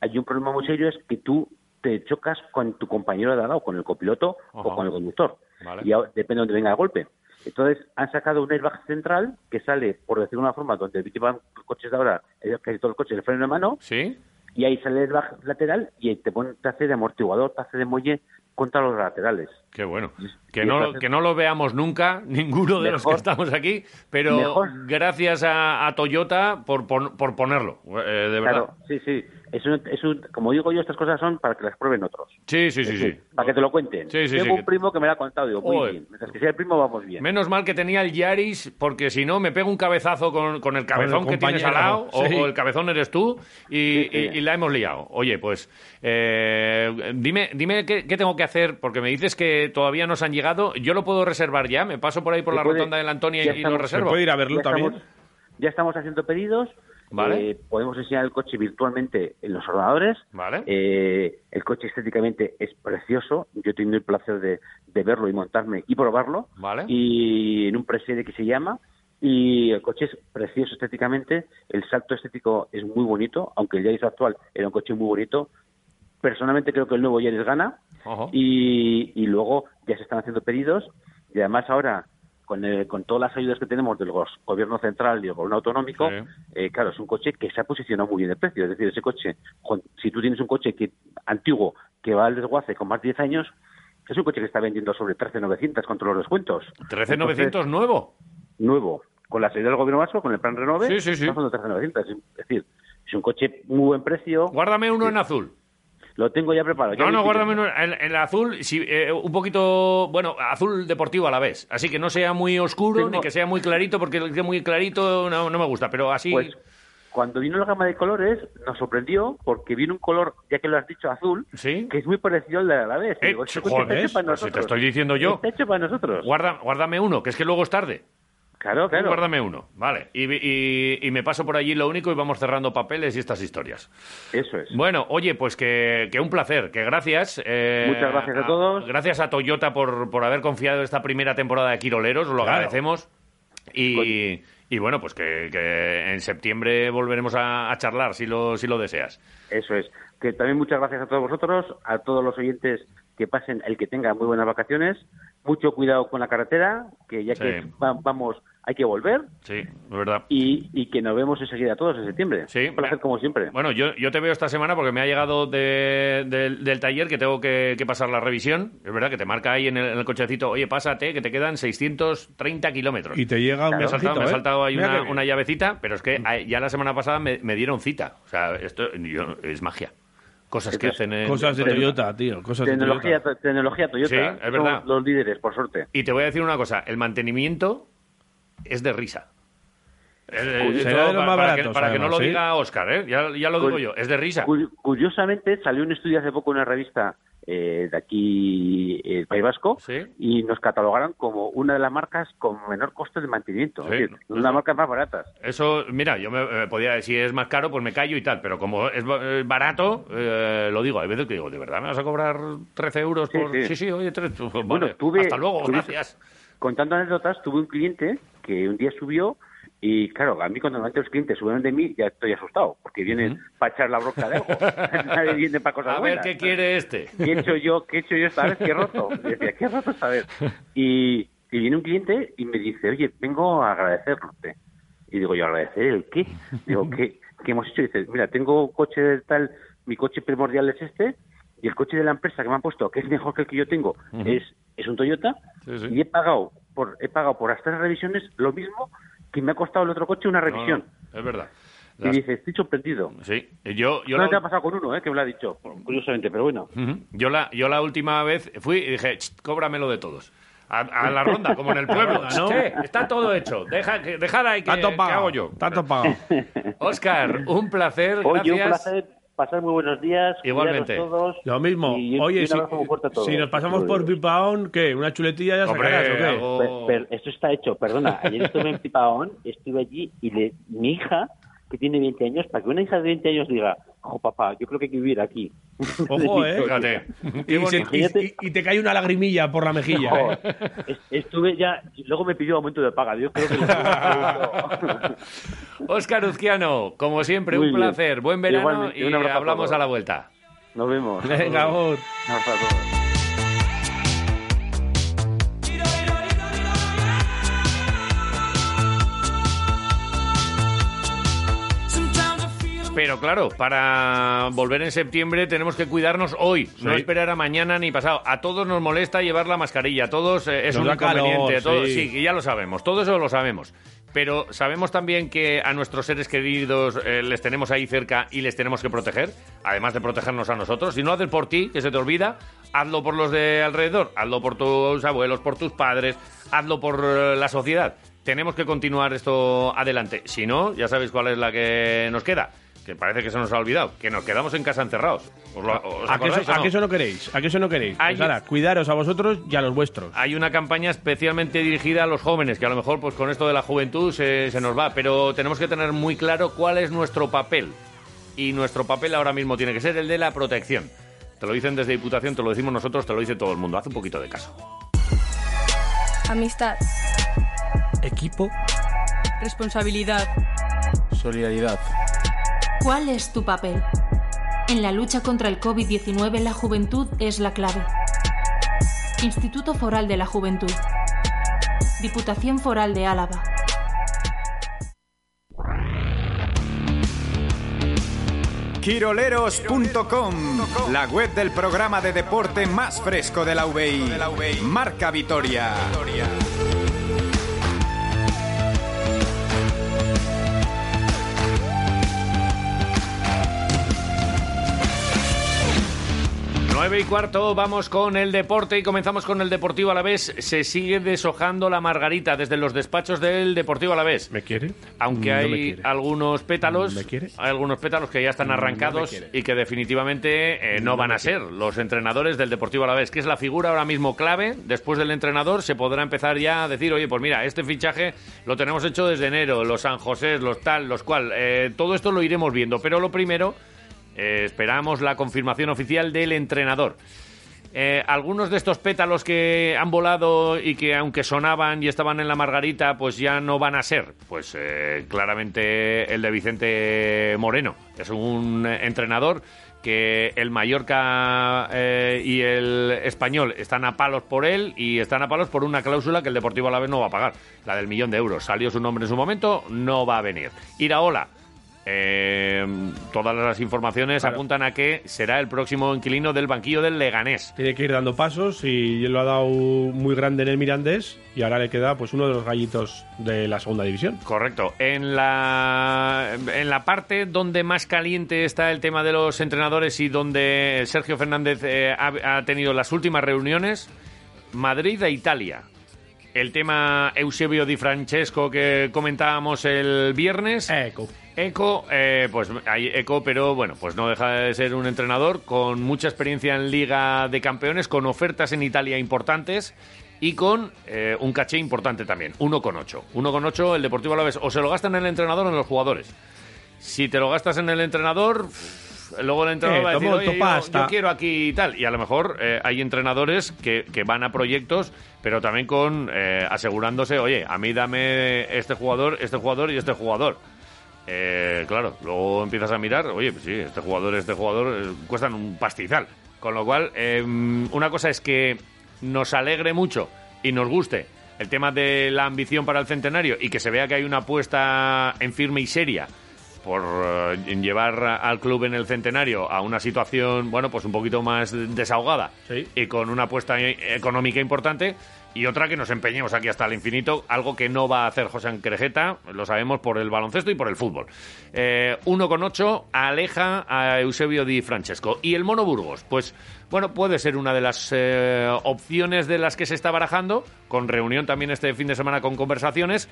hay un problema muy serio, es que tú te chocas con tu compañero de lado, con el copiloto o con el conductor. Vale. Y depende de dónde venga el golpe. Entonces han sacado un airbag central que sale, por decirlo de una forma, donde llevan coches de ahora, casi todos los coches, el freno de mano. Sí. Y ahí sale el airbag lateral y te, pone, te hace de amortiguador, te hace de muelle contra los laterales. Qué bueno. Que no, que no lo veamos nunca, ninguno de los que estamos aquí, pero Mejor. gracias a, a Toyota por, por ponerlo, eh, de verdad. Claro, sí, sí. Es un, es un- como digo yo, estas cosas son para que las prueben otros. Sí, sí, sí, sí. Para que te lo cuenten. Sí, sí, Tengo sí, un que- primo que me lo ha contado, digo, muy bien. Mientras que sea el primo, vamos bien. Menos mal que tenía el Yaris, porque si no me pego un cabezazo con, con el cabezón que tienes al lado, o, sí. o el cabezón eres tú, y, Sí, sí. y- y la hemos liado. Oye, pues eh, dime, dime qué, qué tengo que hacer, porque me dices que todavía no se han llegado. Yo lo puedo reservar ya, me paso por ahí por la puede- rotonda de la Antonia y, y estamos- lo reservo. ¿Se puede ir a verlo Ya también? estamos- ya estamos haciendo pedidos. Vale. Eh, podemos enseñar el coche virtualmente en los ordenadores. Vale. Eh, el coche estéticamente es precioso. Yo he tenido el placer de, de verlo y montarme y probarlo. Vale. Y en un preserie que se llama. Y el coche es precioso estéticamente. El salto estético es muy bonito, aunque el Yaris actual era un coche muy bonito. Personalmente creo que el nuevo Yaris gana. Y luego ya se están haciendo pedidos. Y además ahora, con, el- con todas las ayudas que tenemos del gobierno central y el gobierno autonómico, Sí. eh, claro, es un coche que se ha posicionado muy bien de precio. Es decir, ese coche, con- si tú tienes un coche que antiguo que va al desguace con más de 10 años, es un coche que está vendiendo sobre 13.900 con todos los descuentos. 13.900 nuevo. Nuevo. Con la salida del gobierno vasco, con el plan Renove, Sí, sí, sí. estamos dando 13.900. Es decir, es un coche muy buen precio. Guárdame uno en azul. Lo tengo ya preparado. No, no, guárdame uno en, en el azul, sí, eh, un poquito, bueno, azul deportivo a la vez. Así que no sea muy oscuro Tengo- ni que sea muy clarito, porque el que es muy clarito no, no me gusta, pero así... Pues cuando vino la gama de colores nos sorprendió porque vino un color, ya que lo has dicho, azul, ¿Sí? que es muy parecido al de la vez. Eh, Digo, este está hecho para pues si te nosotros. estoy diciendo yo. Está hecho para nosotros. Guarda, guárdame uno, que es que luego es tarde. Claro, claro. Guárdame uno, vale. Y, y- y me paso por allí lo único y vamos cerrando papeles y estas historias. Eso es. Bueno, oye, pues que, que un placer, que gracias. eh, Muchas gracias a todos. Gracias a Toyota por, por haber confiado esta primera temporada de Quiroleros, os lo Claro. agradecemos. Y, y bueno, pues que, que en septiembre volveremos a, a charlar, si lo, si lo deseas. Eso es. Que también muchas gracias a todos vosotros, a todos los oyentes que pasen, el que tenga muy buenas vacaciones. Mucho cuidado con la carretera, que ya que Sí. va- vamos, hay que volver. Sí, es verdad. Y, y que nos vemos enseguida todos en septiembre. Sí, Un placer como siempre. Bueno, yo, yo te veo esta semana porque me ha llegado de- del- del taller que tengo que, que pasar la revisión. Es verdad que te marca ahí en el, en el cochecito, oye, pásate, que te quedan 630 kilómetros. Y te llega un me ha saltado, mensajito, me ha ¿eh? saltado ahí una, llavecita, pero es que eh, ya la semana pasada me, me dieron cita. O sea, esto yo- es magia. Cosas que hacen en... Cosas de Toyota, tío. Cosas de Tecnología, Toyota. tecnología Toyota. Sí, es Somos verdad. los líderes, por suerte. Y te voy a decir una cosa, el mantenimiento es de risa. Eh, eh, Será de los más para que, para que no lo diga Oscar, ¿eh? ya, ya lo digo yo, es de risa. Cu- Curiosamente, salió un estudio hace poco en una revista eh, de aquí, eh, el País Vasco, Sí. y nos catalogaron como una de las marcas con menor coste de mantenimiento. Sí, es decir, no, una de las marcas más baratas. Eso, mira, yo me, me podía decir, si es más caro, pues me callo y tal, pero como es ba- eh, barato, eh, lo digo. Hay veces que digo, ¿de verdad me vas a cobrar 13 euros Sí, por...? sí. Sí, sí, oye, 13, pues, Bueno, vale, tuve- hasta luego, gracias. Contando anécdotas, tuve un cliente que un día subió y, claro, a mí cuando normalmente los clientes suben de mí ya estoy asustado, porque vienen para echar la bronca de algo. Nadie viene para cosas A ver buenas. qué quiere este. ¿Qué he hecho yo? ¿Qué he hecho yo esta vez? ¿Qué he roto? Y decía, ¿qué he roto esta vez? Y, y viene un cliente y me dice, oye, vengo a agradecerte. Y digo, ¿yo agradecer el qué? Digo, ¿qué, qué hemos hecho? Y dice, mira, tengo un coche tal, mi coche primordial es este, y el coche de la empresa que me han puesto, que es mejor que el que yo tengo, es, es un Toyota, Sí, sí. y he pagado por he pagado por las tres revisiones lo mismo que me ha costado el otro coche una revisión. no, es verdad. Y Las- dice, estoy sorprendido. Sí, yo, yo no la- te ha pasado con uno, ¿eh? que me lo ha dicho, curiosamente, pero bueno. Yo la, yo la última vez fui y dije, "Cht, cóbramelo de todos. A, a la ronda, como en el pueblo. ¿no? Está todo hecho. Deja, que- dejad ahí que, Tanto que pagado. hago yo. Tanto pagado. Oscar, un placer. Oye, un gracias. placer pasar muy buenos días. Igualmente. todos. Lo mismo. Y y Oye, un si, todos. si nos pasamos por Pipaón, ¿qué? ¿Una chuletilla ya Hombre, sacarás o qué? algo- Per- per- esto está hecho, perdona. Ayer estuve en Pipaón, estuve allí y le, mi hija, que tiene 20 años, para que una hija de 20 años diga, oh papá, yo creo que hay que vivir aquí. Ojo, ¿eh? Fíjate. Y, se- bonito. y- y- y te cae una lagrimilla por la mejilla, No, ¿eh? es- estuve ya, luego me pidió aumento de paga. Yo creo que lo- Oscar Uzquiano, como siempre, Muy un bien. placer. Buen verano Igualmente, y a hablamos a la vuelta. Nos vemos. Venga, Pero claro, para volver en septiembre tenemos que cuidarnos hoy, no esperar a mañana ni pasado. A todos nos molesta llevar la mascarilla, a todos eh, es Nos un da calor, inconveniente, todo- sí. sí, ya lo sabemos, todo eso lo sabemos. pero sabemos también que a nuestros seres queridos eh, les tenemos ahí cerca y les tenemos que proteger, además de protegernos a nosotros. Si no haces por ti, que se te olvida, hazlo por los de alrededor, hazlo por tus abuelos, por tus padres, hazlo por eh, la sociedad. Tenemos que continuar esto adelante. Si no, ya sabéis cuál es la que nos queda. Que parece que se nos ha olvidado. Que nos quedamos en casa encerrados. ¿Os lo- os ¿A qué, acordáis eso, a no? qué eso no queréis? ¿A qué eso no queréis? Pues ahora, cuidaros a vosotros y a los vuestros. Hay una campaña especialmente dirigida a los jóvenes, que a lo mejor pues con esto de la juventud se, se nos va, pero tenemos que tener muy claro cuál es nuestro papel. Y nuestro papel ahora mismo tiene que ser el de la protección. Te lo dicen desde Diputación, te lo decimos nosotros, te lo dice todo el mundo. Haz un poquito de caso. Amistad. Equipo. Responsabilidad. Solidaridad. ¿Cuál es tu papel? En la lucha contra el COVID-19 la juventud es la clave. Instituto Foral de la Juventud. Diputación Foral de Álava. Quiroleros.com, la web del programa de deporte más fresco de la UBI. Marca Vitoria. Nueve y cuarto, vamos con el deporte y comenzamos con el Deportivo Alavés. Se sigue deshojando la margarita desde los despachos del Deportivo Alavés. ¿Me quiere? Aunque No me hay quiere. algunos pétalos, ¿Me quiere? hay algunos pétalos que ya están arrancados y que definitivamente eh, no, No van a ser los entrenadores del Deportivo Alavés, que es la figura ahora mismo clave. Después del entrenador se podrá empezar ya a decir, oye, pues mira, este fichaje lo tenemos hecho desde enero, los San José, los tal, los cual. Eh, todo esto lo iremos viendo, pero lo primero, eh, esperamos la confirmación oficial del entrenador. Eh, algunos de estos pétalos que han volado y que aunque sonaban y estaban en la margarita, pues ya no van a ser. Pues eh, claramente el de Vicente Moreno. Es un entrenador que el Mallorca y el Español están a palos por él y están a palos por una cláusula que el Deportivo Alavés no va a pagar, la del millón de euros. Salió su nombre en su momento, no va a venir. Iraola, eh, todas las informaciones apuntan a que será el próximo inquilino del banquillo del Leganés. Tiene que ir dando pasos y lo ha dado muy grande en el Mirandés y ahora le queda pues uno de los gallitos de la segunda división. Correcto. En la, en la parte donde más caliente está el tema de los entrenadores y donde Sergio Fernández eh, ha, ha tenido las últimas reuniones, Madrid e Italia. El tema Eusebio Di Francesco que comentábamos el viernes. Eco. Eco, eh, pues hay Eco, pero bueno, pues no deja de ser un entrenador con mucha experiencia en Liga de Campeones, con ofertas en Italia importantes y con eh, un caché importante también, 1,8. 1,8 el Deportivo Alavés o se lo gastan en el entrenador o en los jugadores. Si te lo gastas en el entrenador, luego el entrenador Eh, va a decir, "Oye, yo, topasta". yo quiero aquí y tal. Y a lo mejor eh, hay entrenadores que, que van a proyectos, pero también con eh, asegurándose, oye, a mí dame este jugador, este jugador y este jugador. Eh, claro, luego empiezas a mirar, oye, pues sí, este jugador, este jugador eh, cuestan un pastizal. Con lo cual, eh, una cosa es que nos alegre mucho y nos guste el tema de la ambición para el centenario y que se vea que hay una apuesta en firme y seria por eh, llevar al club en el centenario a una situación, bueno, pues un poquito más desahogada y con una apuesta económica importante y otra que nos empeñemos aquí hasta el infinito, algo que no va a hacer José Crejeta, lo sabemos por el baloncesto y por el fútbol. Eh, 1,8 aleja a Eusebio Di Francesco. Y el Mono Burgos, pues bueno, puede ser una de las eh, opciones de las que se está barajando, con reunión también este fin de semana con conversaciones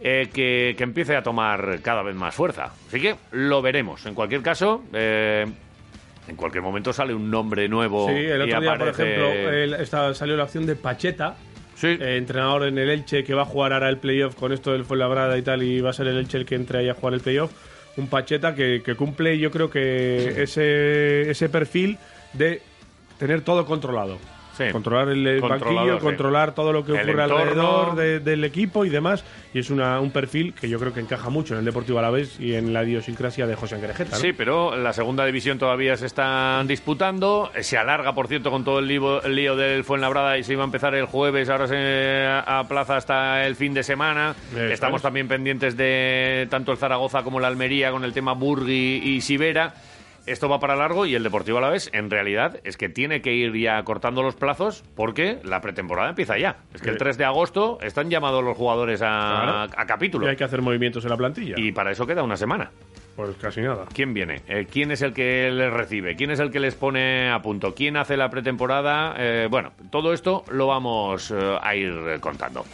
eh, que, que empiece a tomar cada vez más fuerza. Así que lo veremos. En cualquier caso, eh, en cualquier momento sale un nombre nuevo. Sí, el otro día, por ejemplo, el- esta- salió la opción de Pacheta, eh, entrenador en el Elche, que va a jugar ahora el playoff con esto del Fuenlabrada y tal, y va a ser el Elche el que entre ahí a jugar el playoff. Un Pacheta que, que cumple, yo creo que ese, ese perfil de tener todo controlado. Controlar el, banquillo, sí. controlar todo lo que El ocurre entorno. alrededor de- del equipo y demás. Y es una, un perfil que yo creo que encaja mucho en el Deportivo Alavés y en la idiosincrasia de José Angrejeta. ¿no? Sí, pero la segunda división todavía se están disputando. Se alarga, por cierto, con todo el lío, el lío del Fuenlabrada y se iba a empezar el jueves. Ahora se aplaza hasta el fin de semana. Eso Estamos es. también pendientes de tanto el Zaragoza como el Almería con el tema Burgui y Sibera. Esto va para largo y el Deportivo Alavés, en realidad, es que tiene que ir ya cortando los plazos porque la pretemporada empieza ya. Es que el Sí. 3 de agosto están llamados los jugadores a, Claro. a capítulo. Y hay que hacer movimientos en la plantilla. Y para eso queda una semana. Pues casi nada. ¿Quién viene? Eh, ¿Quién es el que les recibe? ¿Quién es el que les pone a punto? ¿Quién hace la pretemporada? Eh, bueno, todo esto lo vamos eh, a ir contando.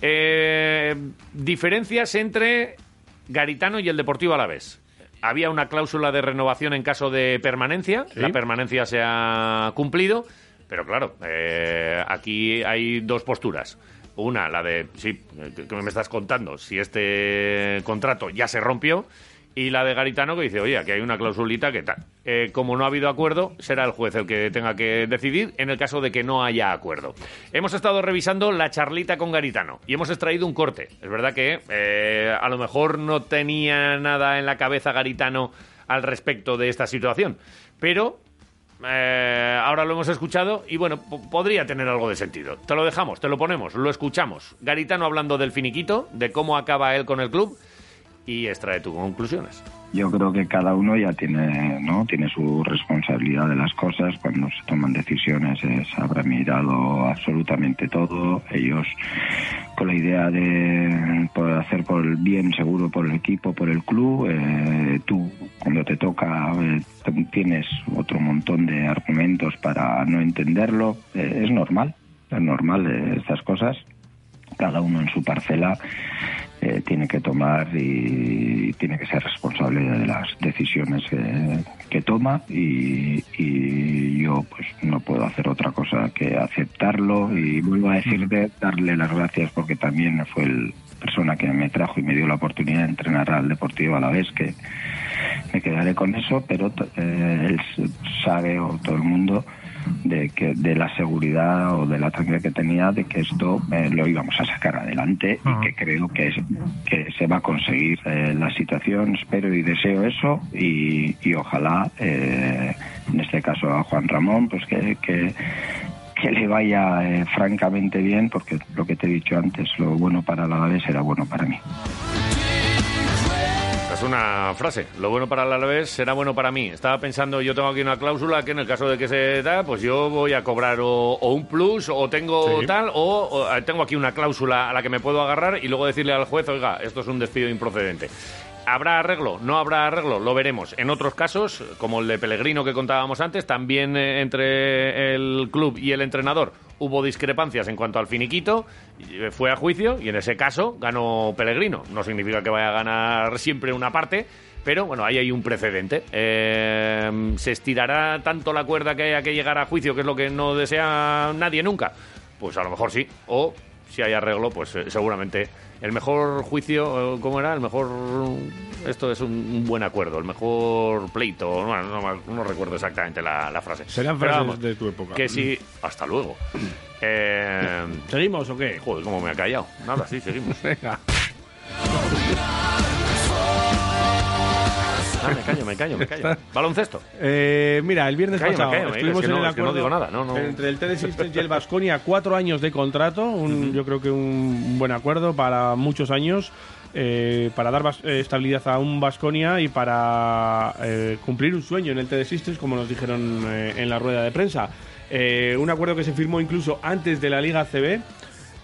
Eh, diferencias entre Garitano y el Deportivo Alavés. Había una cláusula de renovación en caso de permanencia. Sí. La permanencia se ha cumplido. Pero claro, eh, aquí hay dos posturas. Una, la de, sí, que que me estás contando, si este contrato ya se rompió. Y la de Garitano que dice, oye, aquí hay una clausulita que tal. Eh, como no ha habido acuerdo, será el juez el que tenga que decidir en el caso de que no haya acuerdo. Hemos estado revisando la charlita con Garitano y hemos extraído un corte. Es verdad que eh, a lo mejor no tenía nada en la cabeza Garitano al respecto de esta situación, pero eh, ahora lo hemos escuchado y bueno, po- podría tener algo de sentido. Te lo dejamos, te lo ponemos, lo escuchamos. Garitano hablando del finiquito, de cómo acaba él con el club y extrae tus conclusiones. Yo creo que cada uno ya tiene, ¿no? tiene su responsabilidad de las cosas. Cuando se toman decisiones es, habrá mirado absolutamente todo. Ellos con la idea de poder hacer por el bien seguro por el equipo, por el club. eh, tú cuando te toca eh, tienes otro montón de argumentos para no entenderlo. Eh, es normal, es normal eh, estas cosas. Cada uno en su parcela eh, tiene que tomar y tiene que ser responsable de las decisiones que, que toma y, y yo pues no puedo hacer otra cosa que aceptarlo y vuelvo a decirte darle las gracias porque también fue el persona que me trajo y me dio la oportunidad de entrenar al Deportivo a la vez que me quedaré con eso pero eh, él sabe o todo el mundo de que de la seguridad o de la tranquilidad que tenía de que esto eh, lo íbamos a sacar adelante y que creo que, es- que se va a conseguir eh, la situación. Espero y deseo eso y, y ojalá eh, en este caso a Juan Ramón pues que, que que le vaya eh, francamente bien porque lo que te he dicho antes lo bueno para la Alavés era bueno para mí Esta es una frase. Lo bueno para el Alavés será bueno para mí. Estaba pensando, yo tengo aquí una cláusula que en el caso de que se da, pues yo voy a cobrar o, o un plus o tengo Sí. tal o, o, eh, tengo aquí una cláusula a la que me puedo agarrar y luego decirle al juez, oiga, esto es un despido improcedente. ¿Habrá arreglo? ¿No habrá arreglo? Lo veremos. En otros casos, como el de Pellegrino que contábamos antes, también eh, entre el club y el entrenador hubo discrepancias en cuanto al finiquito, eh, fue a juicio y en ese caso ganó Pellegrino. No significa que vaya a ganar siempre una parte, pero bueno, ahí hay un precedente. Eh, ¿Se estirará tanto la cuerda que haya que llegar a juicio, que es lo que no desea nadie nunca? Pues a lo mejor sí. O si hay arreglo, pues eh, seguramente el mejor juicio, eh, ¿cómo era? El mejor. Esto es un, un buen acuerdo, el mejor pleito. Bueno, no, me- no recuerdo exactamente la, la frase. Serán frases vamos, de tu época. Que sí. Hasta luego. Eh, ¿Seguimos o qué? Joder, cómo me ha callado. Nada, sí, seguimos. Venga. Ah, me callo, me callo, me callo. Baloncesto. Eh, mira, el viernes callo, pasado callo, estuvimos es que en no- el es que no acuerdo digo nada, no, no. entre el Systems y el Vasconia, cuatro años de contrato, un, yo creo que un buen acuerdo para muchos años, eh, para dar eh, estabilidad a un Vasconia y para eh, cumplir un sueño en el TD Systems, como nos dijeron eh, en la rueda de prensa. Un acuerdo que se firmó incluso antes de la Liga CB.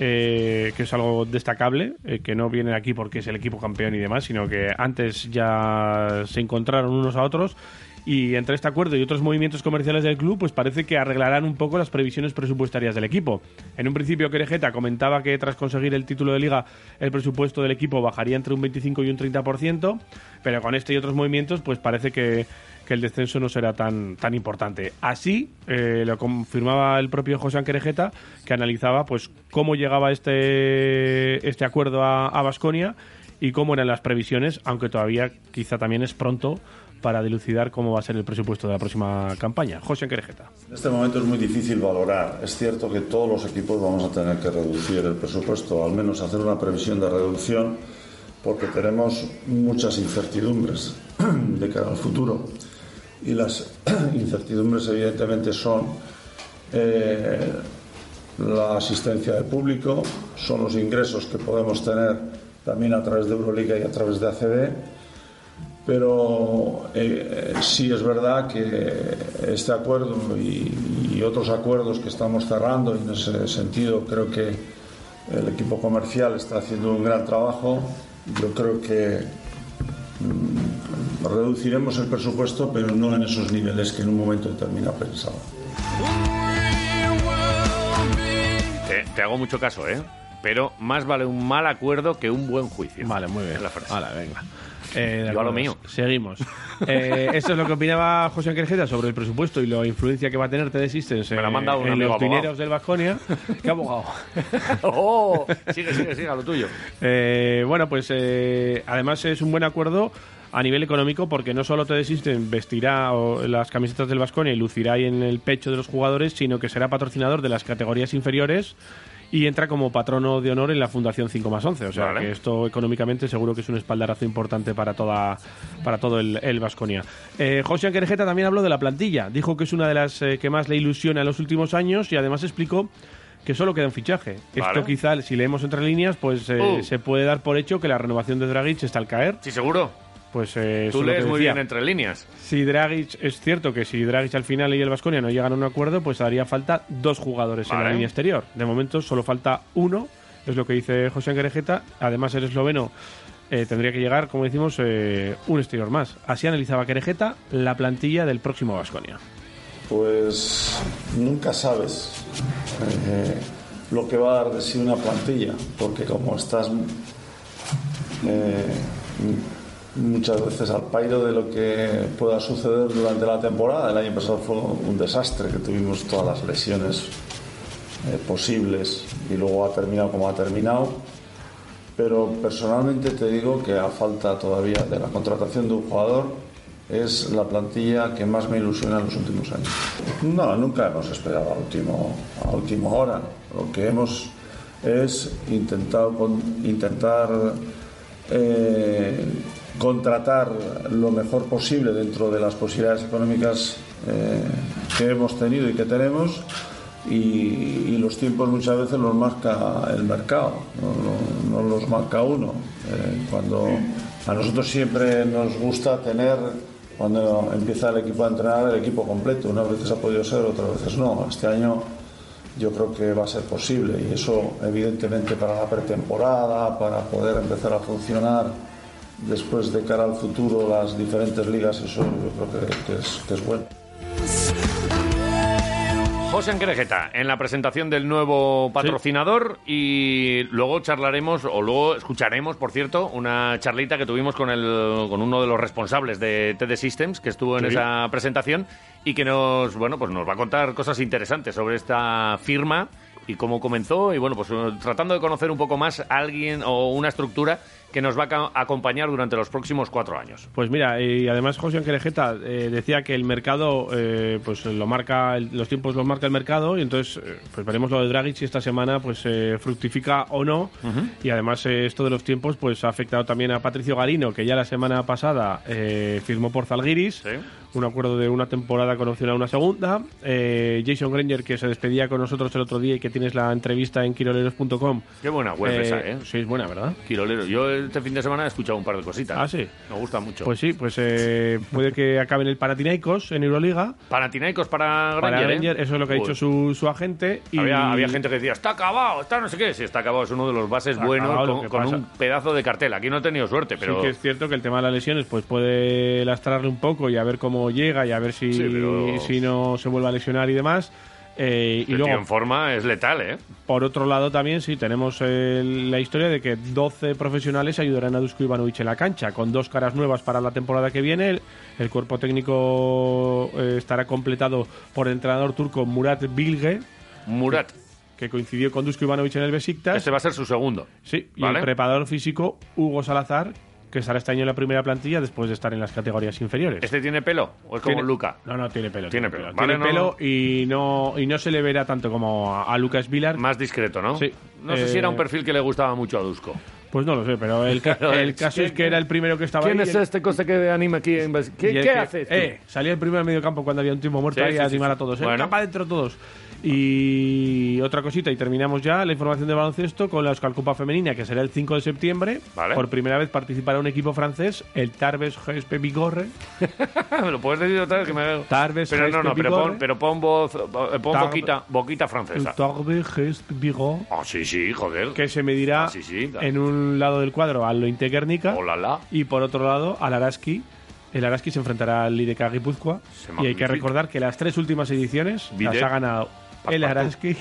Eh, que es algo destacable, eh, que no viene aquí porque es el equipo campeón y demás, sino que antes ya se encontraron unos a otros y entre este acuerdo y otros movimientos comerciales del club, pues parece que arreglarán un poco las previsiones presupuestarias del equipo. En un principio, Querejeta comentaba que tras conseguir el título de liga, el presupuesto del equipo bajaría entre un 25 y un 30%, pero con este y otros movimientos, pues parece que, que el descenso no será tan, tan importante. Así eh, lo confirmaba el propio José Querejeta, que analizaba pues cómo llegaba este, este acuerdo a Basconia y cómo eran las previsiones, aunque todavía quizá también es pronto para dilucidar cómo va a ser el presupuesto de la próxima campaña. José Querejeta. En este momento es muy difícil valorar. Es cierto que todos los equipos vamos a tener que reducir el presupuesto, al menos hacer una previsión de reducción, porque tenemos muchas incertidumbres de cara al futuro. Y las incertidumbres, evidentemente, son eh, la asistencia del público, son los ingresos que podemos tener también a través de Euroliga y a través de ACB Pero eh, sí es verdad que este acuerdo y, y otros acuerdos que estamos cerrando, y en ese sentido creo que el equipo comercial está haciendo un gran trabajo, yo creo que mm, reduciremos el presupuesto, pero no en esos niveles que en un momento determinado pensaba. Te, te hago mucho caso, ¿eh? Pero más vale un mal acuerdo que un buen juicio. Vale, muy bien. La frase. Vale, venga. Eh, Yo a lo mío. Seguimos. Eh, esto es lo que opinaba José Ángel Geta sobre el presupuesto y la influencia que va a tener TD Systems Me lo ha eh, mandado un en los abogado. dineros del Vasconia. ¿Qué abogado? ¡Oh! Sigue, sigue, sigue, a lo tuyo. Eh, bueno, pues eh, además es un buen acuerdo a nivel económico porque no solo TD Systems vestirá o, las camisetas del Vasconia y lucirá ahí en el pecho de los jugadores, sino que será patrocinador de las categorías inferiores y entra como patrono de honor en la Fundación 5 más 11. O sea Vale. que esto económicamente seguro que es un espaldarazo importante para toda para todo el, el Vasconia. Eh, José Anquerejeta también habló de la plantilla. Dijo que es una de las eh, que más le ilusiona en los últimos años y además explicó que solo queda un fichaje. Vale. Esto quizá, si leemos entre líneas, pues eh, Uh. se puede dar por hecho que la renovación de Dragic está al caer. Sí, seguro. Pues eh, Tú lees muy bien entre líneas. Si Dragic, es cierto que si Dragic al final y el Vasconia no llegan a un acuerdo, pues haría falta dos jugadores en la línea exterior. De momento solo falta uno, es lo que dice José Angerejeta. Además, el esloveno eh, tendría que llegar, como decimos, eh, un exterior más. Así analizaba Querejeta la plantilla del próximo Vasconia. Pues nunca sabes eh, lo que va a dar de sí una plantilla, porque como estás eh, muchas veces al pairo de lo que pueda suceder durante la temporada, el año pasado fue un desastre, que tuvimos todas las lesiones eh, posibles y luego ha terminado como ha terminado. Pero personalmente te digo que a falta todavía de la contratación de un jugador es la plantilla que más me ilusiona en los últimos años. No, nunca hemos esperado a, último, a última hora. Lo que hemos es intentado intentar eh, contratar lo mejor posible dentro de las posibilidades económicas eh, que hemos tenido y que tenemos y, los tiempos muchas veces los marca el mercado, no, no- no los marca uno. Eh, cuando a nosotros siempre nos gusta tener, cuando empieza el equipo a entrenar, el equipo completo. Unas veces ha podido ser, otras veces no. Este año yo creo que va a ser posible y eso evidentemente para la pretemporada, para poder empezar a funcionar después de cara al futuro las diferentes ligas, eso yo creo que, que es, que es bueno. José Anquerejeta, en la presentación del nuevo patrocinador y luego charlaremos, o luego escucharemos, por cierto, una charlita que tuvimos con, el, con uno de los responsables de TD Systems, que estuvo en Sí. esa presentación y que nos, bueno, pues nos va a contar cosas interesantes sobre esta firma y cómo comenzó y bueno, pues eh, tratando de conocer un poco más a alguien o una estructura que nos va a acompañar durante los próximos cuatro años. Pues mira, y además José Anquerejeta eh, decía que el mercado, eh, pues lo marca, el- los tiempos los marca el mercado y entonces eh, pues veremos lo de Dragic si esta semana pues eh, fructifica o no. Y además esto de los tiempos pues ha afectado también a Patricio Garino, que ya la semana pasada firmó por Zalgiris, un acuerdo de una temporada con opción a una segunda. Eh, Jason Granger, que se despedía con nosotros el otro día y que tienes la entrevista en quiroleros.com. Qué buena web Eh, esa, ¿eh? Sí, es buena, ¿verdad? Quirolero. Yo este fin de semana he escuchado un par de cositas. Ah, sí. Me gusta mucho. Pues sí, pues eh, puede que acabe en el Panathinaikos en Euroliga. Panathinaikos para Granger, Para ¿eh? Granger, eso es lo que ha dicho su, su agente. Y Había, había gente que decía, está acabado, está no sé qué. Sí, está acabado, es uno de los bases Está buenos acabado, con, con un pedazo de cartel. Aquí no he tenido suerte, pero... Sí que es cierto que el tema de las lesiones pues puede lastrarle un poco y a ver cómo llega y a ver si, Sí, pero- si no se vuelve a lesionar y demás. Eh, y el tío luego, en forma es letal, ¿eh? por otro lado, también sí tenemos eh, la historia de que 12 profesionales ayudarán a Dusko Ivanovic en la cancha, con dos caras nuevas para la temporada que viene. El, el cuerpo técnico eh, estará completado por el entrenador turco Murat Bilge. Murat. Que coincidió con Dusko Ivanovic en el Besiktas. Este va a ser su segundo. Sí, y el preparador físico Hugo Salazar, que estará este año en la primera plantilla después de estar en las categorías inferiores. ¿Este tiene pelo? ¿O es como Tiene- Luca? No, no, tiene pelo. Tiene pelo. Vale, Tiene no, pelo y no y no se le verá tanto como a, a Lucas Villar. Más discreto, ¿no? Sí. No sé si Eh, era un perfil que le gustaba mucho a Dusko. Pues no lo sé, pero el, ca- el caso es que era el primero que estaba ¿Quién ahí. es el- este cosa que anima aquí en ¿Qué, qué que- haces? Eh, salía el primero en medio campo cuando había un tiempo muerto Sí, ahí sí, a animar sí. a todos. ¿eh? Bueno. Capa dentro todos. Y otra cosita, y terminamos ya la información de baloncesto con la Euskal Copa Femenina, que será el 5 de septiembre. Vale. Por primera vez participará un equipo francés, el Tarbes GSP Bigorre. ¿Me lo puedes decir otra vez? Que me... Tarbes Pero no, no, pero pon, pero pon voz, eh, pon boquita, boquita El francesa. Tarbes GSP Bigorre. Ah, sí, sí, joder. Que se medirá Ah, sí, sí. en un lado del cuadro al Lointe Guernica y por otro lado al Araski. El Araski se enfrentará al IDK Guipúzcoa. Y hay que recordar que las tres últimas ediciones las ha ganado el. Araski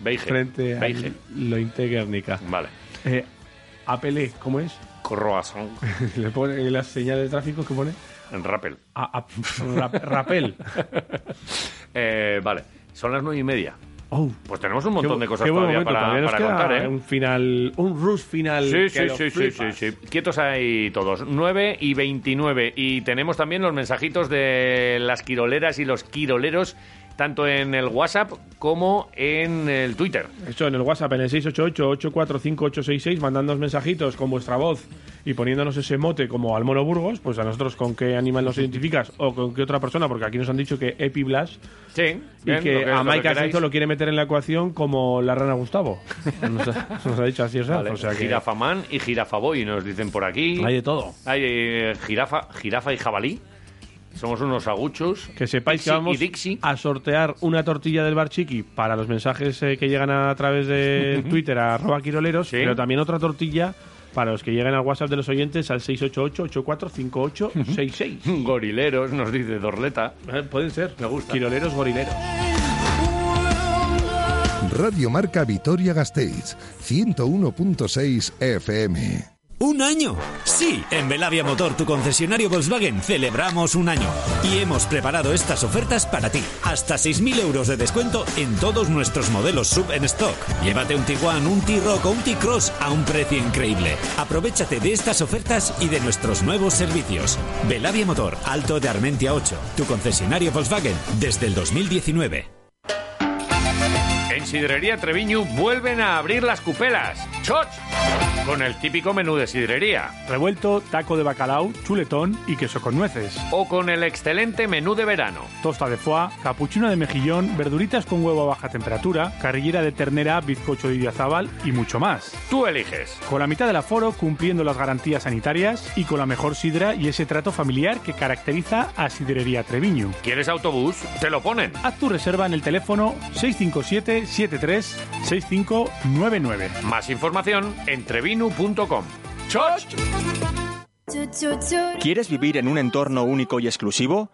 Beige. frente Beige. al Lointe Guernica. Vale. Eh, Apelé, ¿cómo es? Croissant. Le pone las señales de tráfico que pone. En rappel. A- a- rap- rapel. Eh, vale. Son las nueve y media. Oh, Pues tenemos un montón qué- de cosas todavía momento, para, todavía para contar, ¿eh? Un final, un rush final. Sí, sí, sí, sí, sí, sí. Quietos ahí todos. 9 y 29. Y tenemos también los mensajitos de las quiroleras y los quiroleros, tanto en el WhatsApp como en el Twitter. Eso en el WhatsApp, en el 688-845-866, mandándonos mensajitos con vuestra voz y poniéndonos ese mote como al Mono Burgos, pues a nosotros con qué animal nos identificas o con qué otra persona, porque aquí nos han dicho que Epi Blas Sí. y bien, que a Mike. Ascenso lo quiere meter en la ecuación como la rana Gustavo. Nos ha, nos ha dicho así, o sea, Vale, o sea que Jirafaman y Jirafaboy nos dicen por aquí. hay de todo. Hay eh, jirafa, jirafa y jabalí. Somos unos aguchos. Que sepáis que vamos a sortear una tortilla del bar Chiqui para los mensajes eh, que llegan a través de Twitter a arroba quiroleros, pero también otra tortilla para los que lleguen al WhatsApp de los oyentes al 688-845866. Gorileros, nos dice Dorleta. Eh, Pueden ser. Me gusta. Quiroleros, gorileros. Radio Marca Vitoria Gasteiz, 101.6 FM. ¡Un año! Sí, en Belavia Motor, tu concesionario Volkswagen, celebramos un año. Y hemos preparado estas ofertas para ti. Hasta 6.000 euros de descuento en todos nuestros modelos sub en stock. Llévate un Tiguan, un T-Rock o un T-Cross a un precio increíble. Aprovechate de estas ofertas y de nuestros nuevos servicios. Belavia Motor, Alto de Armentia 8, tu concesionario Volkswagen desde el 2019. En Sidrería Treviño vuelven a abrir las cupelas. ¡Choch! Con el típico menú de sidrería. Revuelto, taco de bacalao, chuletón y queso con nueces. O con el excelente menú de verano. Tosta de foie, capuchino de mejillón, verduritas con huevo a baja temperatura, carrillera de ternera, bizcocho de idiazabal y mucho más. Tú eliges. Con la mitad del aforo cumpliendo las garantías sanitarias y con la mejor sidra y ese trato familiar que caracteriza a Sidrería Treviño. ¿Quieres autobús? Te lo ponen. Haz tu reserva en el teléfono 657 73 6599. Más información en trevinu.com. ¡Choch! ¿Quieres vivir en un entorno único y exclusivo?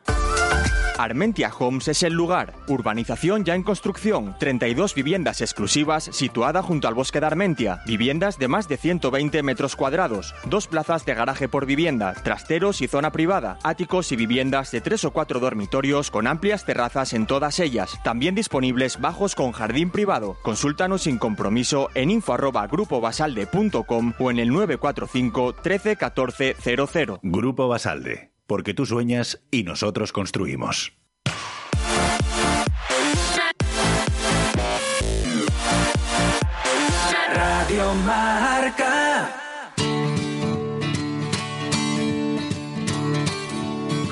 Armentia Homes es el lugar. Urbanización ya en construcción. 32 viviendas exclusivas situada junto al bosque de Armentia. Viviendas de más de 120 metros cuadrados. Dos plazas de garaje por vivienda. Trasteros y zona privada. Áticos y viviendas de tres o cuatro dormitorios con amplias terrazas en todas ellas. También disponibles bajos con jardín privado. Consúltanos sin compromiso en info arroba grupobasalde.com o en el 945 13 14 00. Grupo Basalde, porque tú sueñas y nosotros construimos. Radio Marca.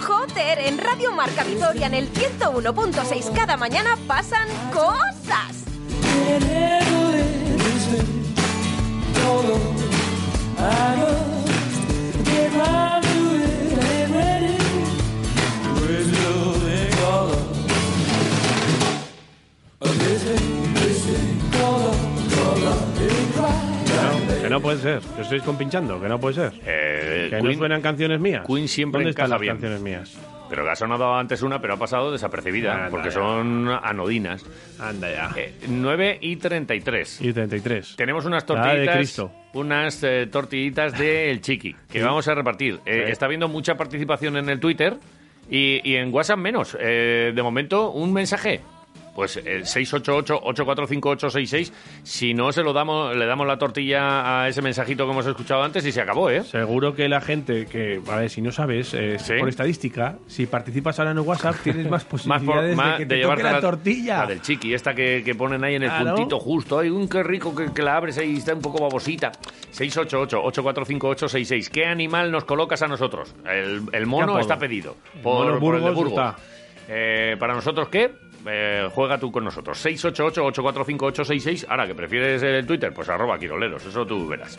Joder, en Radio Marca Vitoria en el 101.6 cada mañana pasan cosas. Que no puede ser. Que estáis compinchando. Que no puede ser. Eh, que no Queen- suenan canciones mías. Queen siempre ¿Dónde están las bien. canciones mías? Pero que ha sonado antes una, pero ha pasado desapercibida, Anda porque ya. son anodinas. Anda ya. Eh, 9 y 33. Y 33. Tenemos unas de tortillitas. Cristo. Unas eh, tortillitas del Chiqui, que Sí. vamos a repartir. Eh, Sí. Está habiendo mucha participación en el Twitter y, y en WhatsApp menos. Eh, de momento, un mensaje. Pues el 688-845-866. Si no, se lo damos, le damos la tortilla a ese mensajito que hemos escuchado antes y se acabó, ¿eh? Seguro que la gente que, a ver, si no sabes, eh, por estadística, si participas ahora en el WhatsApp, tienes más Más por- posibilidades más de que te llevarte toque la, tortilla. La del chiqui, esta que, que ponen ahí en el Claro. puntito justo. Ay, un qué rico que, que la abres ahí y está un poco babosita. 688-845-866. ¿Qué animal nos colocas a nosotros? El, el mono está pedido. El Por, mono por el de Burgos Burgos. está. Eh, ¿Para nosotros qué? Eh, juega tú con nosotros. 688-845-866. Ahora, que prefieres el Twitter, pues arroba quiroleros. Eso tú verás.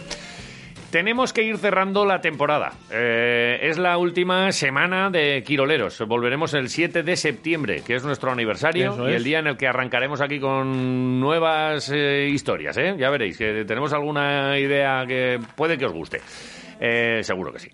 Tenemos que ir cerrando la temporada. Eh, es la última semana de Quiroleros. Volveremos el 7 de septiembre, que es nuestro aniversario, Eso y es. el día en el que arrancaremos aquí con nuevas eh, historias. ¿eh? Ya veréis que tenemos alguna idea que puede que os guste. Eh, seguro que sí.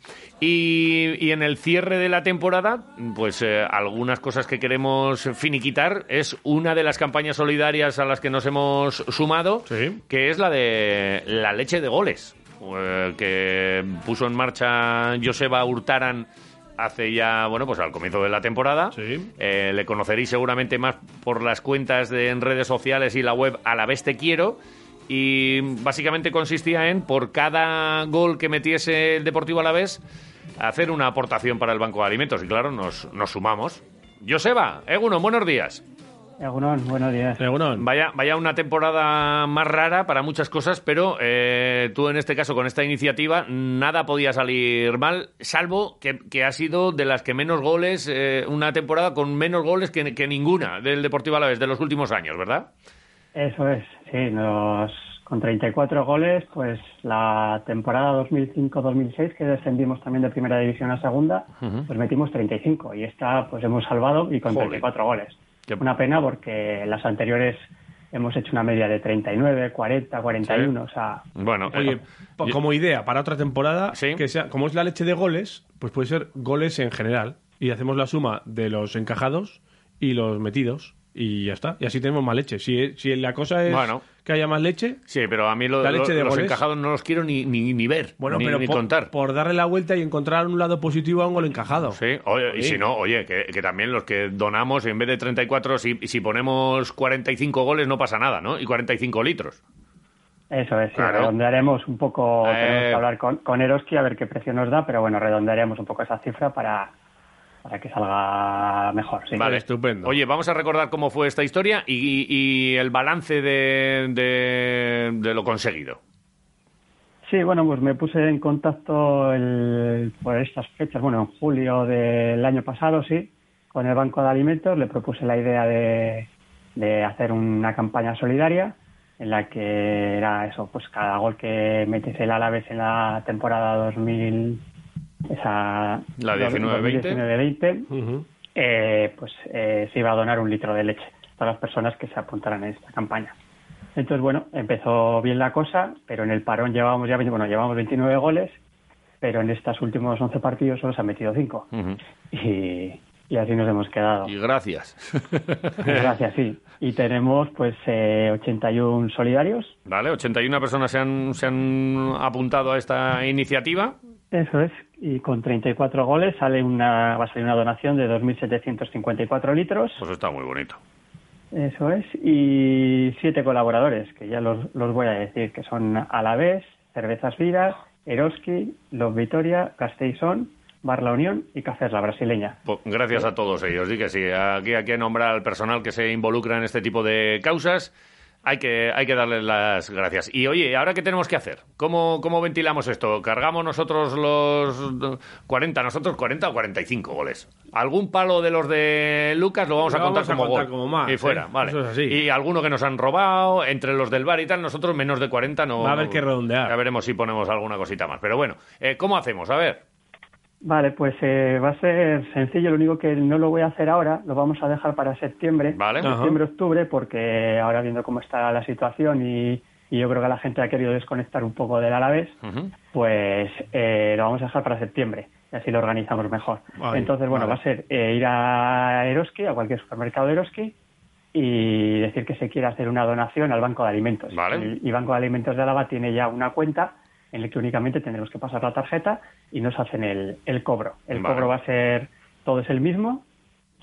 Y, y en el cierre de la temporada, pues eh, algunas cosas que queremos finiquitar es una de las campañas solidarias a las que nos hemos sumado, que es la de la leche de goles, eh, que puso en marcha Joseba Hurtaran hace ya, bueno, pues al comienzo de la temporada. Eh, le conoceréis seguramente más por las cuentas de, en redes sociales y la web A la vez te quiero. Y básicamente consistía en, por cada gol que metiese el Deportivo Alavés, hacer una aportación para el Banco de Alimentos. Y claro, nos, nos sumamos. Joseba, Egunon, buenos días. Egunon, buenos días. Vaya, vaya una temporada más rara para muchas cosas, pero eh, tú en este caso con esta iniciativa nada podía salir mal, salvo que, que ha sido de las que menos goles, eh, una temporada con menos goles que, que ninguna del Deportivo Alavés de los últimos años, ¿verdad? Eso es, sí, nos, con 34 goles, pues la temporada 2005-2006, que descendimos también de primera división a segunda, pues metimos 35 y esta pues hemos salvado y con Joder. 34 goles. Una pena porque las anteriores hemos hecho una media de 39, 40, 41, o sea... Bueno, Oye, eh, yo- como idea para otra temporada, que sea, como es la leche de goles, pues puede ser goles en general. Y hacemos la suma de los encajados y los metidos. Y ya está. Y así tenemos más leche. Si, si la cosa es Bueno. Que haya más leche. Sí, pero a mí lo- la lo- leche de los goles- encajados no los quiero ni, ni, ni ver, Bueno, ni, pero ni por, contar. por darle la vuelta y encontrar un lado positivo a un gol encajado. Sí, oye, y si no, oye, que, que también los que donamos, en vez de 34, si, si ponemos 45 goles no pasa nada, ¿no? Y 45 litros. Eso es, sí, Claro. redondearemos un poco, Eh. tenemos que hablar con, con Eroski a ver qué precio nos da, pero bueno, redondearemos un poco esa cifra para, para que salga mejor. Sí. Vale, estupendo. Oye, vamos a recordar cómo fue esta historia y, y el balance de, de, de lo conseguido. Sí, bueno, pues me puse en contacto el- por estas fechas, bueno, en julio del año pasado, sí, con el Banco de Alimentos. Le propuse la idea de, de hacer una campaña solidaria en la que era eso, pues cada gol que metiese el Alavés en la temporada 2000, esa La 19-20. 2019-20, eh, pues eh, se iba a donar un litro de leche a todas las personas que se apuntaran en esta campaña. Entonces, bueno, empezó bien la cosa, pero en el parón llevábamos ya 20 bueno, llevamos 29 goles, pero en estos últimos 11 partidos solo se han metido 5. Y, y así nos hemos quedado. Y gracias. Gracias, sí. Y tenemos pues eh, 81 solidarios. Vale, 81 personas se han, se han apuntado a esta iniciativa. Eso es. Y con 34 goles sale una, va a salir una donación de 2.754 litros. Pues está muy bonito. Eso es. Y siete colaboradores, que ya los, los voy a decir, que son Alavés, Cervezas Vidas, Eroski, Los Vitoria, Castellón, Bar La Unión y Cafés La Brasileña. Pues gracias a todos ellos. Di que sí, aquí hay que nombrar al personal que se involucra en este tipo de causas. Hay que, hay que darles las gracias. Y oye, ¿ahora qué tenemos que hacer? ¿Cómo, ¿Cómo ventilamos esto? ¿Cargamos nosotros los 40, nosotros 40 o 45 goles? ¿Algún palo de los de Lucas lo vamos a contar vamos a como contar gol? como más, y fuera, ¿eh? vale. Eso es así. Y alguno que nos han robado, entre los del bar y tal, nosotros menos de 40 no... Va a haber no- que redondear. Ya veremos si ponemos alguna cosita más. Pero bueno, eh, ¿cómo hacemos? A ver. Vale, pues eh, va a ser sencillo. Lo único que no lo voy a hacer ahora, lo vamos a dejar para septiembre. Vale. Ajá. Septiembre, octubre, porque ahora viendo cómo está la situación y, y yo creo que la gente ha querido desconectar un poco del Alavés, pues eh, lo vamos a dejar para septiembre y así lo organizamos mejor. Vale, Entonces, bueno, vale. va a ser eh, ir a Eroski, a cualquier supermercado de Eroski, y decir que se quiere hacer una donación al Banco de Alimentos. Vale. Y, y Banco de Alimentos de Álava tiene ya una cuenta en la que únicamente tendremos que pasar la tarjeta y nos hacen el, el cobro. El Vale. cobro va a ser, todo es el mismo,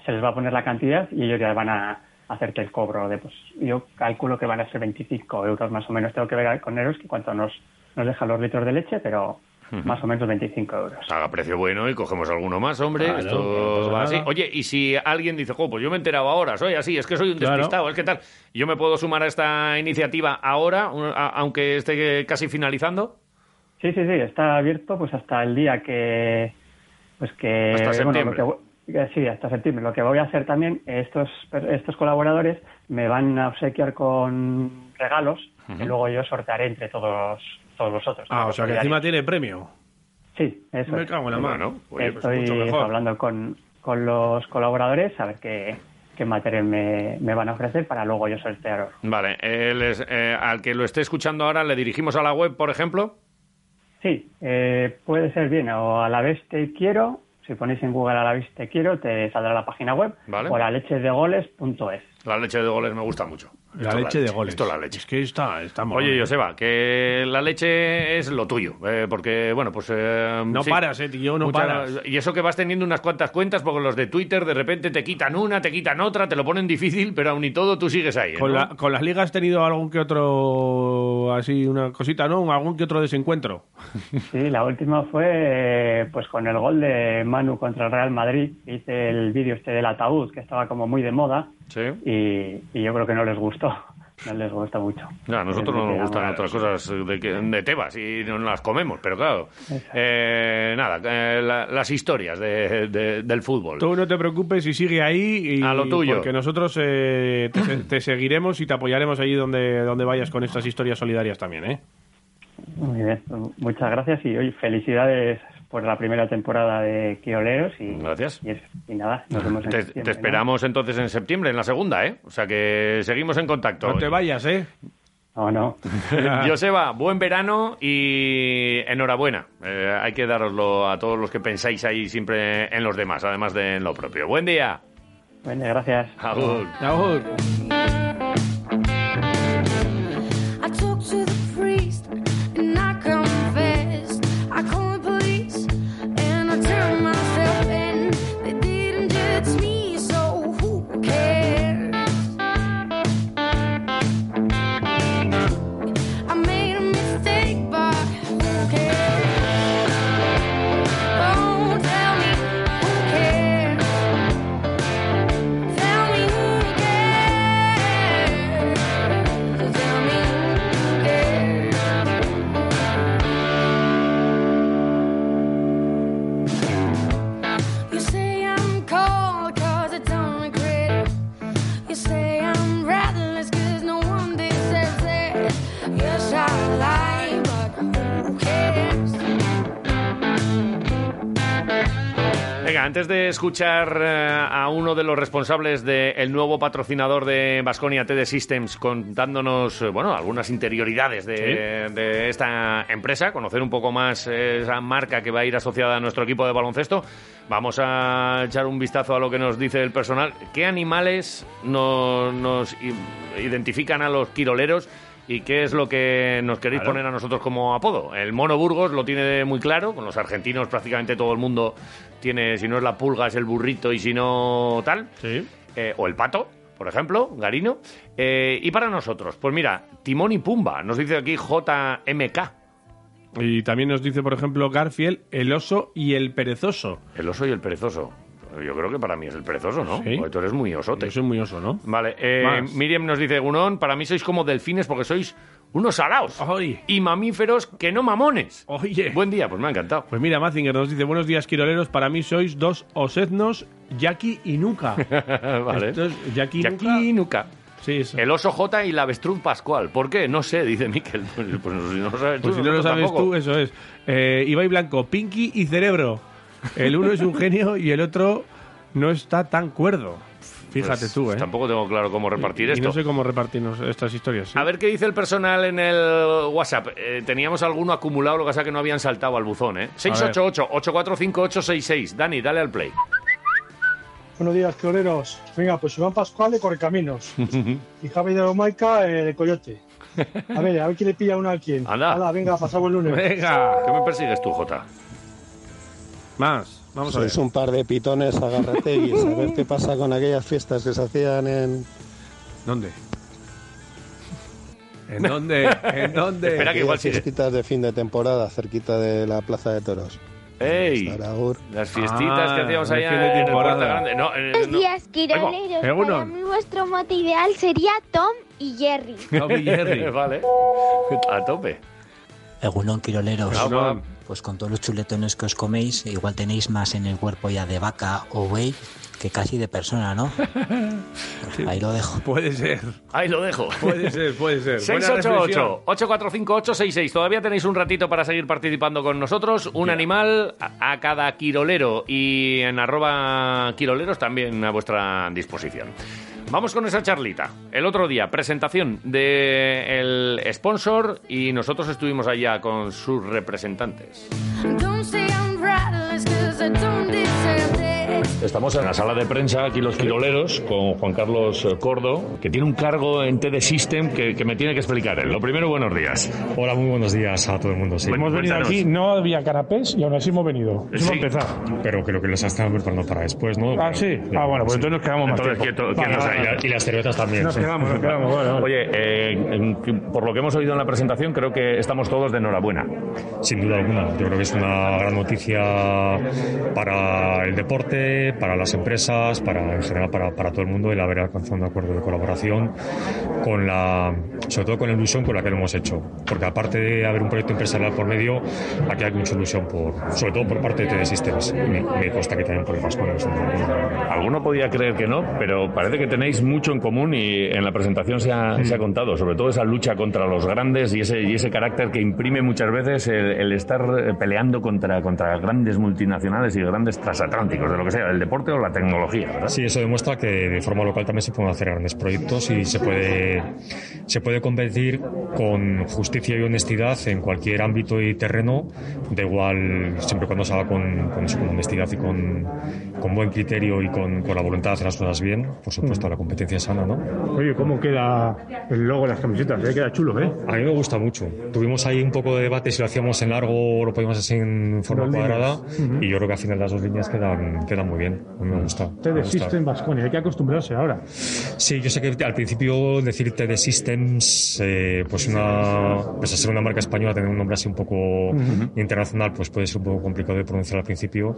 se les va a poner la cantidad y ellos ya van a, hacerte el cobro de, pues yo calculo que van a ser 25 euros más o menos. Tengo que ver con ellos que cuánto nos, nos dejan los litros de leche, pero más o menos 25 euros. Haga precio bueno y cogemos alguno más, hombre. Claro, Esto no va así. Oye, y si alguien dice, jo, pues yo me he enterado ahora, soy así, es que soy un Claro. despistado, es que tal. ¿Yo me puedo sumar a esta iniciativa ahora, aunque esté casi finalizando? Sí, sí, sí, está abierto pues hasta el día que... Pues que... Hasta bueno, septiembre. lo que eh, sí, hasta septiembre. Lo que voy a hacer también, estos, estos colaboradores me van a obsequiar con regalos que Ujú. luego yo sortearé entre todos, todos vosotros. Ah, o sea que encima tiene premio. Sí, eso Me cago en la mano. Oye, pues Estoy mucho mejor. hablando con, con los colaboradores a ver qué, qué material me, me van a ofrecer para luego yo sortearos. Vale, eh, les- eh, al que lo esté escuchando ahora, ¿le dirigimos a la web, por ejemplo? Sí, eh, puede ser bien o a la vez te quiero, si ponéis en Google a la vez te quiero, te saldrá la página web Vale. o la leche de goles.es. La leche de goles me gusta mucho. La Esto leche de goles. Esto es la leche. Es que está, está Oye. Joseba, que la leche es lo tuyo, eh, porque, bueno, pues... eh, No paras, eh, tío, no paras. Y eso que vas teniendo unas cuantas cuentas, porque los de Twitter de repente te quitan una, te quitan otra, te lo ponen difícil, pero aún y todo tú sigues ahí, Con, ¿no? la- con las ligas has tenido algún que otro, así, una cosita, ¿no? Algún que otro desencuentro. Sí, la última fue eh, pues con el gol de Manu contra el Real Madrid. Hice el vídeo este del ataúd, que estaba como muy de moda, Sí. y, y yo creo que no les gustó. No les gusta mucho. A nosotros no nos gustan otras cosas de, de Tebas y no las comemos, pero claro. Eh, nada, eh, la- las historias de- de- del fútbol. Tú no te preocupes y sigue ahí. Y, A lo tuyo. Porque nosotros eh, te, se- te seguiremos y te apoyaremos allí donde, donde vayas con estas historias solidarias también, ¿eh? Muy bien, muchas gracias y hoy felicidades por la primera temporada de Quioleros y, Gracias. y, es- y nada, nos vemos en Te, septiembre, te ¿no? esperamos entonces en septiembre, en la segunda, ¿eh? O sea que seguimos en contacto. No te vayas, ¿eh? No, no. Joseba, buen verano y enhorabuena. Eh, hay que daroslo a todos los que pensáis ahí siempre en los demás, además de en lo propio. Buen día. Bueno, gracias. Agur. Agur. Venga, antes de escuchar eh, a uno de los responsables del nuevo patrocinador de Vasconia TD Systems contándonos, eh, bueno, algunas interioridades de, de esta empresa, conocer un poco más esa marca que va a ir asociada a nuestro equipo de baloncesto, vamos a echar un vistazo a lo que nos dice el personal. ¿Qué animales nos, identifican a los quiroleros? ¿Y qué es lo que nos queréis Claro. poner a nosotros como apodo? El mono Burgos lo tiene muy claro, con los argentinos prácticamente todo el mundo tiene, si no es la pulga, es el burrito y si no tal. Eh, o el pato, por ejemplo, Garino. Eh, y para nosotros, pues mira, Timón y Pumba, nos dice aquí JMK. Y también nos dice, por ejemplo, Garfield, el oso y el perezoso. El oso y el perezoso. Yo creo que para mí es el perezoso, ¿no? Sí. Porque tú eres muy osote. Yo soy muy oso, ¿no? Vale, eh. Miriam nos dice, Gunón, para mí sois como delfines porque sois unos salados. Y mamíferos que no mamones. Oye. Buen día, pues me ha encantado. Pues mira, Mazinger nos dice, buenos días, quiroleros, para mí sois dos osednos, Jackie y Nuca. vale. Esto es Jackie Nuca. y Nuca. Sí, eso. El oso J y la avestruz Pascual. ¿Por qué? No sé, dice Miquel. Pues, pues si no lo sabes tú, Pues si no lo nosotros sabes tampoco. tú, eso es. Eh, Ibai Blanco, Pinky y Cerebro. El uno es un genio y el otro no está tan cuerdo. Fíjate Pues tú, ¿eh? Tampoco tengo claro cómo repartir Y esto. no sé cómo repartirnos estas historias. sí. A ver qué dice el personal en el WhatsApp. Eh, teníamos alguno acumulado, lo que pasa es que no habían saltado al buzón, ¿eh? 688-845-866. Dani, dale al play. Buenos días, cloreros. Venga, pues Iván Pascual de Correcaminos y Javi de Lomaica eh, de Coyote. A ver, a ver quién le pilla uno al quién. Anda. Venga, pasamos el lunes. ¿Qué me persigues tú, Jota? Más, vamos a ver. Sois un par de pitones agarrateguis. A ver qué pasa con aquellas fiestas que se hacían en, ¿Dónde? ¿En dónde? ¿En dónde? Espera, que igual fiestitas de fin de temporada cerquita de la Plaza de Toros. ¡Ey! Las fiestitas Ah, que hacíamos allá fin de en el temporada. Puerta Grande. No, eh, Buenos no. días, va. Para mí vuestro mote ideal sería Tom y Jerry. Tom y Jerry. vale. A tope. Egunon, quiroleros. Egunon. Pues con todos los chuletones que os coméis, igual tenéis más en el cuerpo ya de vaca o buey que casi de persona, ¿no? Pues ahí lo dejo. Puede ser. Ahí lo dejo. Puede ser, puede ser. Buena reflexión. 688-845-866. Todavía tenéis un ratito para seguir participando con nosotros. Un animal a, a cada quirolero y en arroba quiroleros también a vuestra disposición. Vamos con esa charlita. El otro día, presentación del sponsor y nosotros estuvimos allá con sus representantes. Estamos en la sala de prensa, aquí los quiroleros, con Juan Carlos eh, Cordo, que tiene un cargo en TD System que, que me tiene que explicar él. Lo primero, buenos días. Hola, muy buenos días a todo el mundo. Sí. Bueno, Hemos venido cuéntanos. aquí, no había canapés y aún así hemos venido. Eso Sí. empezar. Pero creo que los están preparando para después, ¿no? Ah, sí. Ah, bueno, pues entonces nos quedamos más Entonces, tiempo. ¿quién- quién Vale, nos vale, ha- vale. Y las cervezas también. Nos sí. quedamos, nos quedamos. Vale, vale. Oye, eh, por lo que hemos oído en la presentación, creo que estamos todos de enhorabuena. Sin duda alguna. Yo creo que es una gran noticia para el deporte, para las empresas, para en general para, para todo el mundo el haber alcanzado un acuerdo de colaboración con la, sobre todo con la ilusión con la que lo hemos hecho. Porque aparte de haber un proyecto empresarial por medio, aquí hay mucha ilusión por, sobre todo por parte de TD Systems. Me, me consta que también por el Vasco. Alguno podía creer que no, pero parece que tenéis mucho en común y en la presentación se ha, se ha contado, sobre todo esa lucha contra los grandes y ese, y ese carácter que imprime muchas veces el, el estar peleando contra, contra grandes multinacionales y grandes transatlánticos, de lo que sea, el deporte o la tecnología, ¿verdad? Sí, eso demuestra que de forma local también se pueden hacer grandes proyectos y se puede, se puede competir con justicia y honestidad en cualquier ámbito y terreno, da igual siempre cuando se haga con, con, eso, con honestidad y con, con buen criterio y con, con la voluntad de hacer las cosas bien. Por supuesto, la competencia es sana, ¿no? Oye, ¿cómo queda el logo de las camisetas? Eh? Queda chulo, ¿eh? A mí me gusta mucho. Tuvimos ahí un poco de debate si lo hacíamos en largo o lo podíamos hacer en forma cuadrada Ujú. y yo creo que al final las dos líneas quedan, quedan muy bien. A mí me gusta. me TD gusta. System Vasconia, hay que acostumbrarse ahora. Sí, yo sé que al principio decir TD Systems, eh, pues una, pues a ser una marca española, tener un nombre así un poco Ujú. internacional, pues puede ser un poco complicado de pronunciar al principio,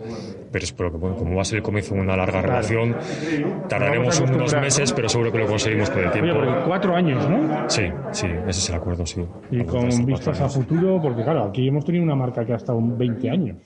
pero espero que, bueno, como va a ser el comienzo de una larga Claro. relación, tardaremos unos meses, pero seguro que lo conseguimos con el Oye, tiempo. porque cuatro años, ¿no? Sí, sí, ese es el acuerdo, sí. Y con vistas a futuro, porque claro, aquí hemos tenido una marca que ha estado 20 años.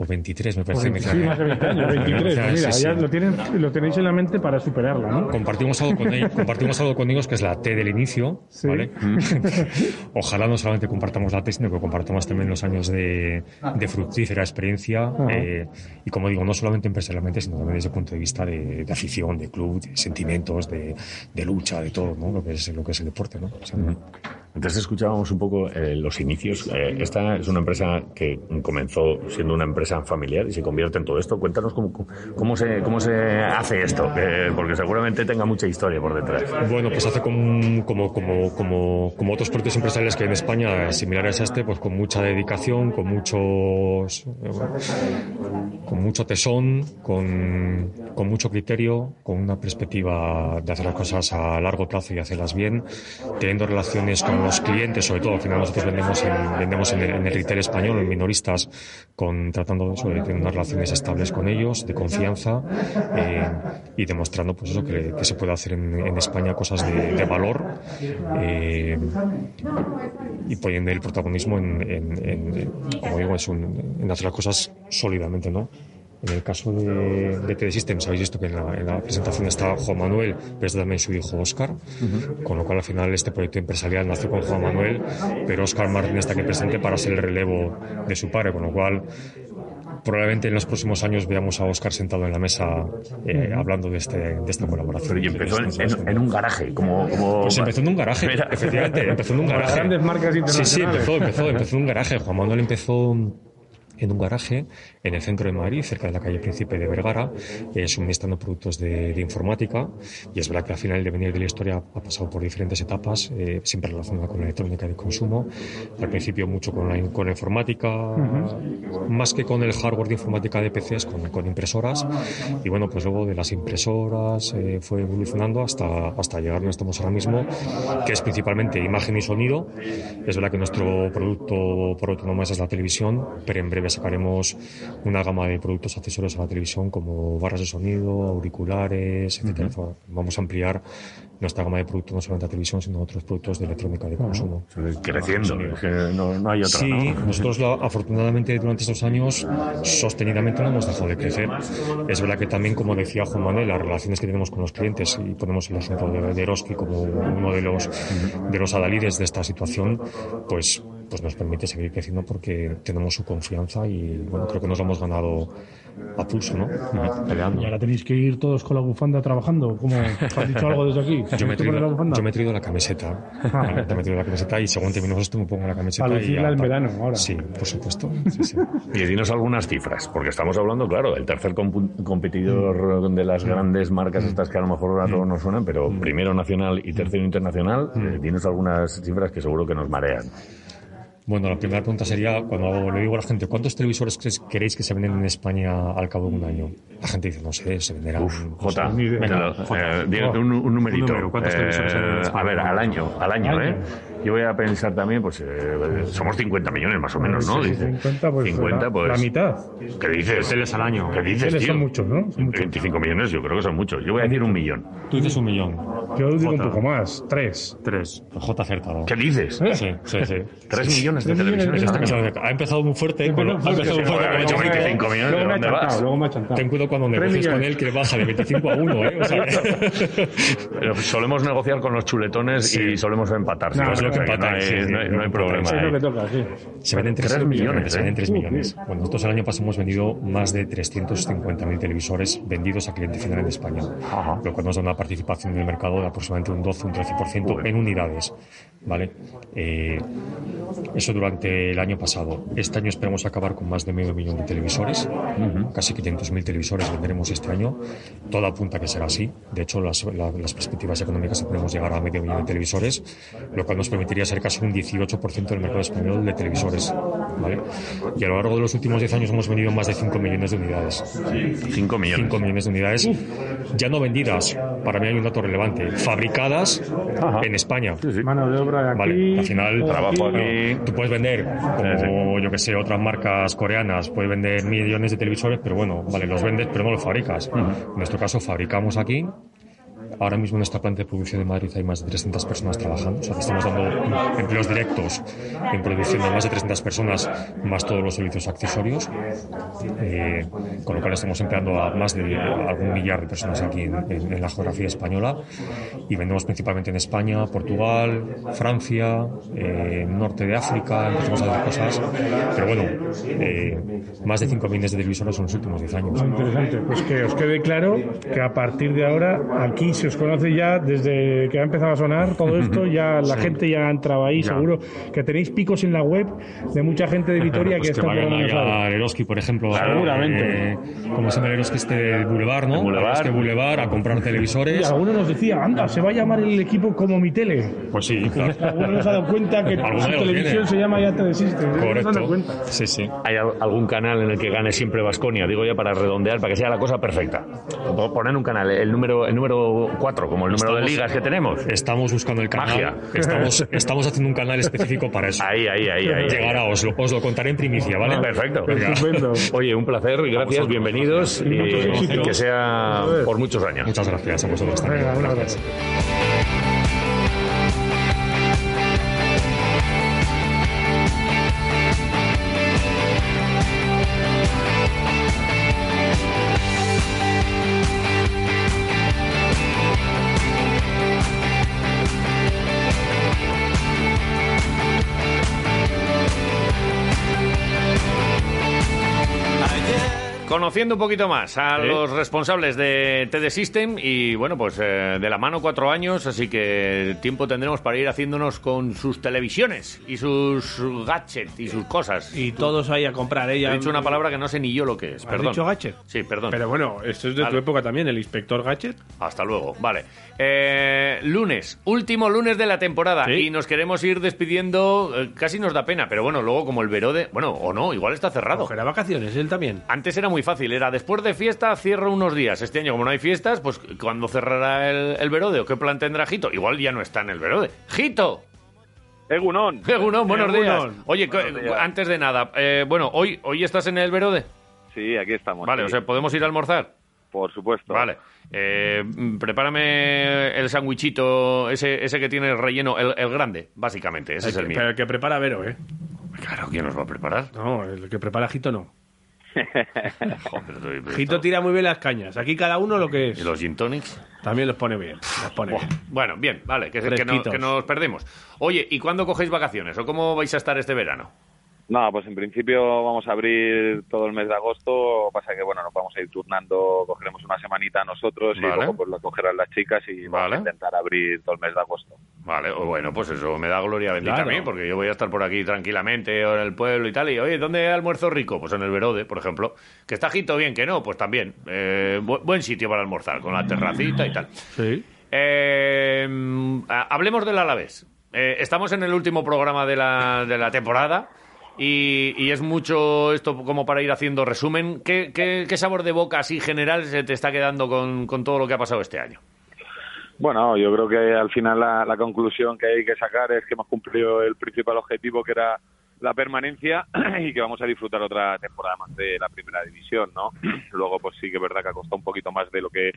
O 23, me parece. 20, me sí, más de 20 años, 23. Sí, Pues mira, sí. ya lo, tienen, lo tenéis en la mente para superarla, ¿no? Compartimos algo con ellos, compartimos algo con ellos que es la T del inicio, Sí. ¿vale? Ojalá no solamente compartamos la T, sino que compartamos también los años de, de fructífera experiencia eh, y como digo, no solamente empresarialmente, sino también desde el punto de vista de, de afición, de club, de sentimientos, de, de lucha, de todo, ¿no? Lo que es, lo que es el deporte, ¿no? O sea, Antes escuchábamos un poco eh, los inicios. Eh, esta es una empresa que comenzó siendo una empresa familiar y se convierte en todo esto. Cuéntanos cómo, cómo, se, cómo se hace esto, eh, porque seguramente tenga mucha historia por detrás. Bueno, pues hace como, como, como, como, como otros proyectos empresariales que hay en España, similares a este, pues con mucha dedicación, con muchos, con mucho tesón, con, con mucho criterio, con una perspectiva de hacer las cosas a largo plazo y hacerlas bien, teniendo relaciones con los clientes, sobre todo, al final nosotros vendemos en, vendemos en el, retail español, en minoristas, con, tratando de, tener unas relaciones estables con ellos, de confianza, eh, y demostrando pues eso, que, se puede hacer en, en España cosas de, valor eh, y poniendo el protagonismo en, en- en- como digo, es en hacer las cosas sólidamente, ¿no? En el caso de, de TD Systems, habéis visto que en la, en la presentación está Juan Manuel, pero está también su hijo Oscar, con lo cual al final este proyecto empresarial nació con Juan Manuel, pero Oscar Martín está aquí presente para ser el relevo de su padre, con lo cual probablemente en los próximos años veamos a Oscar sentado en la mesa eh, hablando de, este, de esta colaboración. Y empezó en, en- en un garaje, como... como Pues empezó en un garaje, Mira. efectivamente, empezó en un Como las garaje. grandes marcas Sí, sí, internacionales. empezó, empezó, empezó en un garaje. Juan Manuel empezó en un garaje en el centro de Madrid, cerca de la calle Príncipe de Vergara, eh, suministrando productos de, de informática. Y es verdad que al final el devenir de la historia ha pasado por diferentes etapas, eh, siempre relacionada con la electrónica de consumo. Al principio mucho con la, con la informática, más que con el hardware de informática de PCs, con, con impresoras. Y bueno, pues luego de las impresoras eh, fue evolucionando hasta, hasta llegar donde estamos ahora mismo, que es principalmente imagen y sonido. Es verdad que nuestro producto por autonomía es la televisión, pero en breve sacaremos una gama de productos accesorios a la televisión como barras de sonido, auriculares, etcétera. Vamos a ampliar nuestra gama de productos no solamente a televisión, sino a otros productos de electrónica de consumo. Creciendo, es que no, no hay otra. Sí, ¿no? nosotros la- afortunadamente durante estos años sostenidamente no hemos dejado de crecer. Es verdad que también, como decía Juan Manuel, las relaciones que tenemos con los clientes, y ponemos el ejemplo de, de Eroski como uno de los, de los adalides de esta situación, pues, pues nos permite seguir creciendo porque tenemos su confianza y bueno, creo que nos lo hemos ganado a pulso, ¿no? Peleando. Y ahora tenéis que ir todos con la bufanda trabajando. ¿Cómo? ¿Has dicho algo desde aquí? Yo me, he ¿Te pones la traído, bufanda? yo me he traído la camiseta. Vale, yo me he traído la camiseta y según terminemos esto me pongo la camiseta. Para y en verano, ahora. Sí, por supuesto. Sí, sí. Y dinos algunas cifras, porque estamos hablando, claro, del tercer compu- competidor de las grandes marcas estas que a lo mejor a todos nos suenan, pero primero nacional y tercero internacional, eh, dinos algunas cifras que seguro que nos marean. Bueno, la primera pregunta sería, cuando le digo a la gente, ¿cuántos televisores queréis que se venden en España al cabo de un año? La gente dice, no sé, se venderán... Jota, Venga, Jota. eh, un, un numerito. Un número, ¿cuántos Eh, televisores se venden en España? a ver, al año, al año, Año. ¿eh? Yo voy a pensar también, pues eh, somos 50 millones más o menos, ¿no? Sí, sí, Dice. 50, pues, 50, la- pues. la mitad. ¿Qué dices? Teles al año. ¿Qué dices, Teles tío? son muchos, ¿no? Son muchos. 25 millones, yo creo que son muchos. Yo voy a decir un millón. Tú dices un millón. Yo digo un Jota. poco más. Tres. Tres. J acertado. ¿Qué dices? Sí, sí, sí. ¿Tres millones de televisiones? Ha empezado muy fuerte, pero ha empezado muy fuerte. Ha hecho Ten 25 millones, ¿de Luego me ha dónde vas? chantado, luego me ha chantado. Ten cuidado cuando negocies con él que baja de 25 a 1, ¿eh? O sea, Pero solemos negociar con los chuletones y solemos empatar. No, lo que no hay, sí, sí, no hay- lo no hay que problema. Es lo ahí. que toca, sí. se venden 3, Tres millones, Se venden ¿eh? 3 millones. Bueno, nosotros el año pasado hemos vendido más de 350.000 televisores vendidos a cliente final en España, lo cual nos da una participación en el mercado de aproximadamente un 12 un 13% en unidades. ¿Vale? Eh, eso durante el año pasado. Este año esperamos acabar con más de medio millón de televisores, casi 500.000 televisores venderemos este año. Todo apunta que será así. De hecho, las, la- las perspectivas económicas podemos llegar a medio millón de televisores, lo cual nos permitiría ser casi un 18% del mercado español de televisores. ¿vale? Y a lo largo de los últimos 10 años hemos vendido más de 5 millones de unidades. 5 millones. 5 millones de unidades, ya no vendidas, para mí hay un dato relevante, fabricadas en España. Mano de obra de aquí. Vale, al final Trabajo aquí. tú puedes vender, como yo que sé, otras marcas coreanas, puedes vender millones de televisores, pero bueno, vale, los vendes, pero no los fabricas. En nuestro caso, fabricamos aquí. Ahora mismo en esta planta de producción de Madrid hay más de 300 personas trabajando. O sea, estamos dando empleos directos en producción a más de 300 personas, más todos los servicios accesorios. Eh, con lo cual estamos empleando a más de algún millar de personas aquí en, en- en la geografía española. Y vendemos principalmente en España, Portugal, Francia, eh, norte de África, empezamos a hacer cosas. Pero bueno, eh, más de 5 millones de televisores en los últimos 10 años. Interesante, pues que os quede claro que a partir de ahora aquí se os conoce ya desde que ha empezado a sonar todo esto, ya la Sí. gente ya ha entrado ahí, Ya. seguro que tenéis picos en la web de mucha gente de Vitoria Pues que que está vayan por Eroski, por ejemplo. Seguramente. eh, como se llama Eroski este Boulevard, ¿no? Boulevard. Eroski Boulevard, a comprar Y televisores. alguno nos decía, anda, se va a llamar el equipo como mi tele. Pues sí, claro. Alguno nos ha dado cuenta que su televisión se llama ya Telesystem. ¿no? ¿Nos han dado Correcto. Sí, sí. ¿Hay al- algún canal en el que gane siempre Vasconia? Digo ya para redondear, para que sea la cosa perfecta. Poner un canal, el número el número 4, como el número de ligas que tenemos. Estamos buscando el canal. Magia. Estamos, estamos haciendo un canal específico para eso. Ahí, ahí, ahí, ahí. Llegará, os lo, os lo contaré en primicia, ¿vale? Perfecto. Venga. Oye, un placer, gracias, bienvenidos y, y que sea por muchos años. Muchas gracias a vosotros también. Venga, Gracias. Conociendo un poquito más a los responsables de TD System y bueno, pues eh, de la mano cuatro años, así que tiempo tendremos para ir haciéndonos con sus televisiones y sus gadgets y sus cosas. Y todos ahí a comprar ella. He dicho una palabra que no sé ni yo lo que es, ¿Has perdón. dicho gadget? Sí, perdón. Pero bueno, esto es de tu época también, el inspector gadget. Hasta luego, vale. Eh, lunes, último lunes de la temporada y nos queremos ir despidiendo, eh, casi nos da pena, pero bueno, luego como el Verode, bueno, o no, igual está cerrado. Cogerá vacaciones, él también. Antes era muy fácil, era después de fiesta cierro unos días. Este año como no hay fiestas, pues cuando cerrará el, el Verode o qué plan tendrá Jito, igual ya no está en el Verode. Jito. Egunon. Egunon, buenos Egunon. días. Oye, Buenos días. antes de nada, eh, bueno, hoy, hoy estás en el Verode. Sí, aquí estamos. Vale, sí. o sea, ¿podemos ir a almorzar? Por supuesto. Vale. Eh, prepárame el sandwichito, ese, ese que tiene el relleno, el, el grande, básicamente. Ese El es el que- mío. Pero el que prepara Vero, ¿eh? Claro, ¿quién nos va a preparar? No, el que prepara Jito no. Joder, Jito tira muy bien las cañas. Aquí cada uno lo que es. ¿Y los gin tonics? También los pone bien. Los pone bien. Bueno, bien, vale, que, que, no- que nos perdemos. Oye, ¿y cuándo cogéis vacaciones? ¿O cómo vais a estar este verano? No, pues en principio vamos a abrir todo el mes de agosto. Pasa que, bueno, nos vamos a ir turnando. Cogeremos una semanita nosotros y luego pues lo cogerán las chicas y vamos Vale. a intentar abrir todo el mes de agosto. Vale, o bueno, pues eso me da gloria bendita Claro. a mí, porque yo voy a estar por aquí tranquilamente o en el pueblo y tal. Y oye, ¿dónde almuerzo rico? Pues en el Verode, por ejemplo. Que está Jito bien, que no, pues también. Eh, bu- buen sitio para almorzar, con la terracita y tal. Sí. Eh, mm, hablemos del Alavés. Eh, estamos en el último programa de la, de la temporada y, y es mucho esto como para ir haciendo resumen. ¿Qué, qué, qué sabor de boca así general se te está quedando con, con todo lo que ha pasado este año? Bueno, yo creo que al final la, la conclusión que hay que sacar es que hemos cumplido el principal objetivo, que era la permanencia, y que vamos a disfrutar otra temporada más de la primera división, ¿no? Luego, pues sí que es verdad que ha costado un poquito más de lo que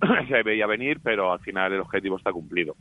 se veía venir, pero al final el objetivo está cumplido.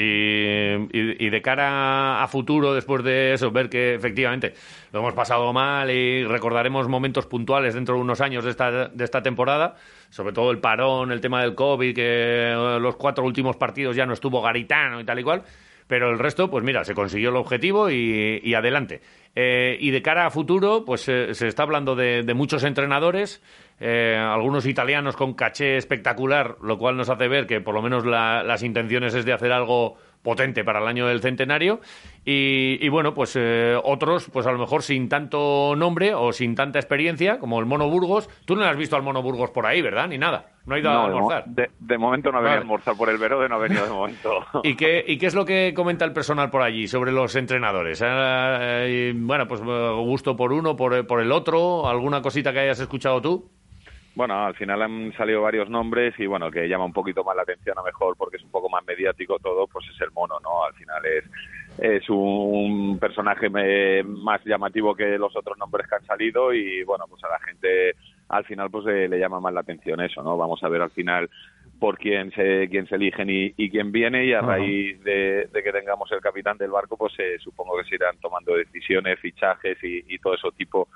Y, de cara a futuro, después de eso, ver que efectivamente lo hemos pasado mal y recordaremos momentos puntuales dentro de unos años de esta, de esta temporada, sobre todo el parón, el tema del COVID, que los cuatro últimos partidos ya no estuvo Garitano y tal y cual, pero el resto, pues mira, se consiguió el objetivo y, adelante. Eh, y de cara a futuro, pues eh, se está hablando de, de muchos entrenadores, eh, algunos italianos con caché espectacular, lo cual nos hace ver que por lo menos la- las intenciones es de hacer algo potente para el año del centenario y, y bueno pues eh, otros pues a lo mejor sin tanto nombre o sin tanta experiencia como el Mono Burgos tú no has visto al Mono Burgos por ahí verdad ni nada no ha ido a No, almorzar de- de momento no ha venido Vale. a almorzar por el Verode, no ha venido de momento. ¿Y qué, ¿Y qué es lo que comenta el personal por allí sobre los entrenadores? Eh, y, bueno, pues eh, gusto por uno, por, por el otro, alguna cosita que hayas escuchado tú. Bueno, al final han salido varios nombres y bueno, el que llama un poquito más la atención a lo mejor porque es un poco más mediático todo, pues es el mono, ¿no? Al final es, es un personaje me- más llamativo que los otros nombres que han salido y bueno, pues a la gente al final pues eh, le llama más la atención eso, ¿no? Vamos a ver al final por quién se, quién se eligen y, y quién viene y a raíz de, de que tengamos el capitán del barco pues eh, supongo que se irán tomando decisiones, fichajes y, y todo eso tipo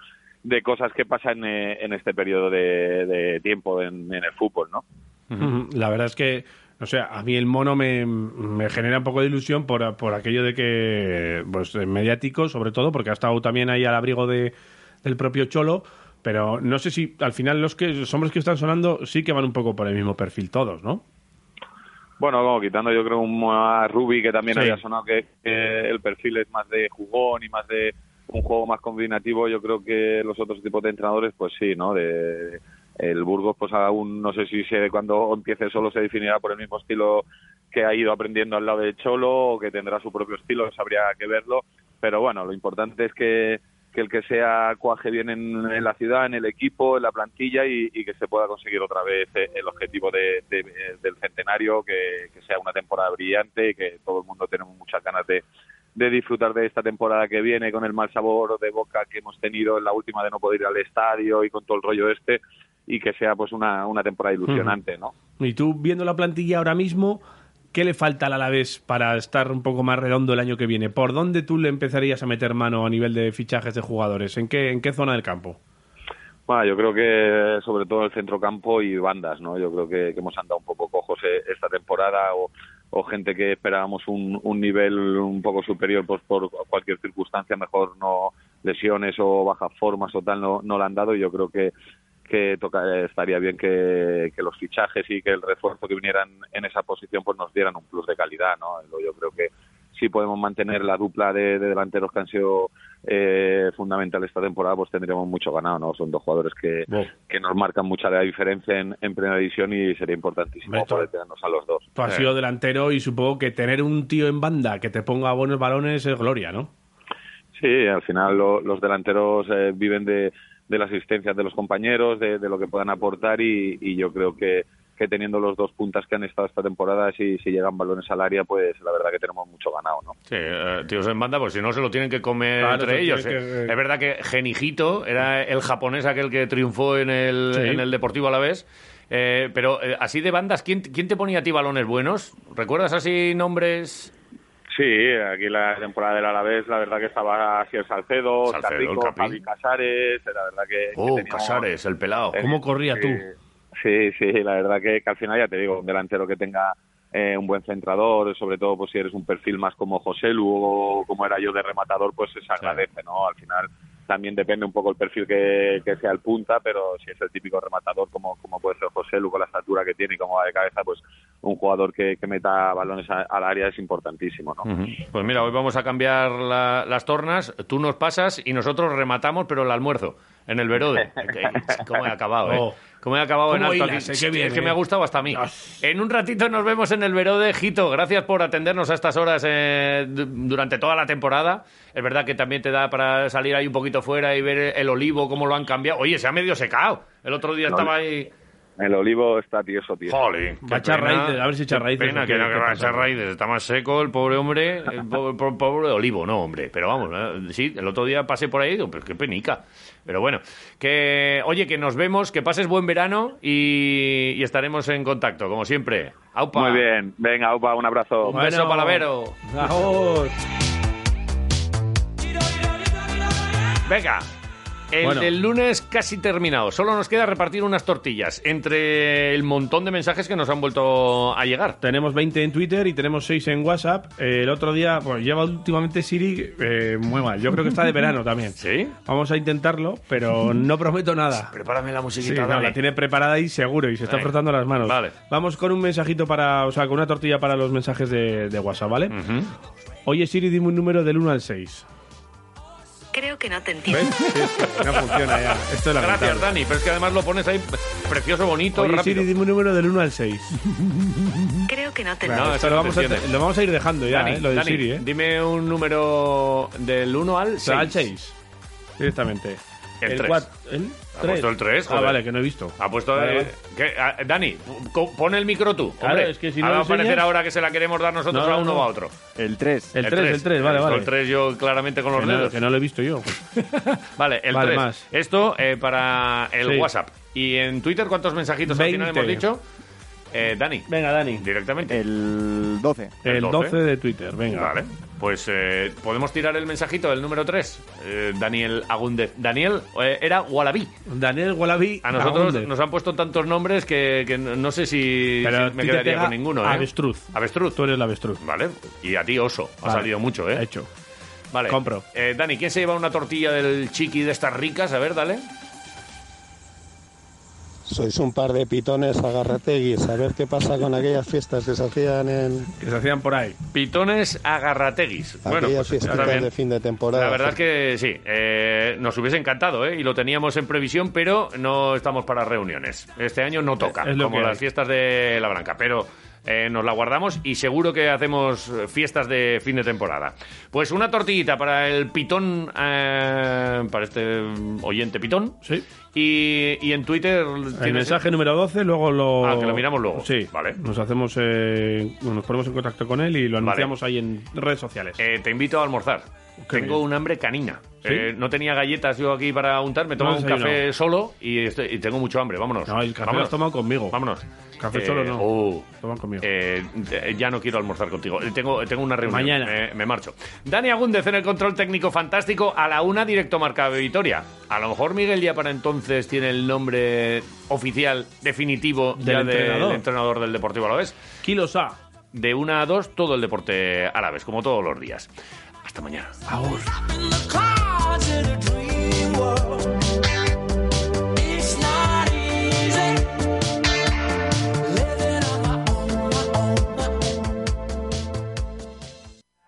de cosas que pasan eh, en este periodo de, de tiempo en, en el fútbol, ¿no? La verdad es que, o sea, a mí el mono me, me genera un poco de ilusión por, por aquello de que, pues, mediático, sobre todo, porque ha estado también ahí al abrigo de, del propio Cholo, pero no sé si al final los que los hombres que están sonando sí que van un poco por el mismo perfil todos, ¿no? Bueno, como quitando yo creo un, a Ruby que también Sí. había sonado que, que el perfil es más de jugón y más de un juego más combinativo, yo creo que los otros tipos de entrenadores pues sí, ¿no? De, el Burgos pues aún no sé si se, cuando empiece solo se definirá por el mismo estilo que ha ido aprendiendo al lado de Cholo o que tendrá su propio estilo, eso habría que verlo, pero bueno, lo importante es que, el que sea cuaje bien en, la ciudad, en el equipo, en la plantilla y, que se pueda conseguir otra vez el objetivo de- de- del centenario, que, que sea una temporada brillante y que todo el mundo tenemos muchas ganas de, de disfrutar de esta temporada que viene con el mal sabor de boca que hemos tenido en la última de no poder ir al estadio y con todo el rollo este y que sea pues una, una temporada ilusionante, ¿no? Y tú, viendo la plantilla ahora mismo, ¿qué le falta al Alavés para estar un poco más redondo el año que viene? ¿Por dónde tú le empezarías a meter mano a nivel de fichajes de jugadores? ¿En qué, en qué zona del campo? Bueno, yo creo que sobre todo el centrocampo y bandas, ¿no? Yo creo que, que hemos andado un poco cojos eh, esta temporada o, o gente que esperábamos un, un nivel un poco superior pues por cualquier circunstancia mejor no, lesiones o bajas formas o tal no, no le han dado y yo creo que que toca, estaría bien que, que los fichajes y que el refuerzo que vinieran en esa posición pues nos dieran un plus de calidad, ¿no? Yo creo que si podemos mantener la dupla de delanteros que han sido eh, fundamentales esta temporada, pues tendríamos mucho ganado, ¿no? Son dos jugadores que, que nos marcan mucha la diferencia en, en primera división y sería importantísimo Hombre, poder tenernos a los dos. Tú has sido delantero y supongo que tener un tío en banda que te ponga buenos balones es gloria, ¿no? Sí, al final lo- los delanteros eh, viven de, de las asistencias de los compañeros, de, de lo que puedan aportar y, y yo creo que, que teniendo los dos puntas que han estado esta temporada, si, si llegan balones al área, pues la verdad que tenemos mucho ganado, ¿no? Sí, eh, tíos en banda, pues si no se lo tienen que comer Claro, entre ellos. eh. que- Es verdad que Genijito era el japonés aquel que triunfó en el, Sí. en el Deportivo Alavés. Eh, pero eh, así de bandas, ¿quién, ¿quién te ponía a ti balones buenos? ¿Recuerdas así nombres? Sí, aquí la temporada del Alavés, la verdad que estaba Asier Salcedo, Salcedo, Oscar Rico, el. Javi Casares, la verdad que... que Oh, teníamos- Casares, el pelado. Eh, ¿Cómo corría tú? Sí, sí, la verdad que, que al final ya te digo, un delantero que tenga eh, un buen centrador, sobre todo pues si eres un perfil más como José Lu o como era yo de rematador, pues se agradece, ¿no? Al final también depende un poco el perfil que, que sea el punta, pero si es el típico rematador como, como puede ser José Lu con la estatura que tiene y como va de cabeza, pues un jugador que, que meta balones al área es importantísimo, ¿no? Pues mira, hoy vamos a cambiar la- las tornas. Tú nos pasas y nosotros rematamos, pero el almuerzo en el Verode. Que- ¿Cómo he acabado, eh? Oh. ¿Cómo he acabado en ¿Cómo alto hilas, aquí? eh? Qué bien, es que eh. me ha gustado hasta a mí. En un ratito nos vemos en el Verode, Jito. Gracias por atendernos a estas horas eh, du- durante toda la temporada. Es verdad que también te da para salir ahí un poquito fuera y ver el olivo, cómo lo han cambiado. Oye, se ha medio secado. El otro día No, estaba ahí... El olivo está tieso, tío. Jolín, Va a echar raíces, a ver si echa Qué raíces Pena que que qué va a echar raíces. Está más seco el pobre hombre, el pobre, pobre- pobre olivo, no, hombre. Pero vamos, eh, sí, el otro día pasé por ahí, digo, pero qué penica. Pero bueno, que oye, que nos vemos, que pases buen verano y, y estaremos en contacto, como siempre. Aupa. Muy bien, venga, Aupa, un abrazo. Un beso palavero. Vamos. Venga. El Bueno. del lunes casi terminado. Solo nos queda repartir unas tortillas entre el montón de mensajes que nos han vuelto a llegar. Tenemos 20 en Twitter y tenemos 6 en WhatsApp. Eh, el otro día, pues lleva últimamente Siri eh, muy mal. Yo creo que está de verano también. ¿Sí? Vamos a intentarlo, pero no prometo nada. Prepárame la Sí, musiquita, no, dale. la tiene preparada ahí seguro y se está frotando las manos. Vale. Vamos con un mensajito para, o sea, con una tortilla para los mensajes de, de WhatsApp, ¿vale? Oye Siri, dime un número del 1 al 6. Creo que no te entiendo. No funciona ya. Esto es lamentable. Gracias, Dani. Pero es que además lo pones ahí precioso, bonito, Oye rápido. Siri, dime un número del 1 al 6. Creo que no te Claro, No, esto lo, vamos a, lo vamos a ir dejando ya, Dani, eh, lo de Dani, Siri, ¿eh? dime un número del 1 al 6. Al 6. Directamente. El tres. cuat- ¿El Ha 3? puesto el 3, Ah, vale, que no he visto. Ha puesto... Vale, eh, vale. ¿qué? Ah, Dani, co- pon el micro tú. Claro, hombre. es que si no Ahora lo va a parecer enseñas- ahora que se la queremos dar nosotros No, a no, uno no. o a otro. El 3. El 3, el 3, vale, He visto vale. El 3 yo claramente con los Que no, dedos. que no lo he visto yo. Vale, el Vale, 3. más. Esto eh, para el Sí. WhatsApp. ¿Y en Twitter cuántos mensajitos al final 20. hemos dicho? Eh, Dani. Venga, Dani. Directamente. El 12. El 12 de Twitter, venga. Vale. Pues eh, podemos tirar el mensajito del número 3. Daniel Agúndez. Daniel eh, era Wallaby. Daniel Wallaby. A nosotros Agúndez. nos han puesto tantos nombres que, que no sé si, Pero si me quedaría con ninguno. ¿eh? Avestruz. Avestruz. Tú eres la avestruz. Vale. Y a ti oso. Ha salido mucho, ¿eh? Hecho. Vale. Compro. Eh, Dani, ¿quién se lleva una tortilla del chiqui de estas ricas? A ver, dale. Sois un par de pitones agarrateguis. A ver qué pasa con aquellas fiestas que se hacían en Que se hacían por ahí. Pitones agarrateguis. Bueno, aquellas pues está fiestas de fin de temporada. La verdad es que sí, eh, nos hubiese encantado, ¿eh? Y lo teníamos en previsión, pero no estamos para reuniones. Este año no toca, Es lo como que las fiestas de La Blanca, pero eh, nos la guardamos y seguro que hacemos fiestas de fin de temporada. Pues una tortillita para el pitón, eh, para este oyente pitón. Sí. Y, y en Twitter... El mensaje número 12, luego lo. Ah, que lo miramos luego. Sí, Vale. Nos hacemos. eh, nos ponemos en contacto con él y lo anunciamos ahí en redes sociales. Te invito a almorzar. Tengo un hambre canina. ¿Sí? Eh, no tenía galletas yo aquí para untar, me tomo No un café solo y, estoy- y tengo mucho hambre. Vámonos. No, el café lo Vámonos. has tomado conmigo. Vámonos. Café Eh, solo no. oh, conmigo. eh, eh, ya no quiero almorzar contigo. Eh, Tengo, tengo una reunión. Mañana. Me, marcho. Dani Agúndez en el control técnico fantástico. A la una, directo marca Vitoria. A lo mejor Miguel ya para entonces tiene el nombre oficial, definitivo Del ya entrenador. del entrenador del Deportivo Alavés. Kilos A. De una a dos, todo el deporte Alavés, como todos los días. Hasta mañana. Ahora.